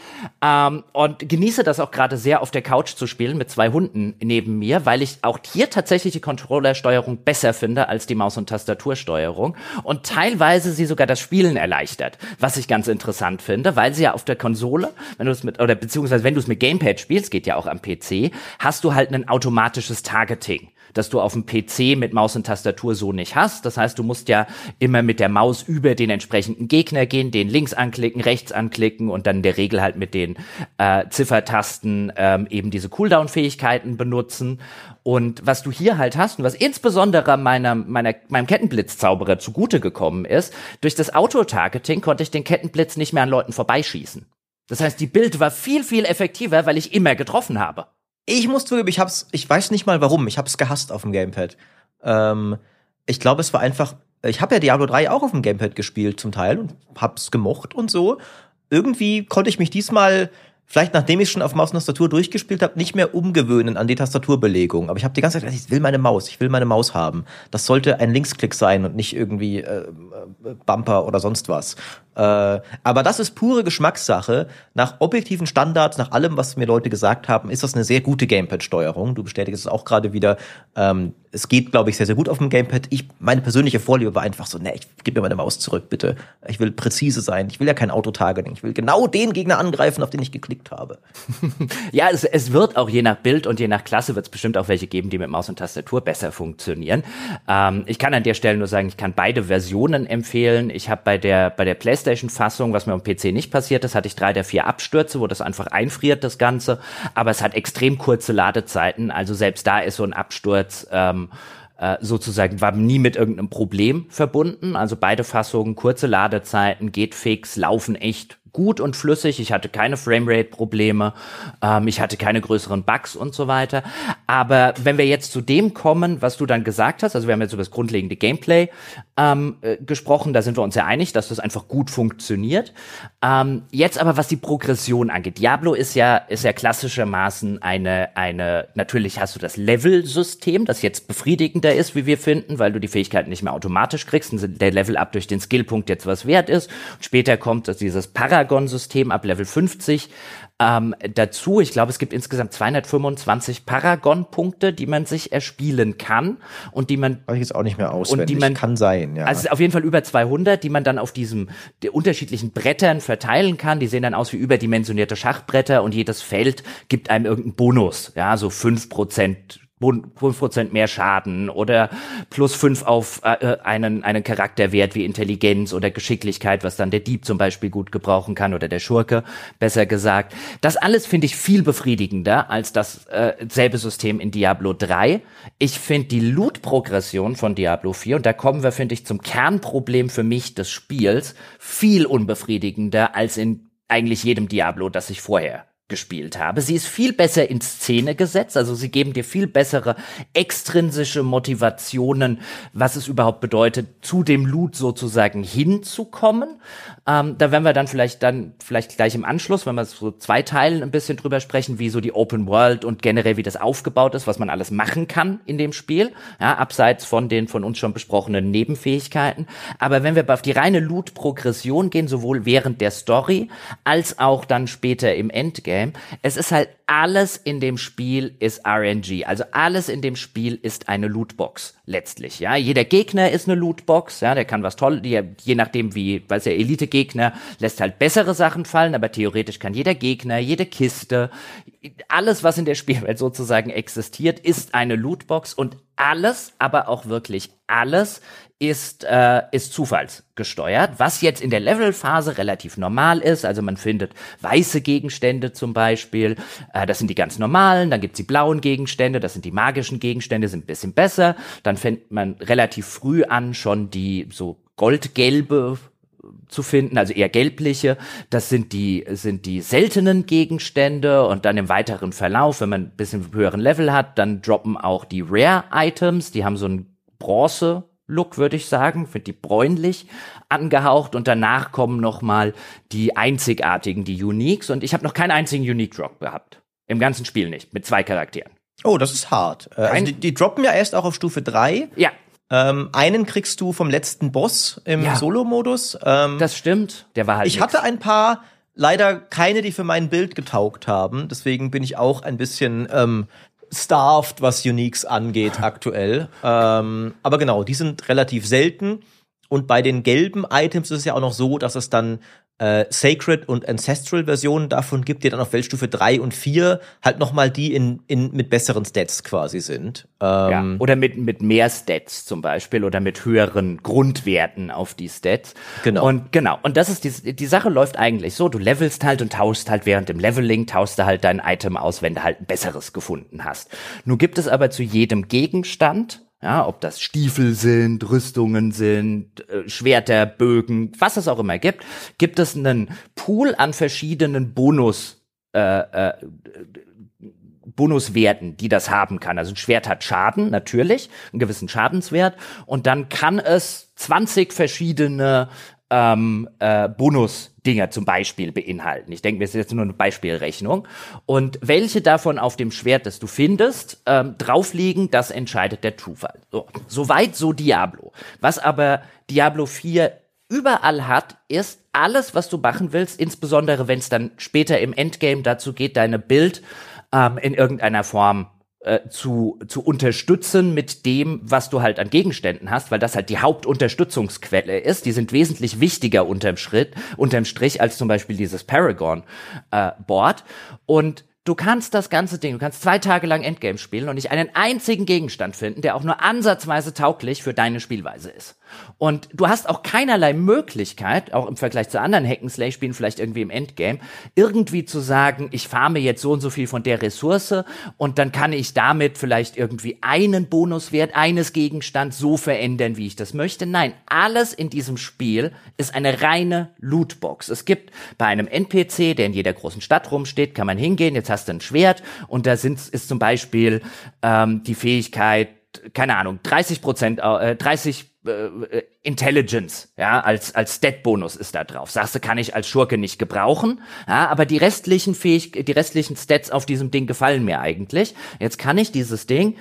Ähm, und genieße das auch gerade sehr, auf der Couch zu spielen mit zwei Hunden neben mir, weil ich auch hier tatsächlich die Controller-Steuerung besser finde als die Maus- und Tastatursteuerung und teilweise sie sogar das Spielen erleichtert, was ich ganz interessant finde, weil sie ja auf der Konsole, wenn du es mit, oder beziehungsweise wenn du es mit Gamepad spielst, geht ja auch am PC, hast du halt ein automatisches Targeting, das du auf dem PC mit Maus und Tastatur so nicht hast. Das heißt, du musst ja immer mit der Maus über den entsprechenden Gegner gehen, den links anklicken, rechts anklicken und dann in der Regel halt mit den äh, Ziffertasten ähm, eben diese Cooldown-Fähigkeiten benutzen. Und was du hier halt hast und was insbesondere meiner, meiner, meinem Kettenblitzzauberer zugute gekommen ist, durch das Auto-Targeting konnte ich den Kettenblitz nicht mehr an Leuten vorbeischießen. Das heißt, die Bild war viel, viel effektiver, weil ich immer getroffen habe. Ich muss zugeben, ich hab's, ich weiß nicht mal warum, ich hab's gehasst auf dem Gamepad. Ähm, ich glaube, es war einfach, ich habe ja Diablo 3 auch auf dem Gamepad gespielt zum Teil und hab's gemocht und so. Irgendwie konnte ich mich diesmal vielleicht nachdem ich schon auf Maus und Tastatur durchgespielt habe, nicht mehr umgewöhnen an die Tastaturbelegung. Aber ich habe die ganze Zeit gesagt, ich will meine Maus, ich will meine Maus haben. Das sollte ein Linksklick sein und nicht irgendwie äh, äh Bumper oder sonst was. Äh, aber das ist pure Geschmackssache. Nach objektiven Standards, nach allem, was mir Leute gesagt haben, ist das eine sehr gute Gamepad-Steuerung. Du bestätigst es auch gerade wieder. Ähm, es geht, glaube ich, sehr, sehr gut auf dem Gamepad. Ich, meine persönliche Vorliebe war einfach so, ne, ich gib mir meine Maus zurück, bitte. Ich will präzise sein. Ich will ja kein Autotargeting. Ich will genau den Gegner angreifen, auf den ich geklickt habe. ja, es, es wird auch je nach Bild und je nach Klasse wird es bestimmt auch welche geben, die mit Maus und Tastatur besser funktionieren. Ähm, ich kann an der Stelle nur sagen, ich kann beide Versionen empfehlen. Ich habe bei der, bei der PlayStation-Fassung, was mir am PC nicht passiert ist, hatte ich drei der vier Abstürze, wo das einfach einfriert, das Ganze. Aber es hat extrem kurze Ladezeiten. Also selbst da ist so ein Absturz ähm, äh, sozusagen war nie mit irgendeinem Problem verbunden. Also beide Fassungen, kurze Ladezeiten, geht fix, laufen echt gut und flüssig. Ich hatte keine Framerate-Probleme, ähm, ich hatte keine größeren Bugs und so weiter. Aber wenn wir jetzt zu dem kommen, was du dann gesagt hast, also wir haben jetzt über das grundlegende Gameplay ähm, äh, gesprochen, da sind wir uns ja einig, dass das einfach gut funktioniert. Ähm, jetzt aber, was die Progression angeht, Diablo ist ja ist ja klassischermaßen eine eine natürlich hast du das Level-System, das jetzt befriedigender ist, wie wir finden, weil du die Fähigkeiten nicht mehr automatisch kriegst und der Level-Up durch den Skillpunkt jetzt was wert ist. Und später kommt dieses Para Paragon-System ab Level 50 ähm, dazu. Ich glaube, es gibt insgesamt 225 Paragon-Punkte, die man sich erspielen kann und die man. Weiß ich jetzt auch nicht mehr auswendig. Und die man, kann sein, ja. Also auf jeden Fall über 200, die man dann auf diesem die unterschiedlichen Brettern verteilen kann. Die sehen dann aus wie überdimensionierte Schachbretter und jedes Feld gibt einem irgendeinen Bonus. Ja, so fünf Prozent 5% mehr Schaden oder plus 5 auf äh, äh, einen, einen Charakterwert wie Intelligenz oder Geschicklichkeit, was dann der Dieb zum Beispiel gut gebrauchen kann oder der Schurke, besser gesagt. Das alles finde ich viel befriedigender als das äh, selbe System in Diablo 3. Ich finde die Loot-Progression von Diablo 4, und da kommen wir, finde ich, zum Kernproblem für mich des Spiels, viel unbefriedigender als in eigentlich jedem Diablo, das ich vorher gespielt habe. Sie ist viel besser in Szene gesetzt, also sie geben dir viel bessere extrinsische Motivationen, was es überhaupt bedeutet, zu dem Loot sozusagen hinzukommen. Ähm, da werden wir dann vielleicht dann vielleicht gleich im Anschluss, wenn wir so zwei Teilen ein bisschen drüber sprechen, wie so die Open World und generell wie das aufgebaut ist, was man alles machen kann in dem Spiel, ja, abseits von den von uns schon besprochenen Nebenfähigkeiten. Aber wenn wir auf die reine Loot-Progression gehen, sowohl während der Story als auch dann später im Endgame Game. Es ist halt alles in dem Spiel ist RNG. Also alles in dem Spiel ist eine Lootbox letztlich. Ja, jeder Gegner ist eine Lootbox. Ja, der kann was toll, je nachdem wie, weiß der Elite-Gegner lässt halt bessere Sachen fallen, aber theoretisch kann jeder Gegner, jede Kiste, alles was in der Spielwelt sozusagen existiert, ist eine Lootbox und alles, aber auch wirklich alles ist, äh, ist zufallsgesteuert, was jetzt in der Levelphase relativ normal ist. Also man findet weiße Gegenstände zum Beispiel, äh, das sind die ganz normalen, dann gibt's die blauen Gegenstände, das sind die magischen Gegenstände, sind ein bisschen besser. Dann fängt man relativ früh an schon die so goldgelbe zu finden, also eher gelbliche. Das sind die, sind die seltenen Gegenstände und dann im weiteren Verlauf, wenn man ein bisschen höheren Level hat, dann droppen auch die Rare Items, die haben so ein Bronze Look, würde ich sagen, finde die bräunlich angehaucht und danach kommen noch mal die einzigartigen, die Uniques und ich habe noch keinen einzigen Unique Drop gehabt. Im ganzen Spiel nicht, mit zwei Charakteren. Oh, das ist hart. Äh, also die, die droppen ja erst auch auf Stufe 3. Ja. Ähm, einen kriegst du vom letzten Boss im Ja. Solo-Modus. Ähm, Das stimmt. Der war halt ich nix. hatte ein paar, leider keine, die für mein Bild getaugt haben. Deswegen bin ich auch ein bisschen ähm, starved, was Uniques angeht aktuell. Ähm, aber genau, die sind relativ selten. Und bei den gelben Items ist es ja auch noch so, dass es dann äh, Sacred und Ancestral Versionen davon gibt, die dann auf Weltstufe 3 und 4 halt nochmal die in, in, mit besseren Stats quasi sind. Ja. Ähm, Oder mit, mit mehr Stats zum Beispiel oder mit höheren Grundwerten auf die Stats. Genau. Und genau. Und das ist die, die Sache läuft eigentlich so. Du levelst halt und tauschst halt während dem Leveling, tauschst du halt dein Item aus, wenn du halt ein besseres gefunden hast. Nun gibt es aber zu jedem Gegenstand ja, ob das Stiefel sind, Rüstungen sind, äh, Schwerter, Bögen, was es auch immer gibt, gibt es einen Pool an verschiedenen Bonus äh, äh, Bonuswerten, die das haben kann. Also ein Schwert hat Schaden, natürlich, einen gewissen Schadenswert. Und dann kann es 20 verschiedene ähm, äh, Bonusdinger zum Beispiel beinhalten. Ich denke, das ist jetzt nur eine Beispielrechnung. Und welche davon auf dem Schwert, das du findest, ähm, drauf liegen, das entscheidet der Zufall. So, soweit so Diablo. Was aber Diablo 4 überall hat, ist alles, was du machen willst, insbesondere wenn es dann später im Endgame dazu geht, deine Bild ähm, in irgendeiner Form äh, zu, zu unterstützen mit dem, was du halt an Gegenständen hast, weil das halt die Hauptunterstützungsquelle ist. Die sind wesentlich wichtiger unterm Schritt, unterm Strich als zum Beispiel dieses Paragon-Board. Und du kannst das ganze Ding, du kannst zwei Tage lang Endgame spielen und nicht einen einzigen Gegenstand finden, der auch nur ansatzweise tauglich für deine Spielweise ist. Und du hast auch keinerlei Möglichkeit, auch im Vergleich zu anderen Hack'n'Slay-Spielen, vielleicht irgendwie im Endgame, irgendwie zu sagen, ich farme jetzt so und so viel von der Ressource und dann kann ich damit vielleicht irgendwie einen Bonuswert eines Gegenstands so verändern, wie ich das möchte. Nein, alles in diesem Spiel ist eine reine Lootbox. Es gibt bei einem NPC, der in jeder großen Stadt rumsteht, kann man hingehen, jetzt hast du ein Schwert und da sind, ist zum Beispiel ähm, die Fähigkeit, keine Ahnung, 30 Prozent, äh, 30 äh, Intelligence, ja, als, als Stat-Bonus ist da drauf. Sagst du, kann ich als Schurke nicht gebrauchen, ja, aber die restlichen Fähig die restlichen Stats auf diesem Ding gefallen mir eigentlich. Jetzt kann ich dieses Ding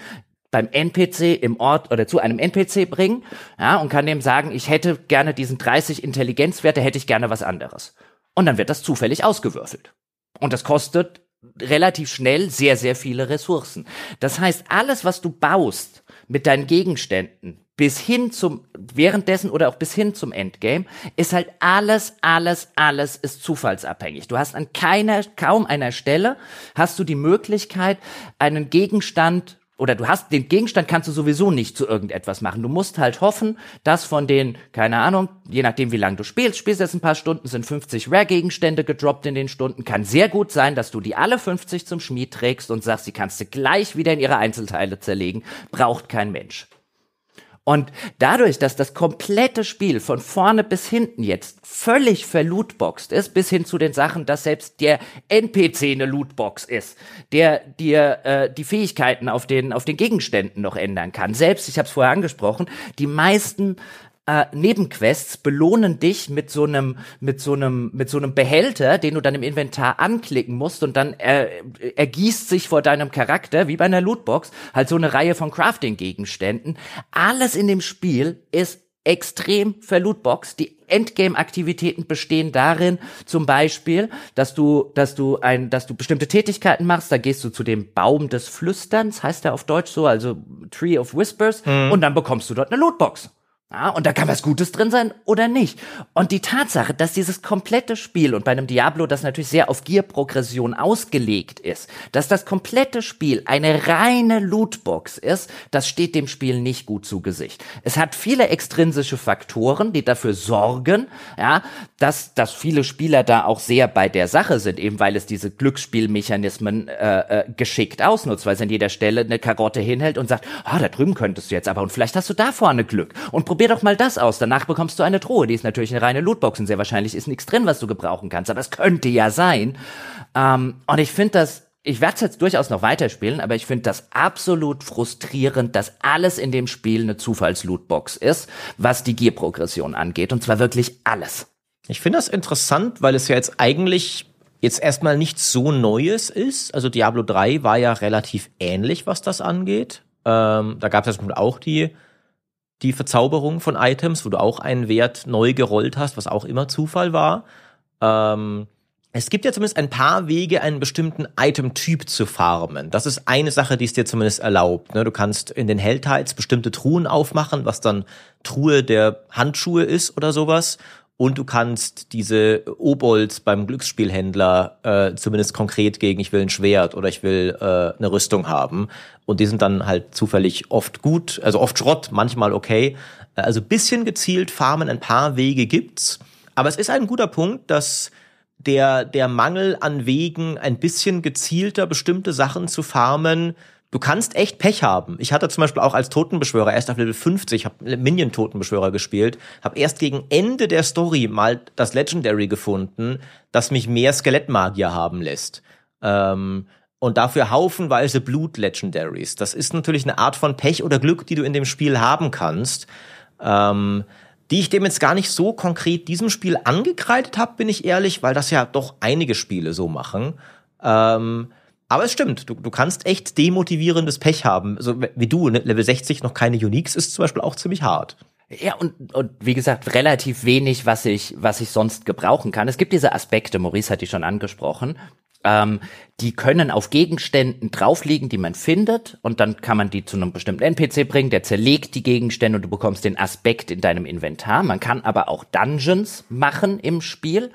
beim NPC im Ort oder zu einem NPC bringen, ja, und kann dem sagen, ich hätte gerne diesen 30 Intelligenzwerte, hätte ich gerne was anderes. Und dann wird das zufällig ausgewürfelt. Und das kostet relativ schnell sehr, sehr viele Ressourcen. Das heißt, alles, was du baust mit deinen Gegenständen, bis hin zum, währenddessen oder auch bis hin zum Endgame, ist halt alles, alles, alles ist zufallsabhängig. Du hast an keiner, kaum einer Stelle hast du die Möglichkeit, einen Gegenstand oder du hast den Gegenstand kannst du sowieso nicht zu irgendetwas machen. Du musst halt hoffen, dass von den, keine Ahnung, je nachdem wie lange du spielst, spielst jetzt ein paar Stunden, sind 50 Rare-Gegenstände gedroppt in den Stunden. Kann sehr gut sein, dass du die alle 50 zum Schmied trägst und sagst, die kannst du gleich wieder in ihre Einzelteile zerlegen. Braucht kein Mensch. Und dadurch, dass das komplette Spiel von vorne bis hinten jetzt völlig verlootboxt ist, bis hin zu den Sachen, dass selbst der NPC eine Lootbox ist, der dir äh, die Fähigkeiten auf den, auf den Gegenständen noch ändern kann. Selbst, ich habe es vorher angesprochen, die meisten äh, Nebenquests belohnen dich mit so einem mit so einem mit so einem Behälter, den du dann im Inventar anklicken musst und dann äh, ergießt sich vor deinem Charakter wie bei einer Lootbox halt so eine Reihe von Crafting Gegenständen. Alles in dem Spiel ist extrem verlootboxt. Die Endgame-Aktivitäten bestehen darin, zum Beispiel, dass du, dass du ein, dass du bestimmte Tätigkeiten machst. Da gehst du zu dem Baum des Flüsterns, heißt der auf Deutsch so, also Tree of Whispers, und dann bekommst du dort eine Lootbox. Ja, und da kann was Gutes drin sein oder nicht. Und die Tatsache, dass dieses komplette Spiel und bei einem Diablo, das natürlich sehr auf Gear-Progression ausgelegt ist, dass das komplette Spiel eine reine Lootbox ist, das steht dem Spiel nicht gut zu Gesicht. Es hat viele extrinsische Faktoren, die dafür sorgen, ja, dass, dass viele Spieler da auch sehr bei der Sache sind, eben weil es diese Glücksspielmechanismen äh, äh, geschickt ausnutzt, weil es an jeder Stelle eine Karotte hinhält und sagt, ah, da drüben könntest du jetzt aber und vielleicht hast du da vorne Glück und probier doch mal das aus. Danach bekommst du eine Truhe. Die ist natürlich eine reine Lootbox und sehr wahrscheinlich ist nichts drin, was du gebrauchen kannst. Aber es könnte ja sein. Ähm, und ich finde das ich werde es jetzt durchaus noch weiterspielen, aber ich finde das absolut frustrierend, dass alles in dem Spiel eine Zufallslootbox ist, was die Gear-Progression angeht. Und zwar wirklich alles. Ich finde das interessant, weil es ja jetzt eigentlich jetzt erstmal nichts so Neues ist. Also Diablo 3 war ja relativ ähnlich, was das angeht. Ähm, da gab es ja auch die die Verzauberung von Items, wo du auch einen Wert neu gerollt hast, was auch immer Zufall war. Ähm, es gibt ja zumindest ein paar Wege, einen bestimmten Item-Typ zu farmen. Das ist eine Sache, die es dir zumindest erlaubt. Ne? Du kannst in den Helltides bestimmte Truhen aufmachen, was dann Truhe der Handschuhe ist oder sowas. Und du kannst diese Obolds beim Glücksspielhändler äh, zumindest konkret gegen, ich will ein Schwert oder ich will äh, eine Rüstung haben. Und die sind dann halt zufällig oft gut, also oft Schrott, manchmal okay. Also bisschen gezielt farmen, ein paar Wege gibt's. Aber es ist ein guter Punkt, dass der, der Mangel an Wegen, ein bisschen gezielter bestimmte Sachen zu farmen, du kannst echt Pech haben. Ich hatte zum Beispiel auch als Totenbeschwörer erst auf Level 50, habe Minion-Totenbeschwörer gespielt, habe erst gegen Ende der Story mal das Legendary gefunden, das mich mehr Skelettmagier haben lässt. Ähm, und dafür haufenweise Blut-Legendaries. Das ist natürlich eine Art von Pech oder Glück, die du in dem Spiel haben kannst. Ähm, die ich dem jetzt gar nicht so konkret diesem Spiel angekreidet habe, bin ich ehrlich, weil das ja doch einige Spiele so machen. Ähm, aber es stimmt, du, du kannst echt demotivierendes Pech haben. So wie du, ne? Level 60 noch keine Uniques ist zum Beispiel auch ziemlich hart. Ja, und, und wie gesagt, relativ wenig, was ich, was ich sonst gebrauchen kann. Es gibt diese Aspekte, Maurice hat die schon angesprochen, ähm, die können auf Gegenständen draufliegen, die man findet, und dann kann man die zu einem bestimmten NPC bringen, der zerlegt die Gegenstände und du bekommst den Aspekt in deinem Inventar. Man kann aber auch Dungeons machen im Spiel,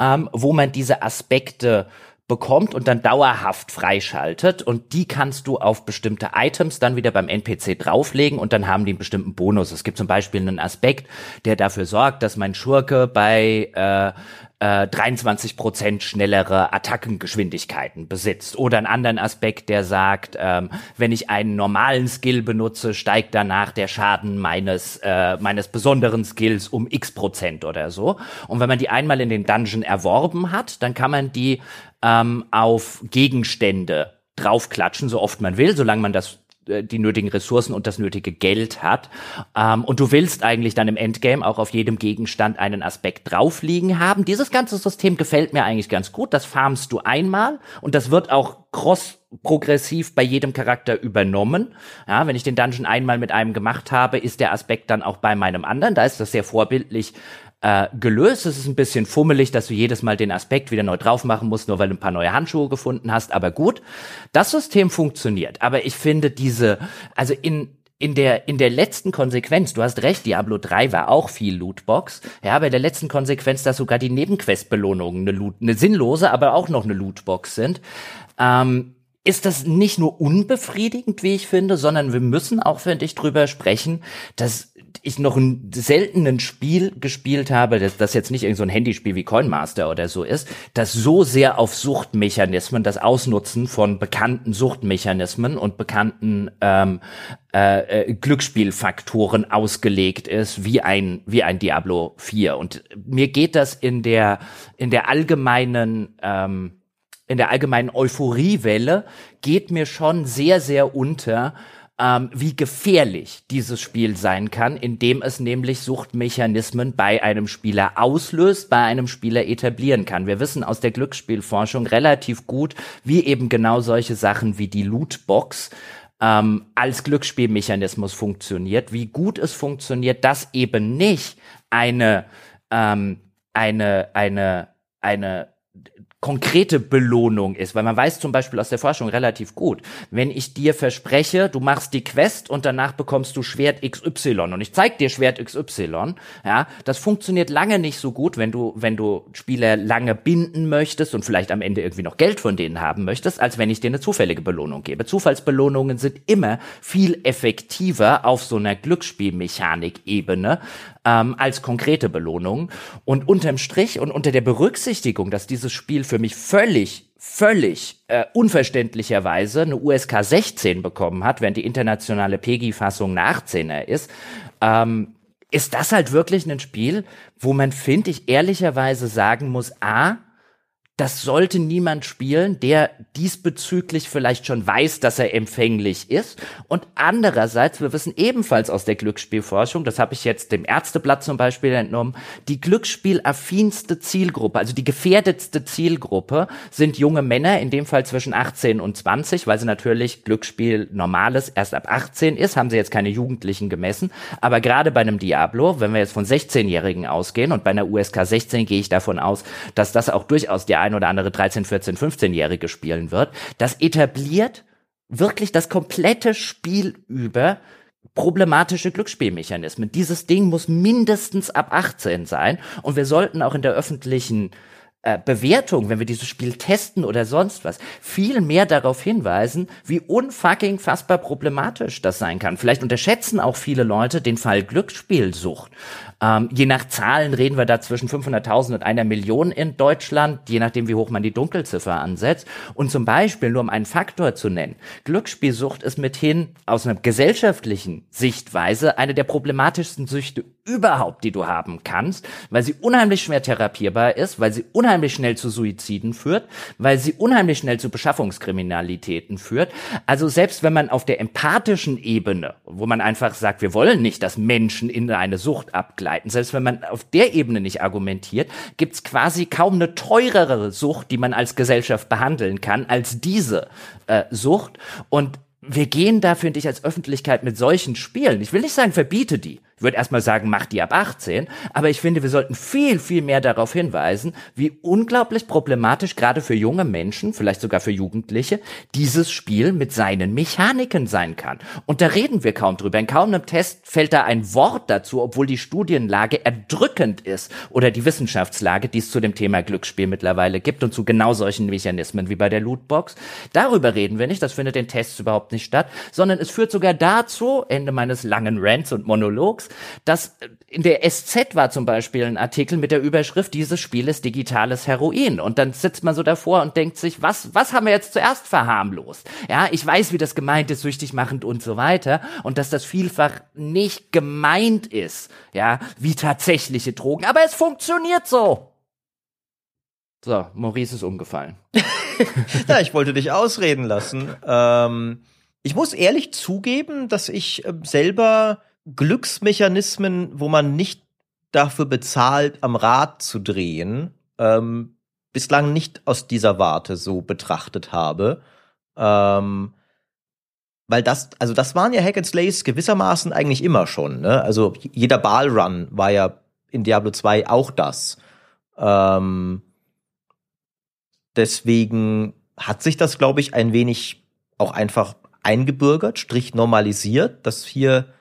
ähm, wo man diese Aspekte bekommt und dann dauerhaft freischaltet und die kannst du auf bestimmte Items dann wieder beim NPC drauflegen und dann haben die einen bestimmten Bonus. Es gibt zum Beispiel einen Aspekt, der dafür sorgt, dass mein Schurke bei äh, äh, 23 Prozent schnellere Attackengeschwindigkeiten besitzt. Oder einen anderen Aspekt, der sagt, ähm, wenn ich einen normalen Skill benutze, steigt danach der Schaden meines, äh, meines besonderen Skills um x Prozent oder so. Und wenn man die einmal in den Dungeon erworben hat, dann kann man die ähm, auf Gegenstände draufklatschen, so oft man will, solange man das äh, die nötigen Ressourcen und das nötige Geld hat. Ähm, und du willst eigentlich dann im Endgame auch auf jedem Gegenstand einen Aspekt draufliegen haben. Dieses ganze System gefällt mir eigentlich ganz gut. Das farmst du einmal und das wird auch cross progressiv bei jedem Charakter übernommen. Ja, wenn ich den Dungeon einmal mit einem gemacht habe, ist der Aspekt dann auch bei meinem anderen. Da ist das sehr vorbildlich äh, gelöst. Es ist ein bisschen fummelig, dass du jedes Mal den Aspekt wieder neu drauf machen musst, nur weil du ein paar neue Handschuhe gefunden hast. Aber gut, das System funktioniert. Aber ich finde diese, also in in der, in der letzten Konsequenz, du hast recht, Diablo 3 war auch viel Lootbox. Ja, aber in der letzten Konsequenz, dass sogar die Nebenquest-Belohnungen eine, Loot, eine sinnlose, aber auch noch eine Lootbox sind, ähm, ist das nicht nur unbefriedigend, wie ich finde, sondern wir müssen auch, finde ich, drüber sprechen, dass ich noch ein seltenen Spiel gespielt habe, das, das jetzt nicht irgendein so Handyspiel wie Coinmaster oder so ist, das so sehr auf Suchtmechanismen, das Ausnutzen von bekannten Suchtmechanismen und bekannten ähm, äh, äh, Glücksspielfaktoren ausgelegt ist, wie ein, wie ein Diablo 4. Und mir geht das in der, in der allgemeinen, ähm, in der allgemeinen Euphoriewelle geht mir schon sehr, sehr unter, ähm, wie gefährlich dieses Spiel sein kann, indem es nämlich Suchtmechanismen bei einem Spieler auslöst, bei einem Spieler etablieren kann. Wir wissen aus der Glücksspielforschung relativ gut, wie eben genau solche Sachen wie die Lootbox ähm, als Glücksspielmechanismus funktioniert, wie gut es funktioniert, dass eben nicht eine ähm, eine eine eine konkrete Belohnung ist, weil man weiß zum Beispiel aus der Forschung relativ gut, wenn ich dir verspreche, du machst die Quest und danach bekommst du Schwert XY und ich zeig dir Schwert XY, ja, das funktioniert lange nicht so gut, wenn du, wenn du Spieler lange binden möchtest und vielleicht am Ende irgendwie noch Geld von denen haben möchtest, als wenn ich dir eine zufällige Belohnung gebe. Zufallsbelohnungen sind immer viel effektiver auf so einer Glücksspielmechanik-Ebene ähm, als konkrete Belohnung. Und unterm Strich und unter der Berücksichtigung, dass dieses Spiel für mich völlig völlig äh, unverständlicherweise eine USK 16 bekommen hat, während die internationale PEGI-Fassung eine 18er ist, ähm, ist das halt wirklich ein Spiel, wo man, finde ich, ehrlicherweise sagen muss, a, das sollte niemand spielen, der diesbezüglich vielleicht schon weiß, dass er empfänglich ist. Und andererseits, wir wissen ebenfalls aus der Glücksspielforschung, das habe ich jetzt dem Ärzteblatt zum Beispiel entnommen, die Glücksspielaffinste Zielgruppe, also die gefährdetste Zielgruppe, sind junge Männer, in dem Fall zwischen 18 und 20, weil sie natürlich Glücksspiel normales erst ab 18 ist, haben sie jetzt keine Jugendlichen gemessen. Aber gerade bei einem Diablo, wenn wir jetzt von 16-Jährigen ausgehen und bei einer USK 16 gehe ich davon aus, dass das auch durchaus der ein oder andere 13, 14, 15-Jährige spielen wird. Das etabliert wirklich das komplette Spiel über problematische Glücksspielmechanismen. Dieses Ding muss mindestens ab 18 sein und wir sollten auch in der öffentlichen äh, Bewertung, wenn wir dieses Spiel testen oder sonst was, viel mehr darauf hinweisen, wie unfucking fassbar problematisch das sein kann. Vielleicht unterschätzen auch viele Leute den Fall Glücksspielsucht. Ähm, je nach Zahlen reden wir da zwischen 500.000 und einer Million in Deutschland, je nachdem, wie hoch man die Dunkelziffer ansetzt. Und zum Beispiel, nur um einen Faktor zu nennen, Glücksspielsucht ist mithin aus einer gesellschaftlichen Sichtweise eine der problematischsten Süchte überhaupt, die du haben kannst, weil sie unheimlich schwer therapierbar ist, weil sie unheimlich schnell zu Suiziden führt, weil sie unheimlich schnell zu Beschaffungskriminalitäten führt. Also selbst wenn man auf der empathischen Ebene, wo man einfach sagt, wir wollen nicht, dass Menschen in eine Sucht abgleiten. Selbst wenn man auf der Ebene nicht argumentiert, gibt es quasi kaum eine teurere Sucht, die man als Gesellschaft behandeln kann, als diese äh, Sucht. Und wir gehen da, finde ich, als Öffentlichkeit mit solchen Spielen. Ich will nicht sagen, verbiete die. Ich würde erstmal sagen, mach die ab 18, aber ich finde, wir sollten viel, viel mehr darauf hinweisen, wie unglaublich problematisch gerade für junge Menschen, vielleicht sogar für Jugendliche, dieses Spiel mit seinen Mechaniken sein kann. Und da reden wir kaum drüber. In kaum einem Test fällt da ein Wort dazu, obwohl die Studienlage erdrückend ist oder die Wissenschaftslage, die es zu dem Thema Glücksspiel mittlerweile gibt und zu genau solchen Mechanismen wie bei der Lootbox. Darüber reden wir nicht, das findet in Tests überhaupt nicht statt, sondern es führt sogar dazu, Ende meines langen Rants und Monologs, dass in der SZ war zum Beispiel ein Artikel mit der Überschrift, dieses Spiel ist digitales Heroin. Und dann sitzt man so davor und denkt sich, was, was haben wir jetzt zuerst verharmlost? Ja, ich weiß, wie das gemeint ist, süchtig machend und so weiter. Und dass das vielfach nicht gemeint ist, ja, wie tatsächliche Drogen. Aber es funktioniert so. So, Maurice ist umgefallen. ja, ich wollte dich ausreden lassen. Ähm, ich muss ehrlich zugeben, dass ich äh, selber Glücksmechanismen, wo man nicht dafür bezahlt, am Rad zu drehen, ähm, bislang nicht aus dieser Warte so betrachtet habe. Ähm, weil das, also das waren ja Hack and Slays gewissermaßen eigentlich immer schon. Ne? Also jeder Ballrun war ja in Diablo 2 auch das. Ähm, deswegen hat sich das, glaube ich, ein wenig auch einfach eingebürgert, strich normalisiert, dass hier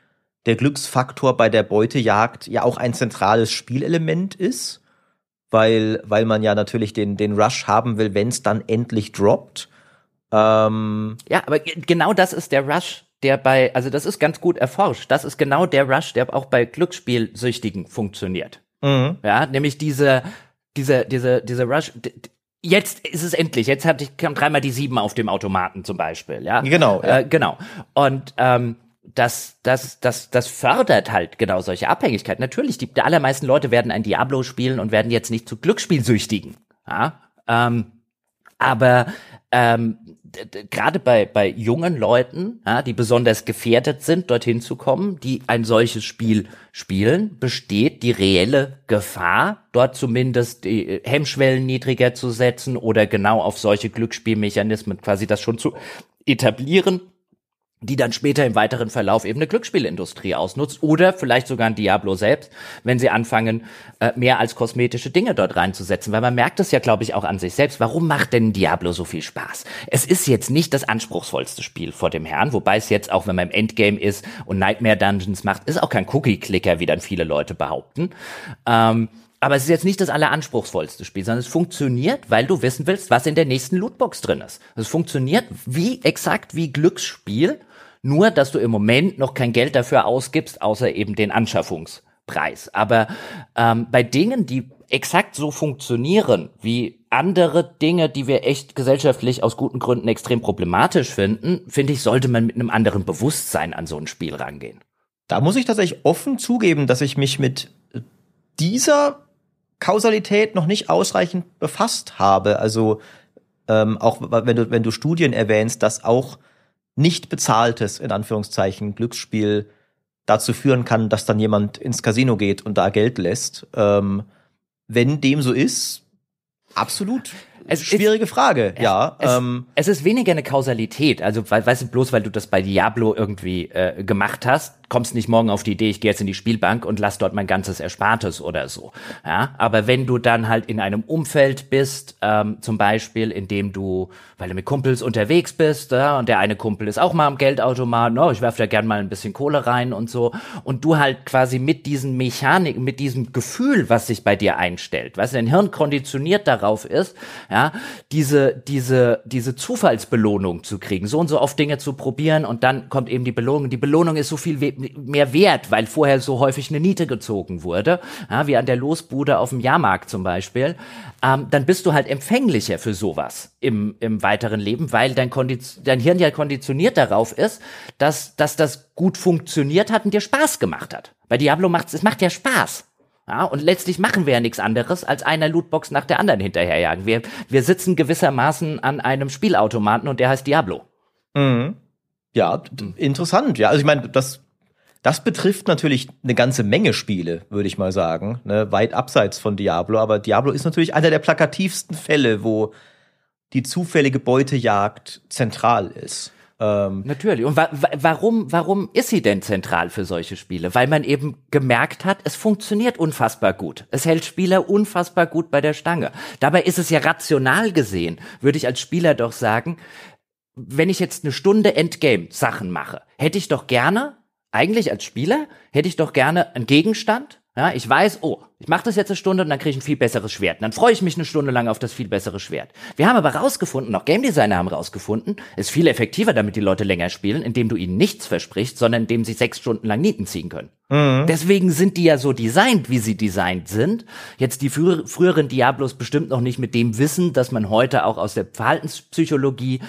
der Glücksfaktor bei der Beutejagd ja auch ein zentrales Spielelement ist, weil, weil man ja natürlich den, den Rush haben will, wenn es dann endlich droppt. Ähm ja, aber genau das ist der Rush, der bei, also das ist ganz gut erforscht. Das ist genau der Rush, der auch bei Glücksspielsüchtigen funktioniert. Mhm. Ja, nämlich diese, diese, diese, diese Rush, jetzt ist es endlich. Jetzt hatte ich kam dreimal die sieben auf dem Automaten zum Beispiel, ja. Genau. Ja. Äh, genau. Und ähm, das, das, das, das fördert halt genau solche Abhängigkeiten. Natürlich, die, die allermeisten Leute werden ein Diablo spielen und werden jetzt nicht zu Glücksspielsüchtigen. Ja? Ähm, aber ähm, gerade bei, bei jungen Leuten, ja, die besonders gefährdet sind, dorthin zu kommen, die ein solches Spiel spielen, besteht die reelle Gefahr, dort zumindest die Hemmschwellen niedriger zu setzen oder genau auf solche Glücksspielmechanismen quasi das schon zu etablieren die dann später im weiteren Verlauf eben eine Glücksspielindustrie ausnutzt oder vielleicht sogar ein Diablo selbst, wenn sie anfangen, äh, mehr als kosmetische Dinge dort reinzusetzen. Weil man merkt es ja, glaube ich, auch an sich selbst. Warum macht denn Diablo so viel Spaß? Es ist jetzt nicht das anspruchsvollste Spiel vor dem Herrn, wobei es jetzt, auch wenn man im Endgame ist und Nightmare Dungeons macht, ist auch kein Cookie-Clicker, wie dann viele Leute behaupten. Ähm, aber es ist jetzt nicht das alleranspruchsvollste Spiel, sondern es funktioniert, weil du wissen willst, was in der nächsten Lootbox drin ist. Es funktioniert wie exakt wie Glücksspiel, nur dass du im Moment noch kein Geld dafür ausgibst, außer eben den Anschaffungspreis. Aber ähm, bei Dingen, die exakt so funktionieren wie andere Dinge, die wir echt gesellschaftlich aus guten Gründen extrem problematisch finden, finde ich, sollte man mit einem anderen Bewusstsein an so ein Spiel rangehen. Da muss ich tatsächlich offen zugeben, dass ich mich mit dieser Kausalität noch nicht ausreichend befasst habe. Also ähm, auch wenn du, wenn du Studien erwähnst, dass auch nicht bezahltes, in Anführungszeichen, Glücksspiel dazu führen kann, dass dann jemand ins Casino geht und da Geld lässt. Ähm, wenn dem so ist, absolut es Schwierige ist, Frage, es, ja. Es, ähm, es, ist weniger eine Kausalität. Also, weißt du, bloß weil du das bei Diablo irgendwie äh, gemacht hast, kommst nicht morgen auf die Idee, ich gehe jetzt in die Spielbank und lass dort mein ganzes Erspartes oder so. Ja, aber wenn du dann halt in einem Umfeld bist, ähm, zum Beispiel, in dem du, weil du mit Kumpels unterwegs bist, ja, und der eine Kumpel ist auch mal am Geldautomat, no, ich werfe da gern mal ein bisschen Kohle rein und so, und du halt quasi mit diesen Mechanik, mit diesem Gefühl, was sich bei dir einstellt, du, dein Hirn konditioniert darauf ist, ja, diese, diese, diese Zufallsbelohnung zu kriegen, so und so oft Dinge zu probieren und dann kommt eben die Belohnung. Die Belohnung ist so viel mehr wert, weil vorher so häufig eine Niete gezogen wurde, ja, wie an der Losbude auf dem Jahrmarkt zum Beispiel, ähm, dann bist du halt empfänglicher für sowas im, im weiteren Leben, weil dein, Kondiz dein Hirn ja konditioniert darauf ist, dass, dass das gut funktioniert hat und dir Spaß gemacht hat. Bei Diablo macht es macht ja Spaß. Ja, und letztlich machen wir ja nichts anderes, als einer Lootbox nach der anderen hinterherjagen. Wir, wir sitzen gewissermaßen an einem Spielautomaten und der heißt Diablo. Mhm. Ja, interessant. Ja, also ich meine, das, das betrifft natürlich eine ganze Menge Spiele, würde ich mal sagen. Ne? Weit abseits von Diablo. Aber Diablo ist natürlich einer der plakativsten Fälle, wo die zufällige Beutejagd zentral ist. Ähm, Natürlich. Und wa warum, warum ist sie denn zentral für solche Spiele? Weil man eben gemerkt hat, es funktioniert unfassbar gut. Es hält Spieler unfassbar gut bei der Stange. Dabei ist es ja rational gesehen, würde ich als Spieler doch sagen, wenn ich jetzt eine Stunde Endgame Sachen mache, hätte ich doch gerne, eigentlich als Spieler, hätte ich doch gerne einen Gegenstand, ja, ich weiß, oh, ich mache das jetzt eine Stunde und dann kriege ich ein viel besseres Schwert. Und dann freue ich mich eine Stunde lang auf das viel bessere Schwert. Wir haben aber rausgefunden, auch Game Designer haben rausgefunden, ist viel effektiver, damit die Leute länger spielen, indem du ihnen nichts versprichst, sondern indem sie sechs Stunden lang Nieten ziehen können. Mhm. Deswegen sind die ja so designt, wie sie designt sind. Jetzt die frü früheren Diablos bestimmt noch nicht mit dem Wissen, dass man heute auch aus der Verhaltenspsychologie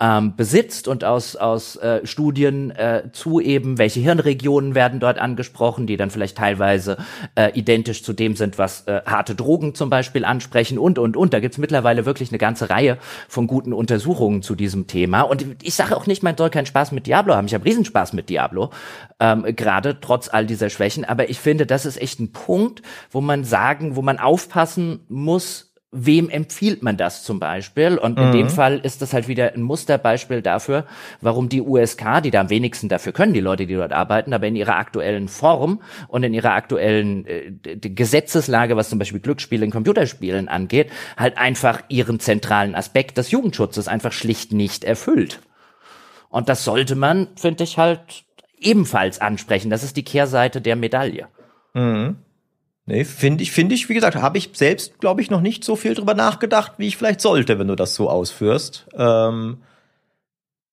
ähm, besitzt und aus, aus äh, Studien äh, zu eben, welche Hirnregionen werden dort angesprochen, die dann vielleicht teilweise äh, identisch zu dem sind, was äh, harte Drogen zum Beispiel ansprechen und, und, und. Da gibt's mittlerweile wirklich eine ganze Reihe von guten Untersuchungen zu diesem Thema. Und ich sage auch nicht, man soll keinen Spaß mit Diablo haben. Ich habe Riesenspaß mit Diablo, ähm, gerade trotz all dieser Schwächen. Aber ich finde, das ist echt ein Punkt, wo man sagen, wo man aufpassen muss, wem empfiehlt man das zum Beispiel? Und in mhm. dem Fall ist das halt wieder ein Musterbeispiel dafür, warum die USK, die da am wenigsten dafür können, die Leute, die dort arbeiten, aber in ihrer aktuellen Form und in ihrer aktuellen äh, Gesetzeslage, was zum Beispiel Glücksspiele in Computerspielen angeht, halt einfach ihren zentralen Aspekt des Jugendschutzes einfach schlicht nicht erfüllt. Und das sollte man, finde ich, halt ebenfalls ansprechen. Das ist die Kehrseite der Medaille. Mhm. Nee, finde ich, finde ich, wie gesagt, habe ich selbst, glaube ich, noch nicht so viel drüber nachgedacht, wie ich vielleicht sollte, wenn du das so ausführst. Ähm,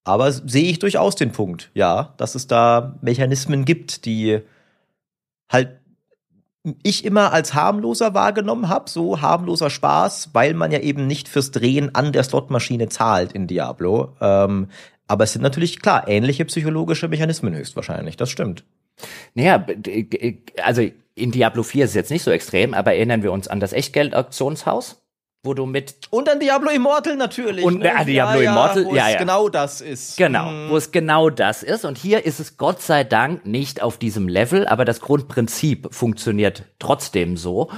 aber sehe ich durchaus den Punkt, ja, dass es da Mechanismen gibt, die halt ich immer als harmloser wahrgenommen habe, so harmloser Spaß, weil man ja eben nicht fürs Drehen an der Slotmaschine zahlt in Diablo. Ähm, aber es sind natürlich klar ähnliche psychologische Mechanismen höchstwahrscheinlich, das stimmt. Naja, also in Diablo 4 ist es jetzt nicht so extrem, aber erinnern wir uns an das Echtgeld-Auktionshaus. Wo du mit und dann Diablo Immortal natürlich und ne? äh, Diablo ja, Immortal ja, wo ja, es ja. genau das ist genau Hm. wo es genau das ist und hier ist es Gott sei Dank nicht auf diesem Level aber das Grundprinzip funktioniert trotzdem so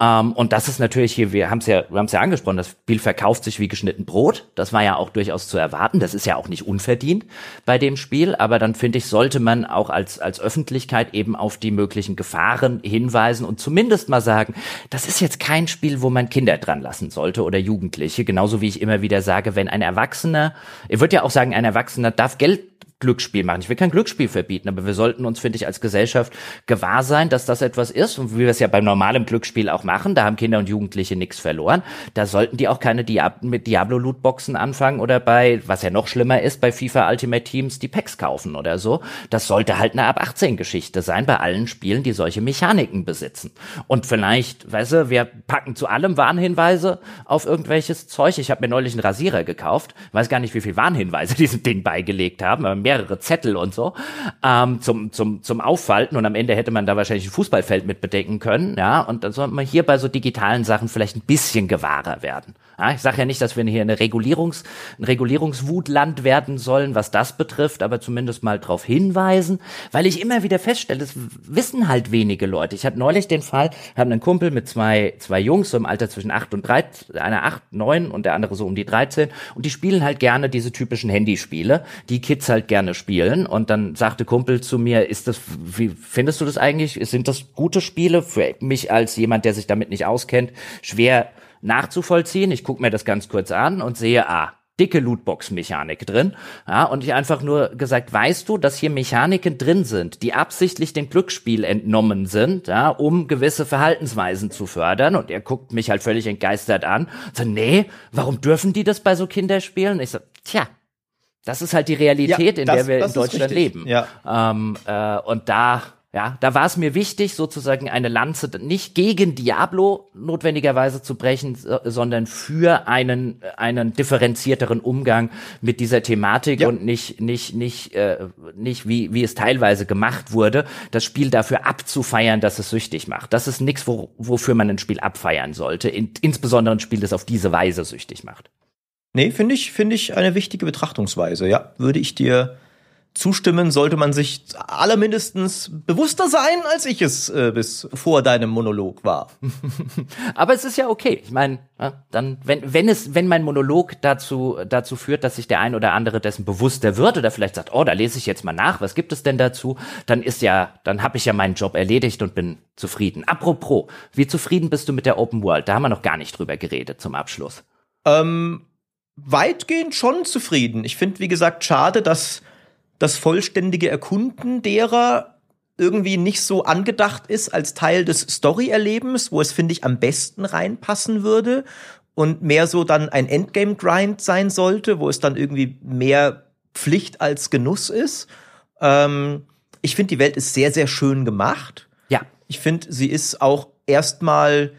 ähm, und das ist natürlich hier wir haben es ja wir haben es ja angesprochen das Spiel verkauft sich wie geschnitten Brot das war ja auch durchaus zu erwarten das ist ja auch nicht unverdient bei dem Spiel aber dann finde ich sollte man auch als als Öffentlichkeit eben auf die möglichen Gefahren hinweisen und zumindest mal sagen das ist jetzt kein Spiel wo man Kinder dran lassen sollte oder Jugendliche. Genauso wie ich immer wieder sage, wenn ein Erwachsener, ich würde ja auch sagen, ein Erwachsener darf Geld Glücksspiel machen. Ich will kein Glücksspiel verbieten, aber wir sollten uns, finde ich, als Gesellschaft gewahr sein, dass das etwas ist und wie wir es ja beim normalen Glücksspiel auch machen, da haben Kinder und Jugendliche nichts verloren. Da sollten die auch keine Diab mit Diablo-Lootboxen anfangen oder bei, was ja noch schlimmer ist, bei FIFA Ultimate Teams die Packs kaufen oder so. Das sollte halt eine ab 18 Geschichte sein bei allen Spielen, die solche Mechaniken besitzen. Und vielleicht, weißt du, wir packen zu allem Warnhinweise auf irgendwelches Zeug. Ich habe mir neulich einen Rasierer gekauft, weiß gar nicht, wie viel Warnhinweise diesem Ding beigelegt haben, aber mehrere Zettel und so ähm, zum zum zum Auffalten und am Ende hätte man da wahrscheinlich ein Fußballfeld mit bedecken können, ja. Und dann sollte man hier bei so digitalen Sachen vielleicht ein bisschen gewahrer werden. Ja, ich sage ja nicht, dass wir hier eine Regulierungs ein Regulierungswutland werden sollen, was das betrifft, aber zumindest mal darauf hinweisen, weil ich immer wieder feststelle, es wissen halt wenige Leute. Ich hatte neulich den Fall, haben einen Kumpel mit zwei zwei Jungs so im Alter zwischen acht und drei, einer acht neun und der andere so um die 13 und die spielen halt gerne diese typischen Handyspiele, die Kids halt gerne spielen. Und dann sagte Kumpel zu mir, ist das, wie findest du das eigentlich? Sind das gute Spiele? Für mich als jemand, der sich damit nicht auskennt, schwer nachzuvollziehen. Ich gucke mir das ganz kurz an und sehe, ah, dicke Lootbox-Mechanik drin. Ja, und ich einfach nur gesagt, weißt du, dass hier Mechaniken drin sind, die absichtlich dem Glücksspiel entnommen sind, ja, um gewisse Verhaltensweisen zu fördern. Und er guckt mich halt völlig entgeistert an. So, nee, warum dürfen die das bei so Kinderspielen? Ich so, tja, das ist halt die Realität, Ja, in das- der wir in Deutschland leben. Ja. Ähm, äh, und da, ja, da war es mir wichtig, sozusagen eine Lanze nicht gegen Diablo notwendigerweise zu brechen, so- sondern für einen einen differenzierteren Umgang mit dieser Thematik Ja. und nicht nicht nicht äh, nicht wie wie es teilweise gemacht wurde, das Spiel dafür abzufeiern, dass es süchtig macht. Das ist nichts, wo, wofür man ein Spiel abfeiern sollte, in, insbesondere ein Spiel, das auf diese Weise süchtig macht. Nee, finde ich, finde ich eine wichtige Betrachtungsweise. Ja, würde ich dir zustimmen, sollte man sich allermindestens bewusster sein, als ich es äh, bis vor deinem Monolog war. Aber es ist ja okay. Ich meine, ja, dann, wenn, wenn es, wenn mein Monolog dazu, dazu führt, dass sich der ein oder andere dessen bewusster wird oder vielleicht sagt, oh, da lese ich jetzt mal nach, was gibt es denn dazu, dann ist ja, dann habe ich ja meinen Job erledigt und bin zufrieden. Apropos, wie zufrieden bist du mit der Open World? Da haben wir noch gar nicht drüber geredet zum Abschluss. Ähm, weitgehend schon zufrieden. Ich finde, wie gesagt, schade, dass das vollständige Erkunden derer irgendwie nicht so angedacht ist als Teil des Story-Erlebens, wo es, finde ich, am besten reinpassen würde und mehr so dann ein Endgame-Grind sein sollte, wo es dann irgendwie mehr Pflicht als Genuss ist. Ähm, ich finde, die Welt ist sehr, sehr schön gemacht. Ja, Ich finde, sie ist auch erstmal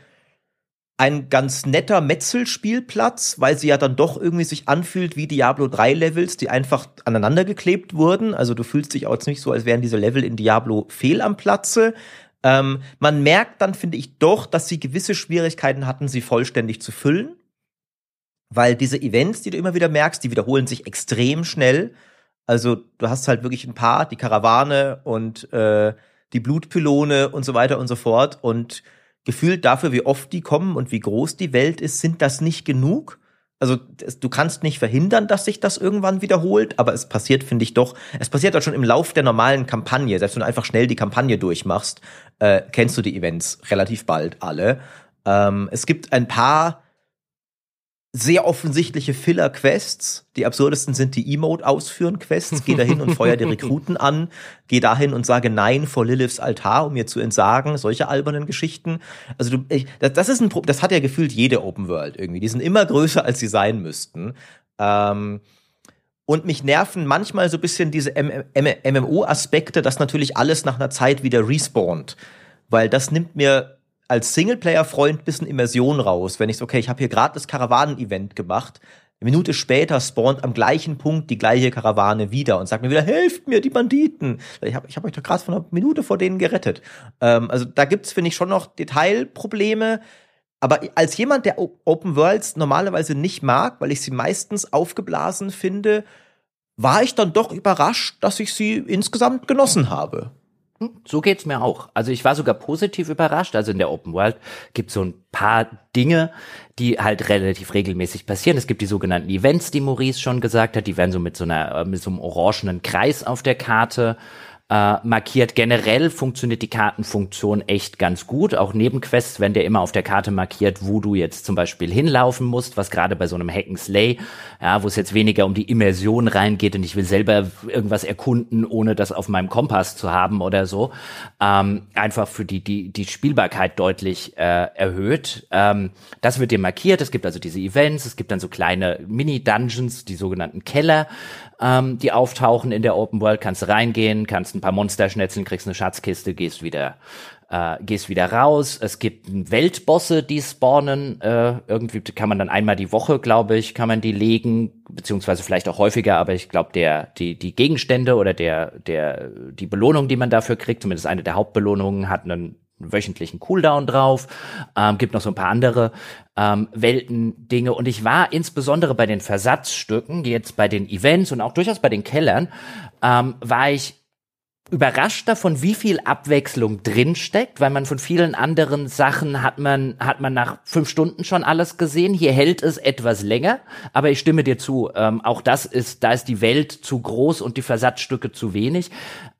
ein ganz netter Metzelspielplatz, weil sie ja dann doch irgendwie sich anfühlt wie Diablo 3 Levels, die einfach aneinander geklebt wurden. Also du fühlst dich auch jetzt nicht so, als wären diese Level in Diablo fehl am Platze. Ähm, man merkt dann, finde ich, doch, dass sie gewisse Schwierigkeiten hatten, sie vollständig zu füllen. Weil diese Events, die du immer wieder merkst, die wiederholen sich extrem schnell. Also du hast halt wirklich ein paar, die Karawane und äh, die Blutpylone und so weiter und so fort. Und gefühlt dafür, wie oft die kommen und wie groß die Welt ist, sind das nicht genug. Also du kannst nicht verhindern, dass sich das irgendwann wiederholt, aber es passiert, finde ich doch, es passiert halt schon im Lauf der normalen Kampagne. Selbst wenn du einfach schnell die Kampagne durchmachst, äh, kennst du die Events relativ bald alle. Ähm, es gibt ein paar sehr offensichtliche Filler-Quests. Die absurdesten sind die Emote-Ausführen-Quests. Geh dahin und feuer die Rekruten an. Geh dahin und sage Nein vor Liliths Altar, um mir zu entsagen. Solche albernen Geschichten. Also du, ich, das, das ist ein, das hat ja gefühlt jede Open World irgendwie. Die sind immer größer, als sie sein müssten. Ähm, und mich nerven manchmal so ein bisschen diese MMO-Aspekte, dass natürlich alles nach einer Zeit wieder respawnt. Weil das nimmt mir als Singleplayer-Freund ein bisschen Immersion raus. Wenn ich so, okay, ich habe hier gerade das Karawanen-Event gemacht. Eine Minute später spawnt am gleichen Punkt die gleiche Karawane wieder und sagt mir wieder, helft mir, die Banditen. Ich habe ich hab euch doch gerade vor einer Minute vor denen gerettet. Ähm, also da gibt's finde ich, schon noch Detailprobleme. Aber als jemand, der Open Worlds normalerweise nicht mag, weil ich sie meistens aufgeblasen finde, war ich dann doch überrascht, dass ich sie insgesamt genossen habe. Hm, so geht's mir auch. Also ich war sogar positiv überrascht. Also in der Open World gibt so ein paar Dinge, die halt relativ regelmäßig passieren. Es gibt die sogenannten Events, die Maurice schon gesagt hat. Die werden so mit so einer äh, mit so einem orangenen Kreis auf der Karte äh, markiert. Generell funktioniert die Kartenfunktion echt ganz gut. Auch Nebenquests werden dir immer auf der Karte markiert, wo du jetzt zum Beispiel hinlaufen musst, was gerade bei so einem Hack and Slay, ja, wo es jetzt weniger um die Immersion reingeht und ich will selber irgendwas erkunden, ohne das auf meinem Kompass zu haben oder so, ähm, einfach für die, die, die Spielbarkeit deutlich äh, erhöht. Ähm, das wird dir markiert. Es gibt also diese Events, es gibt dann so kleine Mini-Dungeons, die sogenannten Keller, ähm, die auftauchen in der Open World. Kannst reingehen, kannst ein paar Monster schnetzeln, kriegst eine Schatzkiste, gehst wieder äh, gehst wieder raus. Es gibt Weltbosse, die spawnen. Äh, irgendwie kann man dann einmal die Woche, glaube ich, kann man die legen, beziehungsweise vielleicht auch häufiger. Aber ich glaube, der die die Gegenstände oder der der die Belohnung, die man dafür kriegt, zumindest eine der Hauptbelohnungen, hat einen wöchentlichen Cooldown drauf, ähm, gibt noch so ein paar andere ähm, Welten-Dinge und ich war insbesondere bei den Versatzstücken, jetzt bei den Events und auch durchaus bei den Kellern, ähm, war ich überrascht davon, wie viel Abwechslung drinsteckt, weil man von vielen anderen Sachen hat man, hat man nach fünf Stunden schon alles gesehen. Hier hält es etwas länger, aber ich stimme dir zu. Ähm, auch das ist, da ist die Welt zu groß und die Versatzstücke zu wenig.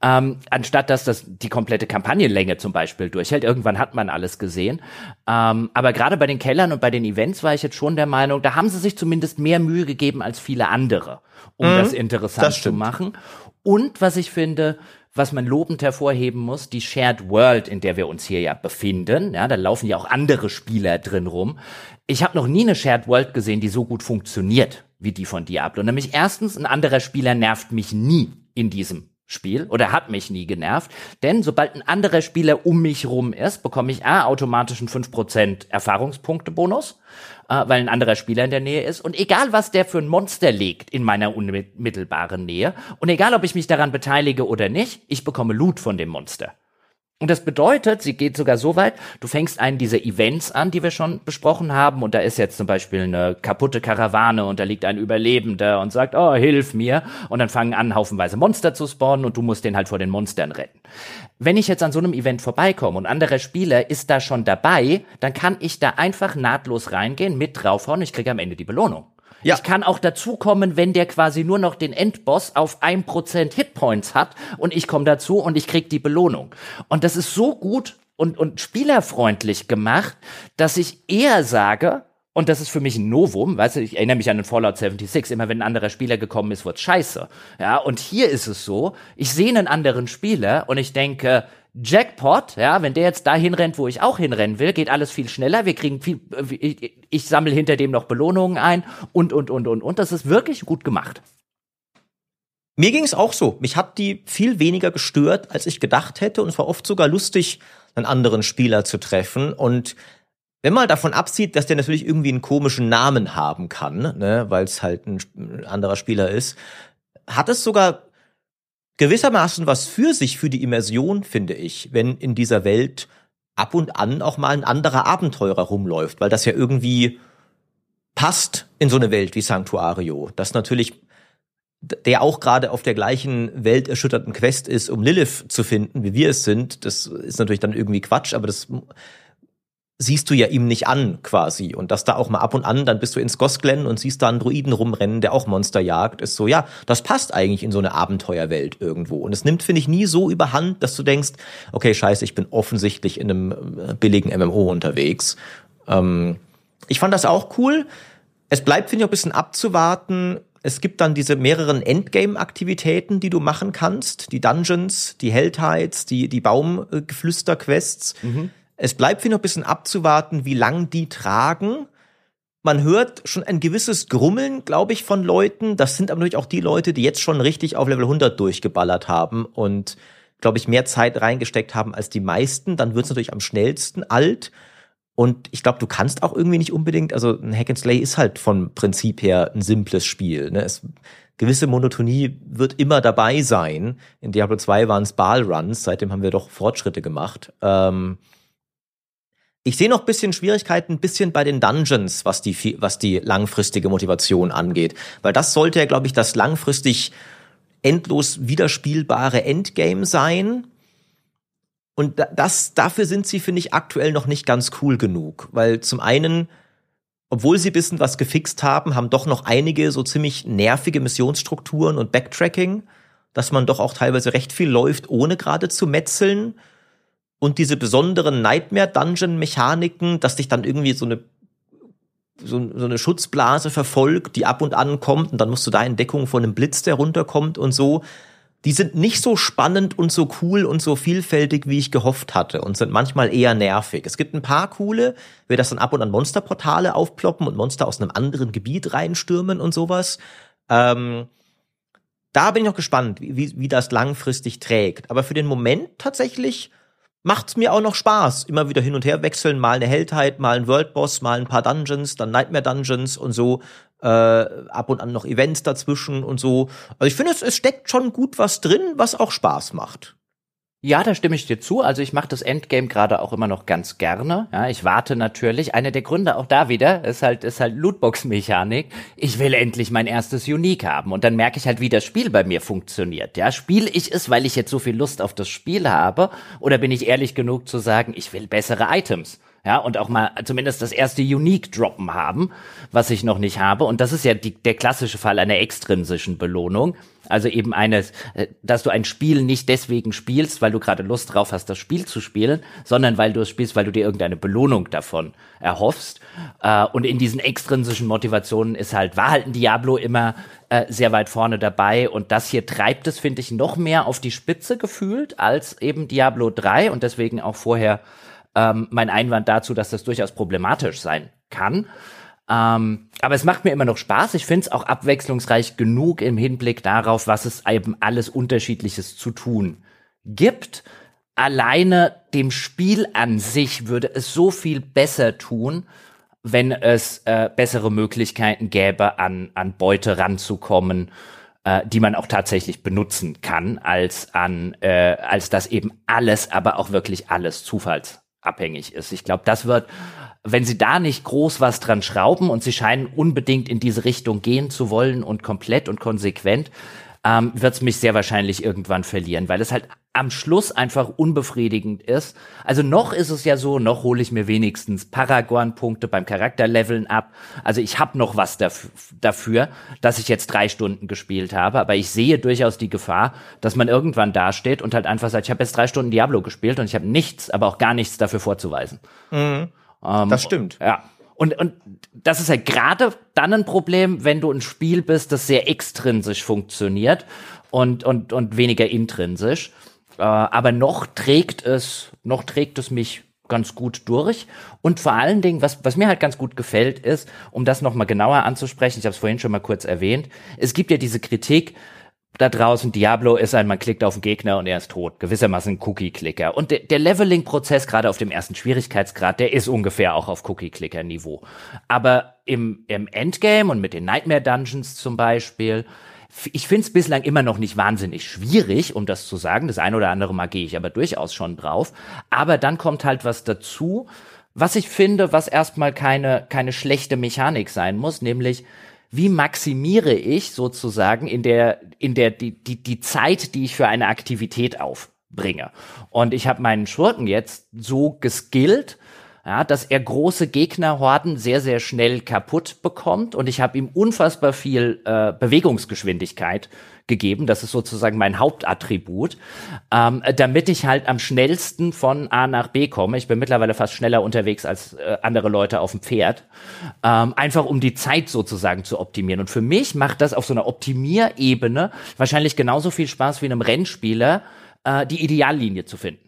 Ähm, anstatt dass das die komplette Kampagnenlänge zum Beispiel durchhält. Irgendwann hat man alles gesehen. Ähm, aber gerade bei den Kellern und bei den Events war ich jetzt schon der Meinung, da haben sie sich zumindest mehr Mühe gegeben als viele andere, um mhm, das interessant das zu machen. Und was ich finde, was man lobend hervorheben muss, die Shared World, in der wir uns hier ja befinden. Ja, da laufen ja auch andere Spieler drin rum. Ich habe noch nie eine Shared World gesehen, die so gut funktioniert wie die von Diablo. Nämlich erstens, ein anderer Spieler nervt mich nie in diesem Spiel oder hat mich nie genervt, denn sobald ein anderer Spieler um mich rum ist, bekomme ich A, automatisch einen 5% Erfahrungspunkte-Bonus äh, weil ein anderer Spieler in der Nähe ist. Und egal, was der für ein Monster legt in meiner unmittelbaren Nähe, und egal, ob ich mich daran beteilige oder nicht, ich bekomme Loot von dem Monster. Und das bedeutet, sie geht sogar so weit, du fängst einen dieser Events an, die wir schon besprochen haben, und da ist jetzt zum Beispiel eine kaputte Karawane und da liegt ein Überlebender und sagt, oh, hilf mir. Und dann fangen an, haufenweise Monster zu spawnen und du musst den halt vor den Monstern retten. Wenn ich jetzt an so einem Event vorbeikomme und anderer Spieler ist da schon dabei, dann kann ich da einfach nahtlos reingehen, mit draufhauen, ich kriege am Ende die Belohnung. Ja. Ich kann auch dazukommen, wenn der quasi nur noch den Endboss auf ein Prozent Hitpoints hat und ich komme dazu und ich krieg die Belohnung. Und das ist so gut und, und spielerfreundlich gemacht, dass ich eher sage, und das ist für mich ein Novum, weißt du, ich erinnere mich an den Fallout 76, immer wenn ein anderer Spieler gekommen ist, wird's scheiße. Ja, und hier ist es so, ich sehe einen anderen Spieler und ich denke, Jackpot, ja, wenn der jetzt dahin rennt, wo ich auch hinrennen will, geht alles viel schneller. Wir kriegen viel, äh, ich, ich sammle hinter dem noch Belohnungen ein und, und, und, und, und. Das ist wirklich gut gemacht. Mir ging es auch so. Mich hat die viel weniger gestört, als ich gedacht hätte. Und es war oft sogar lustig, einen anderen Spieler zu treffen. Und wenn man davon absieht, dass der natürlich irgendwie einen komischen Namen haben kann, ne, weil es halt ein anderer Spieler ist, hat es sogar gewissermaßen was für sich für die Immersion, finde ich, wenn in dieser Welt ab und an auch mal ein anderer Abenteurer rumläuft, weil das ja irgendwie passt in so eine Welt wie Sanctuario. Das natürlich der auch gerade auf der gleichen welterschütterten Quest ist, um Lilith zu finden, wie wir es sind. Das ist natürlich dann irgendwie Quatsch, aber das siehst du ja ihm nicht an quasi. Und dass da auch mal ab und an, dann bist du ins Gosglen und siehst da einen Druiden rumrennen, der auch Monster jagt, ist so, ja, das passt eigentlich in so eine Abenteuerwelt irgendwo. Und es nimmt, finde ich, nie so überhand, dass du denkst, okay, scheiße, ich bin offensichtlich in einem äh, billigen MMO unterwegs. Ähm, ich fand das auch cool. Es bleibt, finde ich, auch ein bisschen abzuwarten. Es gibt dann diese mehreren Endgame-Aktivitäten, die du machen kannst. Die Dungeons, die Helltides, die, die Baumgeflüster-Quests. Mhm es bleibt für noch ein bisschen abzuwarten, wie lang die tragen. Man hört schon ein gewisses Grummeln, glaube ich, von Leuten. Das sind aber natürlich auch die Leute, die jetzt schon richtig auf Level 100 durchgeballert haben und, glaube ich, mehr Zeit reingesteckt haben als die meisten. Dann wird es natürlich am schnellsten alt. Und ich glaube, du kannst auch irgendwie nicht unbedingt, also ein Hack and Slay ist halt vom Prinzip her ein simples Spiel. Ne? Es, gewisse Monotonie wird immer dabei sein. In Diablo 2 waren es Ball-Runs, seitdem haben wir doch Fortschritte gemacht. Ähm, Ich sehe noch ein bisschen Schwierigkeiten, ein bisschen bei den Dungeons, was die, was die langfristige Motivation angeht. Weil das sollte ja, glaube ich, das langfristig endlos wiederspielbare Endgame sein. Und das, dafür sind sie, finde ich, aktuell noch nicht ganz cool genug. Weil zum einen, obwohl sie wissen, was gefixt haben, haben doch noch einige so ziemlich nervige Missionsstrukturen und Backtracking, dass man doch auch teilweise recht viel läuft, ohne gerade zu metzeln. Und diese besonderen Nightmare-Dungeon-Mechaniken, dass dich dann irgendwie so eine so, so eine Schutzblase verfolgt, die ab und an kommt und dann musst du da in Deckung von einem Blitz, der runterkommt und so. Die sind nicht so spannend und so cool und so vielfältig, wie ich gehofft hatte und sind manchmal eher nervig. Es gibt ein paar coole, wie das dann ab und an Monsterportale aufploppen und Monster aus einem anderen Gebiet reinstürmen und sowas. Ähm, da bin ich noch gespannt, wie, wie das langfristig trägt. Aber für den Moment tatsächlich macht's mir auch noch Spaß. Immer wieder hin und her wechseln, mal eine Heldheit, mal ein Worldboss, mal ein paar Dungeons, dann Nightmare Dungeons und so. Äh, ab und an noch Events dazwischen und so. Also ich finde, es, es steckt schon gut was drin, was auch Spaß macht. Ja, da stimme ich dir zu. Also ich mache das Endgame gerade auch immer noch ganz gerne. Ja, ich warte natürlich. Einer der Gründe auch da wieder ist halt ist halt Lootbox-Mechanik. Ich will endlich mein erstes Unique haben und dann merke ich halt, wie das Spiel bei mir funktioniert. Ja, spiele ich es, weil ich jetzt so viel Lust auf das Spiel habe, oder bin ich ehrlich genug zu sagen, ich will bessere Items? Ja, und auch mal zumindest das erste Unique droppen haben, was ich noch nicht habe. Und das ist ja die, der klassische Fall einer extrinsischen Belohnung. Also eben eines, äh, dass du ein Spiel nicht deswegen spielst, weil du gerade Lust drauf hast, das Spiel zu spielen, sondern weil du es spielst, weil du dir irgendeine Belohnung davon erhoffst. Äh, und in diesen extrinsischen Motivationen ist halt, war halt ein Diablo immer äh, sehr weit vorne dabei. Und das hier treibt es, finde ich, noch mehr auf die Spitze gefühlt als eben Diablo 3 und deswegen auch vorher ähm, mein Einwand dazu, dass das durchaus problematisch sein kann. Ähm, aber es macht mir immer noch Spaß. Ich finde es auch abwechslungsreich genug im Hinblick darauf, was es eben alles Unterschiedliches zu tun gibt. Alleine dem Spiel an sich würde es so viel besser tun, wenn es äh, bessere Möglichkeiten gäbe, an, an Beute ranzukommen, äh, die man auch tatsächlich benutzen kann, als an, äh, als das eben alles, aber auch wirklich alles Zufalls abhängig ist. Ich glaube, das wird, wenn sie da nicht groß was dran schrauben und sie scheinen unbedingt in diese Richtung gehen zu wollen und komplett und konsequent, ähm, wird es mich sehr wahrscheinlich irgendwann verlieren, weil es halt am Schluss einfach unbefriedigend ist. Also noch ist es ja so, noch hole ich mir wenigstens Paragon-Punkte beim Charakterleveln ab. Also ich habe noch was dafür, dafür, dass ich jetzt drei Stunden gespielt habe, aber ich sehe durchaus die Gefahr, dass man irgendwann dasteht und halt einfach sagt, ich habe jetzt drei Stunden Diablo gespielt und ich habe nichts, aber auch gar nichts dafür vorzuweisen. Mhm. Ähm, das stimmt. Ja. Und, und das ist ja gerade dann ein Problem, wenn du ein Spiel bist, das sehr extrinsisch funktioniert und, und, und weniger intrinsisch. Äh, aber noch trägt es, noch trägt es mich ganz gut durch. Und vor allen Dingen, was, was mir halt ganz gut gefällt, ist, um das nochmal genauer anzusprechen, ich habe es vorhin schon mal kurz erwähnt, es gibt ja diese Kritik, da draußen Diablo ist ein, man klickt auf den Gegner und er ist tot. Gewissermaßen Cookie-Clicker. Und der, der Leveling-Prozess, gerade auf dem ersten Schwierigkeitsgrad, der ist ungefähr auch auf Cookie-Clicker-Niveau. Aber im, im Endgame und mit den Nightmare-Dungeons zum Beispiel, ich finde es bislang immer noch nicht wahnsinnig schwierig, um das zu sagen. Das eine oder andere Mal gehe ich aber durchaus schon drauf. Aber dann kommt halt was dazu, was ich finde, was erstmal keine, keine schlechte Mechanik sein muss, nämlich wie maximiere ich sozusagen in der, in der, die, die, die Zeit, die ich für eine Aktivität aufbringe. Und ich habe meinen Schurken jetzt so geskillt, ja, dass er große Gegnerhorden sehr, sehr schnell kaputt bekommt. Und ich habe ihm unfassbar viel äh, Bewegungsgeschwindigkeit gegeben. Das ist sozusagen mein Hauptattribut, ähm, damit ich halt am schnellsten von A nach B komme. Ich bin mittlerweile fast schneller unterwegs als äh, andere Leute auf dem Pferd. Ähm, einfach um die Zeit sozusagen zu optimieren. Und für mich macht das auf so einer Optimierebene wahrscheinlich genauso viel Spaß wie einem Rennspieler, äh, die Ideallinie zu finden.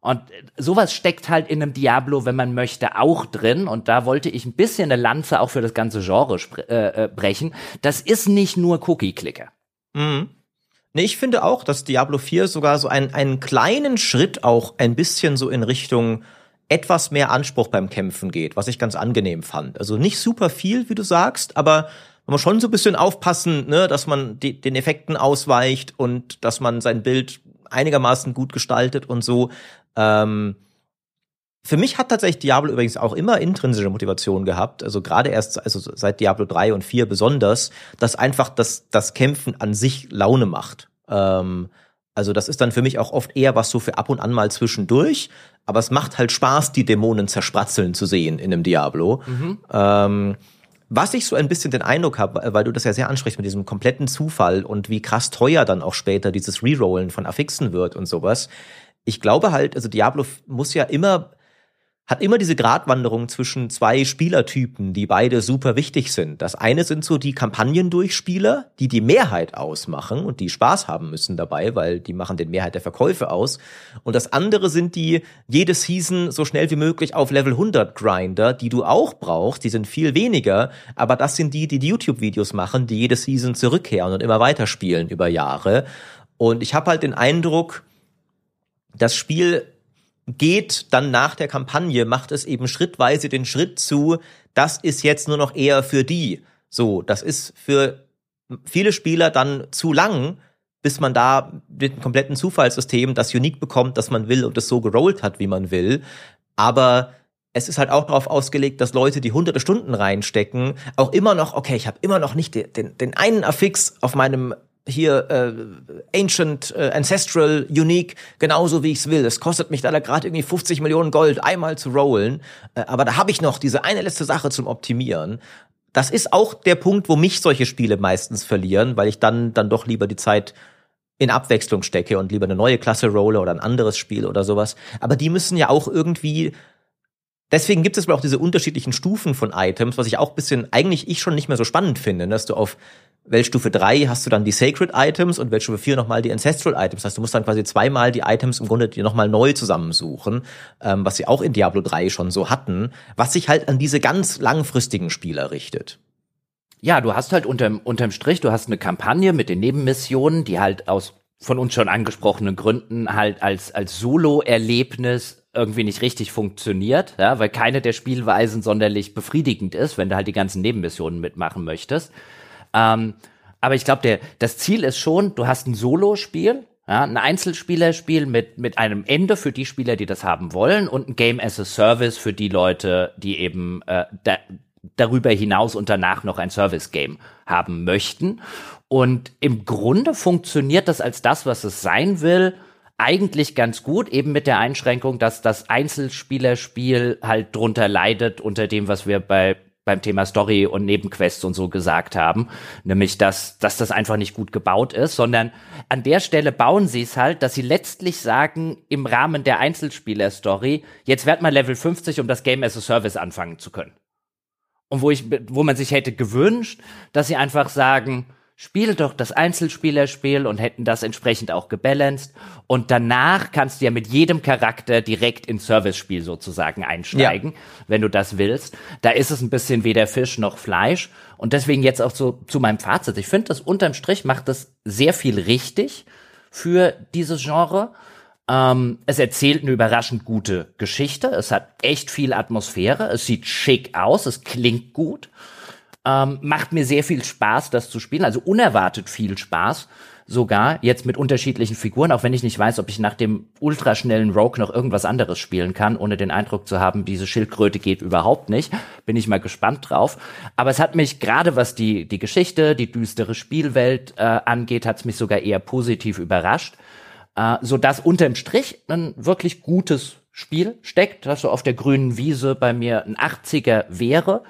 Und sowas steckt halt in einem Diablo, wenn man möchte, auch drin. Und da wollte ich ein bisschen eine Lanze auch für das ganze Genre äh, äh, brechen. Das ist nicht nur Cookie-Clicker. Mhm. Nee, ich finde auch, dass Diablo 4 sogar so einen, einen kleinen Schritt auch ein bisschen so in Richtung etwas mehr Anspruch beim Kämpfen geht, was ich ganz angenehm fand. Also nicht super viel, wie du sagst, aber man muss schon so ein bisschen aufpassen, ne, dass man die, den Effekten ausweicht und dass man sein Bild einigermaßen gut gestaltet und so. Ähm, für mich hat tatsächlich Diablo übrigens auch immer intrinsische Motivation gehabt, also gerade erst, also seit Diablo 3 und 4 besonders, dass einfach das, das Kämpfen an sich Laune macht. Ähm, also das ist dann für mich auch oft eher was so für ab und an mal zwischendurch, aber es macht halt Spaß, die Dämonen zerspratzeln zu sehen in einem Diablo. Mhm. Ähm, was ich so ein bisschen den Eindruck habe, weil du das ja sehr ansprichst mit diesem kompletten Zufall und wie krass teuer dann auch später dieses Rerollen von Affixen wird und sowas. Ich glaube halt, also Diablo muss ja immer hat immer diese Gratwanderung zwischen zwei Spielertypen, die beide super wichtig sind. Das eine sind so die Kampagnendurchspieler, die die Mehrheit ausmachen und die Spaß haben müssen dabei, weil die machen den Mehrheit der Verkäufe aus. Und das andere sind die jede Season so schnell wie möglich auf Level 100 Grinder, die du auch brauchst. Die sind viel weniger, aber das sind die, die, die YouTube-Videos machen, die jede Season zurückkehren und immer weiterspielen über Jahre. Und ich habe halt den Eindruck, das Spiel geht dann nach der Kampagne, macht es eben schrittweise den Schritt zu, das ist jetzt nur noch eher für die. So, das ist für viele Spieler dann zu lang, bis man da mit einem kompletten Zufallssystem das Unique bekommt, das man will und es so gerollt hat, wie man will. Aber es ist halt auch darauf ausgelegt, dass Leute, die hunderte Stunden reinstecken, auch immer noch, okay, ich habe immer noch nicht den, den, den einen Affix auf meinem hier äh, Ancient, äh, Ancestral, Unique, genauso wie ich's will. Es kostet mich da gerade irgendwie 50 Millionen Gold einmal zu rollen, äh, aber da habe ich noch diese eine letzte Sache zum Optimieren. Das ist auch der Punkt, wo mich solche Spiele meistens verlieren, weil ich dann dann doch lieber die Zeit in Abwechslung stecke und lieber eine neue Klasse rolle oder ein anderes Spiel oder sowas. Aber die müssen ja auch irgendwie Deswegen gibt es aber auch diese unterschiedlichen Stufen von Items, was ich auch bisschen, eigentlich ich schon nicht mehr so spannend finde, dass du auf Weltstufe 3 hast du dann die Sacred Items und Weltstufe 4 nochmal die Ancestral Items. Das heißt, du musst dann quasi zweimal die Items im Grunde dir nochmal neu zusammensuchen, ähm, was sie auch in Diablo 3 schon so hatten, was sich halt an diese ganz langfristigen Spieler richtet. Ja, du hast halt unterm, unterm Strich, du hast eine Kampagne mit den Nebenmissionen, die halt aus von uns schon angesprochenen Gründen halt als, als Solo-Erlebnis irgendwie nicht richtig funktioniert, ja, weil keine der Spielweisen sonderlich befriedigend ist, wenn du halt die ganzen Nebenmissionen mitmachen möchtest. Ähm, aber ich glaube, das Ziel ist schon, du hast ein Solo-Spiel, ja, ein Einzelspielerspiel mit mit einem Ende für die Spieler, die das haben wollen, und ein Game as a Service für die Leute, die eben äh, da, darüber hinaus und danach noch ein Service-Game haben möchten. Und im Grunde funktioniert das als das, was es sein will, eigentlich ganz gut, eben mit der Einschränkung, dass das Einzelspielerspiel halt drunter leidet unter dem, was wir bei beim Thema Story und Nebenquests und so gesagt haben, nämlich dass, dass das einfach nicht gut gebaut ist, sondern an der Stelle bauen sie es halt, dass sie letztlich sagen, im Rahmen der Einzelspieler-Story, jetzt werd mal Level 50, um das Game as a Service anfangen zu können. Und wo ich, wo man sich hätte gewünscht, dass sie einfach sagen, spiel doch das Einzelspielerspiel und hätten das entsprechend auch gebalanced. Und danach kannst du ja mit jedem Charakter direkt ins Service-Spiel sozusagen einsteigen, ja. wenn du das willst. Da ist es ein bisschen weder Fisch noch Fleisch. Und deswegen jetzt auch so zu meinem Fazit. Ich finde, das unterm Strich macht das sehr viel richtig für dieses Genre. Ähm, es erzählt eine überraschend gute Geschichte. Es hat echt viel Atmosphäre. Es sieht schick aus. Es klingt gut. Ähm, macht mir sehr viel Spaß, das zu spielen. Also unerwartet viel Spaß. Sogar jetzt mit unterschiedlichen Figuren, auch wenn ich nicht weiß, ob ich nach dem ultraschnellen Rogue noch irgendwas anderes spielen kann, ohne den Eindruck zu haben, diese Schildkröte geht überhaupt nicht. Bin ich mal gespannt drauf. Aber es hat mich gerade, was die, die Geschichte, die düstere Spielwelt äh, angeht, hat es mich sogar eher positiv überrascht. Äh, so dass unterm Strich ein wirklich gutes Spiel steckt, das so auf der grünen Wiese bei mir ein 80er wäre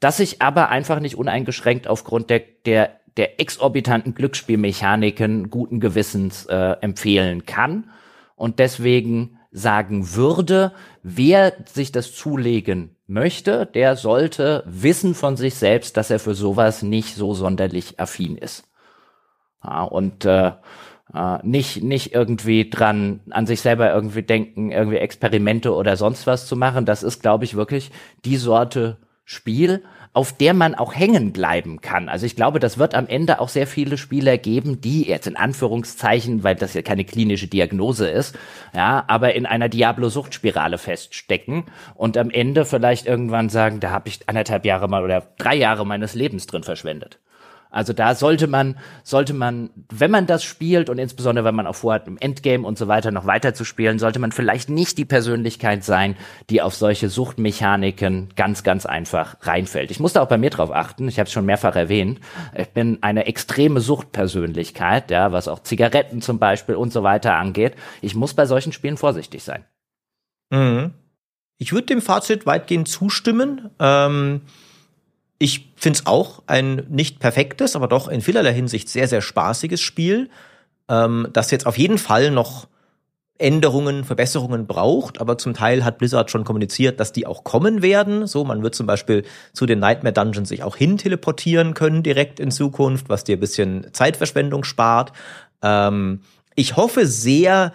das ich aber einfach nicht uneingeschränkt aufgrund der, der, der exorbitanten Glücksspielmechaniken guten Gewissens äh, empfehlen kann und deswegen sagen würde, wer sich das zulegen möchte, der sollte wissen von sich selbst, dass er für sowas nicht so sonderlich affin ist. Ja, und äh, äh, nicht, nicht irgendwie dran an sich selber irgendwie denken, irgendwie Experimente oder sonst was zu machen. Das ist, glaube ich, wirklich die Sorte Spiel, auf der man auch hängen bleiben kann. Also ich glaube, das wird am Ende auch sehr viele Spieler geben, die jetzt in Anführungszeichen, weil das ja keine klinische Diagnose ist, ja, aber in einer Diablo-Suchtspirale feststecken und am Ende vielleicht irgendwann sagen, da habe ich anderthalb Jahre mal oder drei Jahre meines Lebens drin verschwendet. Also da sollte man, sollte man, wenn man das spielt und insbesondere wenn man auch vorhat, im Endgame und so weiter noch weiter zu spielen, sollte man vielleicht nicht die Persönlichkeit sein, die auf solche Suchtmechaniken ganz, ganz einfach reinfällt. Ich musste auch bei mir drauf achten, ich habe es schon mehrfach erwähnt. Ich bin eine extreme Suchtpersönlichkeit, ja, was auch Zigaretten zum Beispiel und so weiter angeht. Ich muss bei solchen Spielen vorsichtig sein. Mhm. Ich würde dem Fazit weitgehend zustimmen. Ähm ich finde es auch ein nicht perfektes, aber doch in vielerlei Hinsicht sehr, sehr spaßiges Spiel, ähm, das jetzt auf jeden Fall noch Änderungen, Verbesserungen braucht, aber zum Teil hat Blizzard schon kommuniziert, dass die auch kommen werden. So, man wird zum Beispiel zu den Nightmare Dungeons sich auch hin teleportieren können direkt in Zukunft, was dir ein bisschen Zeitverschwendung spart. Ähm, ich hoffe sehr,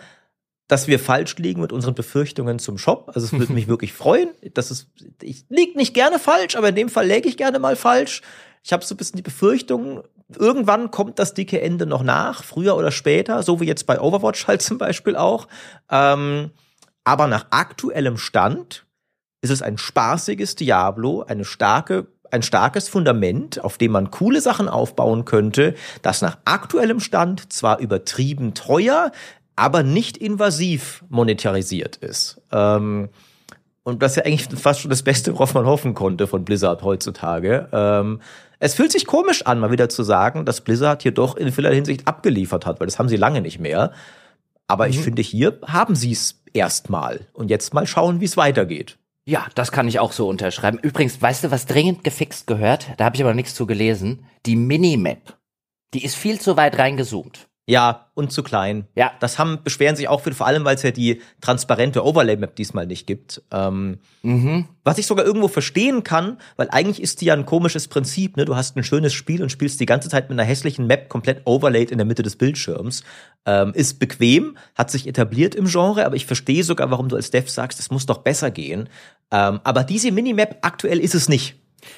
dass wir falsch liegen mit unseren Befürchtungen zum Shop. Also es würde mich wirklich freuen. Das ist, ich liege nicht gerne falsch, aber in dem Fall läge ich gerne mal falsch. Ich habe so ein bisschen die Befürchtung, irgendwann kommt das dicke Ende noch nach, früher oder später, so wie jetzt bei Overwatch halt zum Beispiel auch. Ähm, aber nach aktuellem Stand ist es ein spaßiges Diablo, eine starke ein starkes Fundament, auf dem man coole Sachen aufbauen könnte, das nach aktuellem Stand zwar übertrieben teuer, aber nicht invasiv monetarisiert ist. Ähm, und das ist ja eigentlich fast schon das Beste, worauf man hoffen konnte von Blizzard heutzutage. Ähm, es fühlt sich komisch an, mal wieder zu sagen, dass Blizzard hier doch in vieler Hinsicht abgeliefert hat, weil das haben sie lange nicht mehr. Aber mhm. ich finde, hier haben sie es erstmal. Und jetzt mal schauen, wie es weitergeht. Ja, das kann ich auch so unterschreiben. Übrigens, weißt du, was dringend gefixt gehört? Da habe ich aber nichts zu gelesen. Die Minimap. Die ist viel zu weit reingezoomt. Ja, und zu klein. Ja. Das haben, beschweren sich auch viele, vor allem, weil es ja die transparente Overlay-Map diesmal nicht gibt. Ähm, mhm. Was ich sogar irgendwo verstehen kann, weil eigentlich ist die ja ein komisches Prinzip, ne? Du hast ein schönes Spiel und spielst die ganze Zeit mit einer hässlichen Map komplett overlaid in der Mitte des Bildschirms. Ähm, ist bequem, hat sich etabliert im Genre, aber ich verstehe sogar, warum du als Dev sagst, es muss doch besser gehen. Ähm, aber diese Minimap aktuell ist es nicht.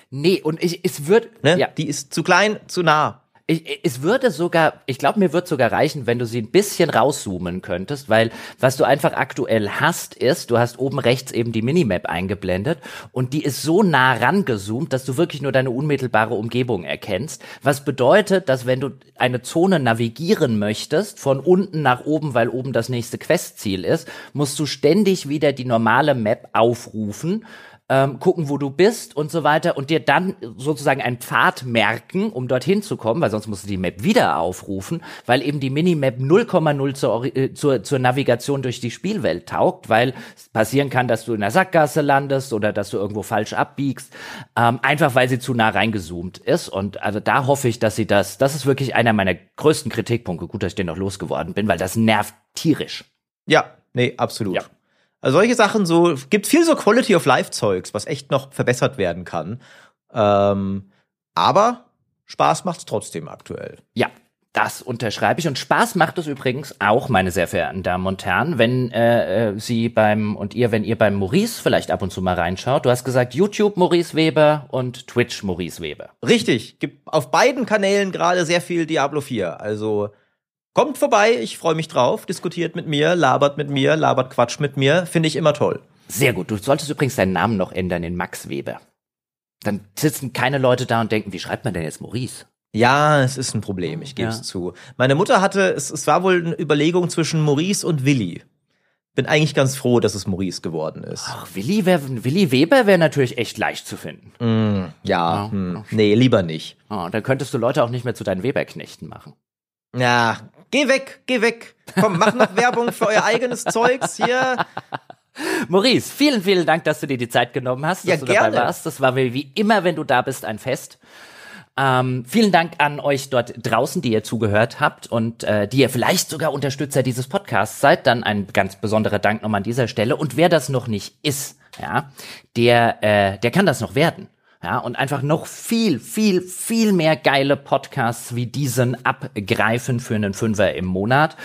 Nee, und ich, es wird. Ne? Ja. Die ist zu klein, zu nah. Ich, es würde sogar, ich glaube, mir wird sogar reichen, wenn du sie ein bisschen rauszoomen könntest, weil was du einfach aktuell hast, ist, du hast oben rechts eben die Minimap eingeblendet und die ist so nah rangezoomt, dass du wirklich nur deine unmittelbare Umgebung erkennst. Was bedeutet, dass wenn du eine Zone navigieren möchtest, von unten nach oben, weil oben das nächste Questziel ist, musst du ständig wieder die normale Map aufrufen ähm, gucken, wo du bist und so weiter und dir dann sozusagen einen Pfad merken, um dorthin zu kommen, weil sonst musst du die Map wieder aufrufen, weil eben die Minimap 0,0 zur, äh, zur, zur Navigation durch die Spielwelt taugt, weil es passieren kann, dass du in der Sackgasse landest oder dass du irgendwo falsch abbiegst, ähm, einfach weil sie zu nah reingezoomt ist und also da hoffe ich, dass sie das, das ist wirklich einer meiner größten Kritikpunkte, gut, dass ich den noch losgeworden bin, weil das nervt tierisch. Ja, nee, absolut. Ja. Also solche Sachen so, gibt viel so Quality of Life Zeugs, was echt noch verbessert werden kann. Ähm, aber Spaß macht's trotzdem aktuell. Ja, das unterschreibe ich. Und Spaß macht es übrigens auch, meine sehr verehrten Damen und Herren, wenn äh, äh, Sie beim und ihr, wenn ihr beim Maurice vielleicht ab und zu mal reinschaut. Du hast gesagt YouTube Maurice Weber und Twitch Maurice Weber. Richtig. Gibt auf beiden Kanälen gerade sehr viel Diablo 4. Also Kommt vorbei, ich freue mich drauf, diskutiert mit mir, labert mit mir, labert Quatsch mit mir, finde ich immer toll. Sehr gut. Du solltest übrigens deinen Namen noch ändern in Max Weber. Dann sitzen keine Leute da und denken, wie schreibt man denn jetzt Maurice? Ja, es ist ein Problem, ich gebe es ja. zu. Meine Mutter hatte, es, es war wohl eine Überlegung zwischen Maurice und Willi. Bin eigentlich ganz froh, dass es Maurice geworden ist. Ach, Willi, wär, Willi Weber wäre natürlich echt leicht zu finden. Mm, ja, ja. Hm, nee, lieber nicht. Oh, dann könntest du Leute auch nicht mehr zu deinen Weberknechten machen. Ja, Geh weg, geh weg. Komm, mach noch Werbung für euer eigenes Zeugs hier. Maurice, vielen, vielen Dank, dass du dir die Zeit genommen hast, dass ja, du gerne. dabei warst. Das war mir wie immer, wenn du da bist, ein Fest. Ähm, vielen Dank an euch dort draußen, die ihr zugehört habt und äh, die ihr vielleicht sogar Unterstützer dieses Podcasts seid. Dann ein ganz besonderer Dank nochmal an dieser Stelle. Und wer das noch nicht ist, ja, der, äh, der kann das noch werden ja, und einfach noch viel, viel, viel mehr geile Podcasts wie diesen abgreifen für einen Fünfer im Monat.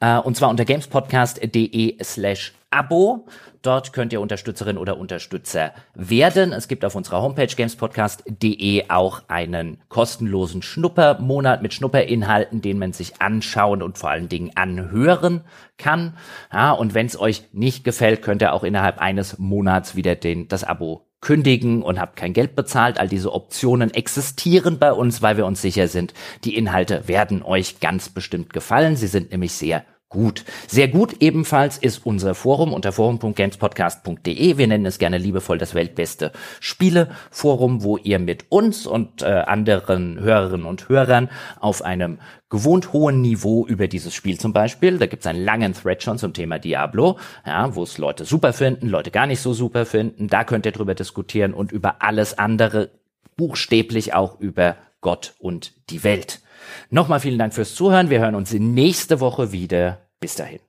Äh, und zwar unter gamespodcast.de slash Abo. Dort könnt ihr Unterstützerin oder Unterstützer werden. Es gibt auf unserer Homepage gamespodcast.de auch einen kostenlosen Schnuppermonat mit Schnupperinhalten, den man sich anschauen und vor allen Dingen anhören kann. Ja, und wenn es euch nicht gefällt, könnt ihr auch innerhalb eines Monats wieder den, das Abo kündigen und habt kein Geld bezahlt. All diese Optionen existieren bei uns, weil wir uns sicher sind, die Inhalte werden euch ganz bestimmt gefallen. Sie sind nämlich sehr gut. Sehr gut ebenfalls ist unser Forum unter forum.gamespodcast.de. Wir nennen es gerne liebevoll das weltbeste Spieleforum, wo ihr mit uns und äh, anderen Hörerinnen und Hörern auf einem gewohnt hohen Niveau über dieses Spiel zum Beispiel, da gibt es einen langen Thread schon zum Thema Diablo, ja, wo es Leute super finden, Leute gar nicht so super finden, da könnt ihr drüber diskutieren und über alles andere, buchstäblich auch über Gott und die Welt. Nochmal vielen Dank fürs Zuhören. Wir hören uns nächste Woche wieder. Bis dahin.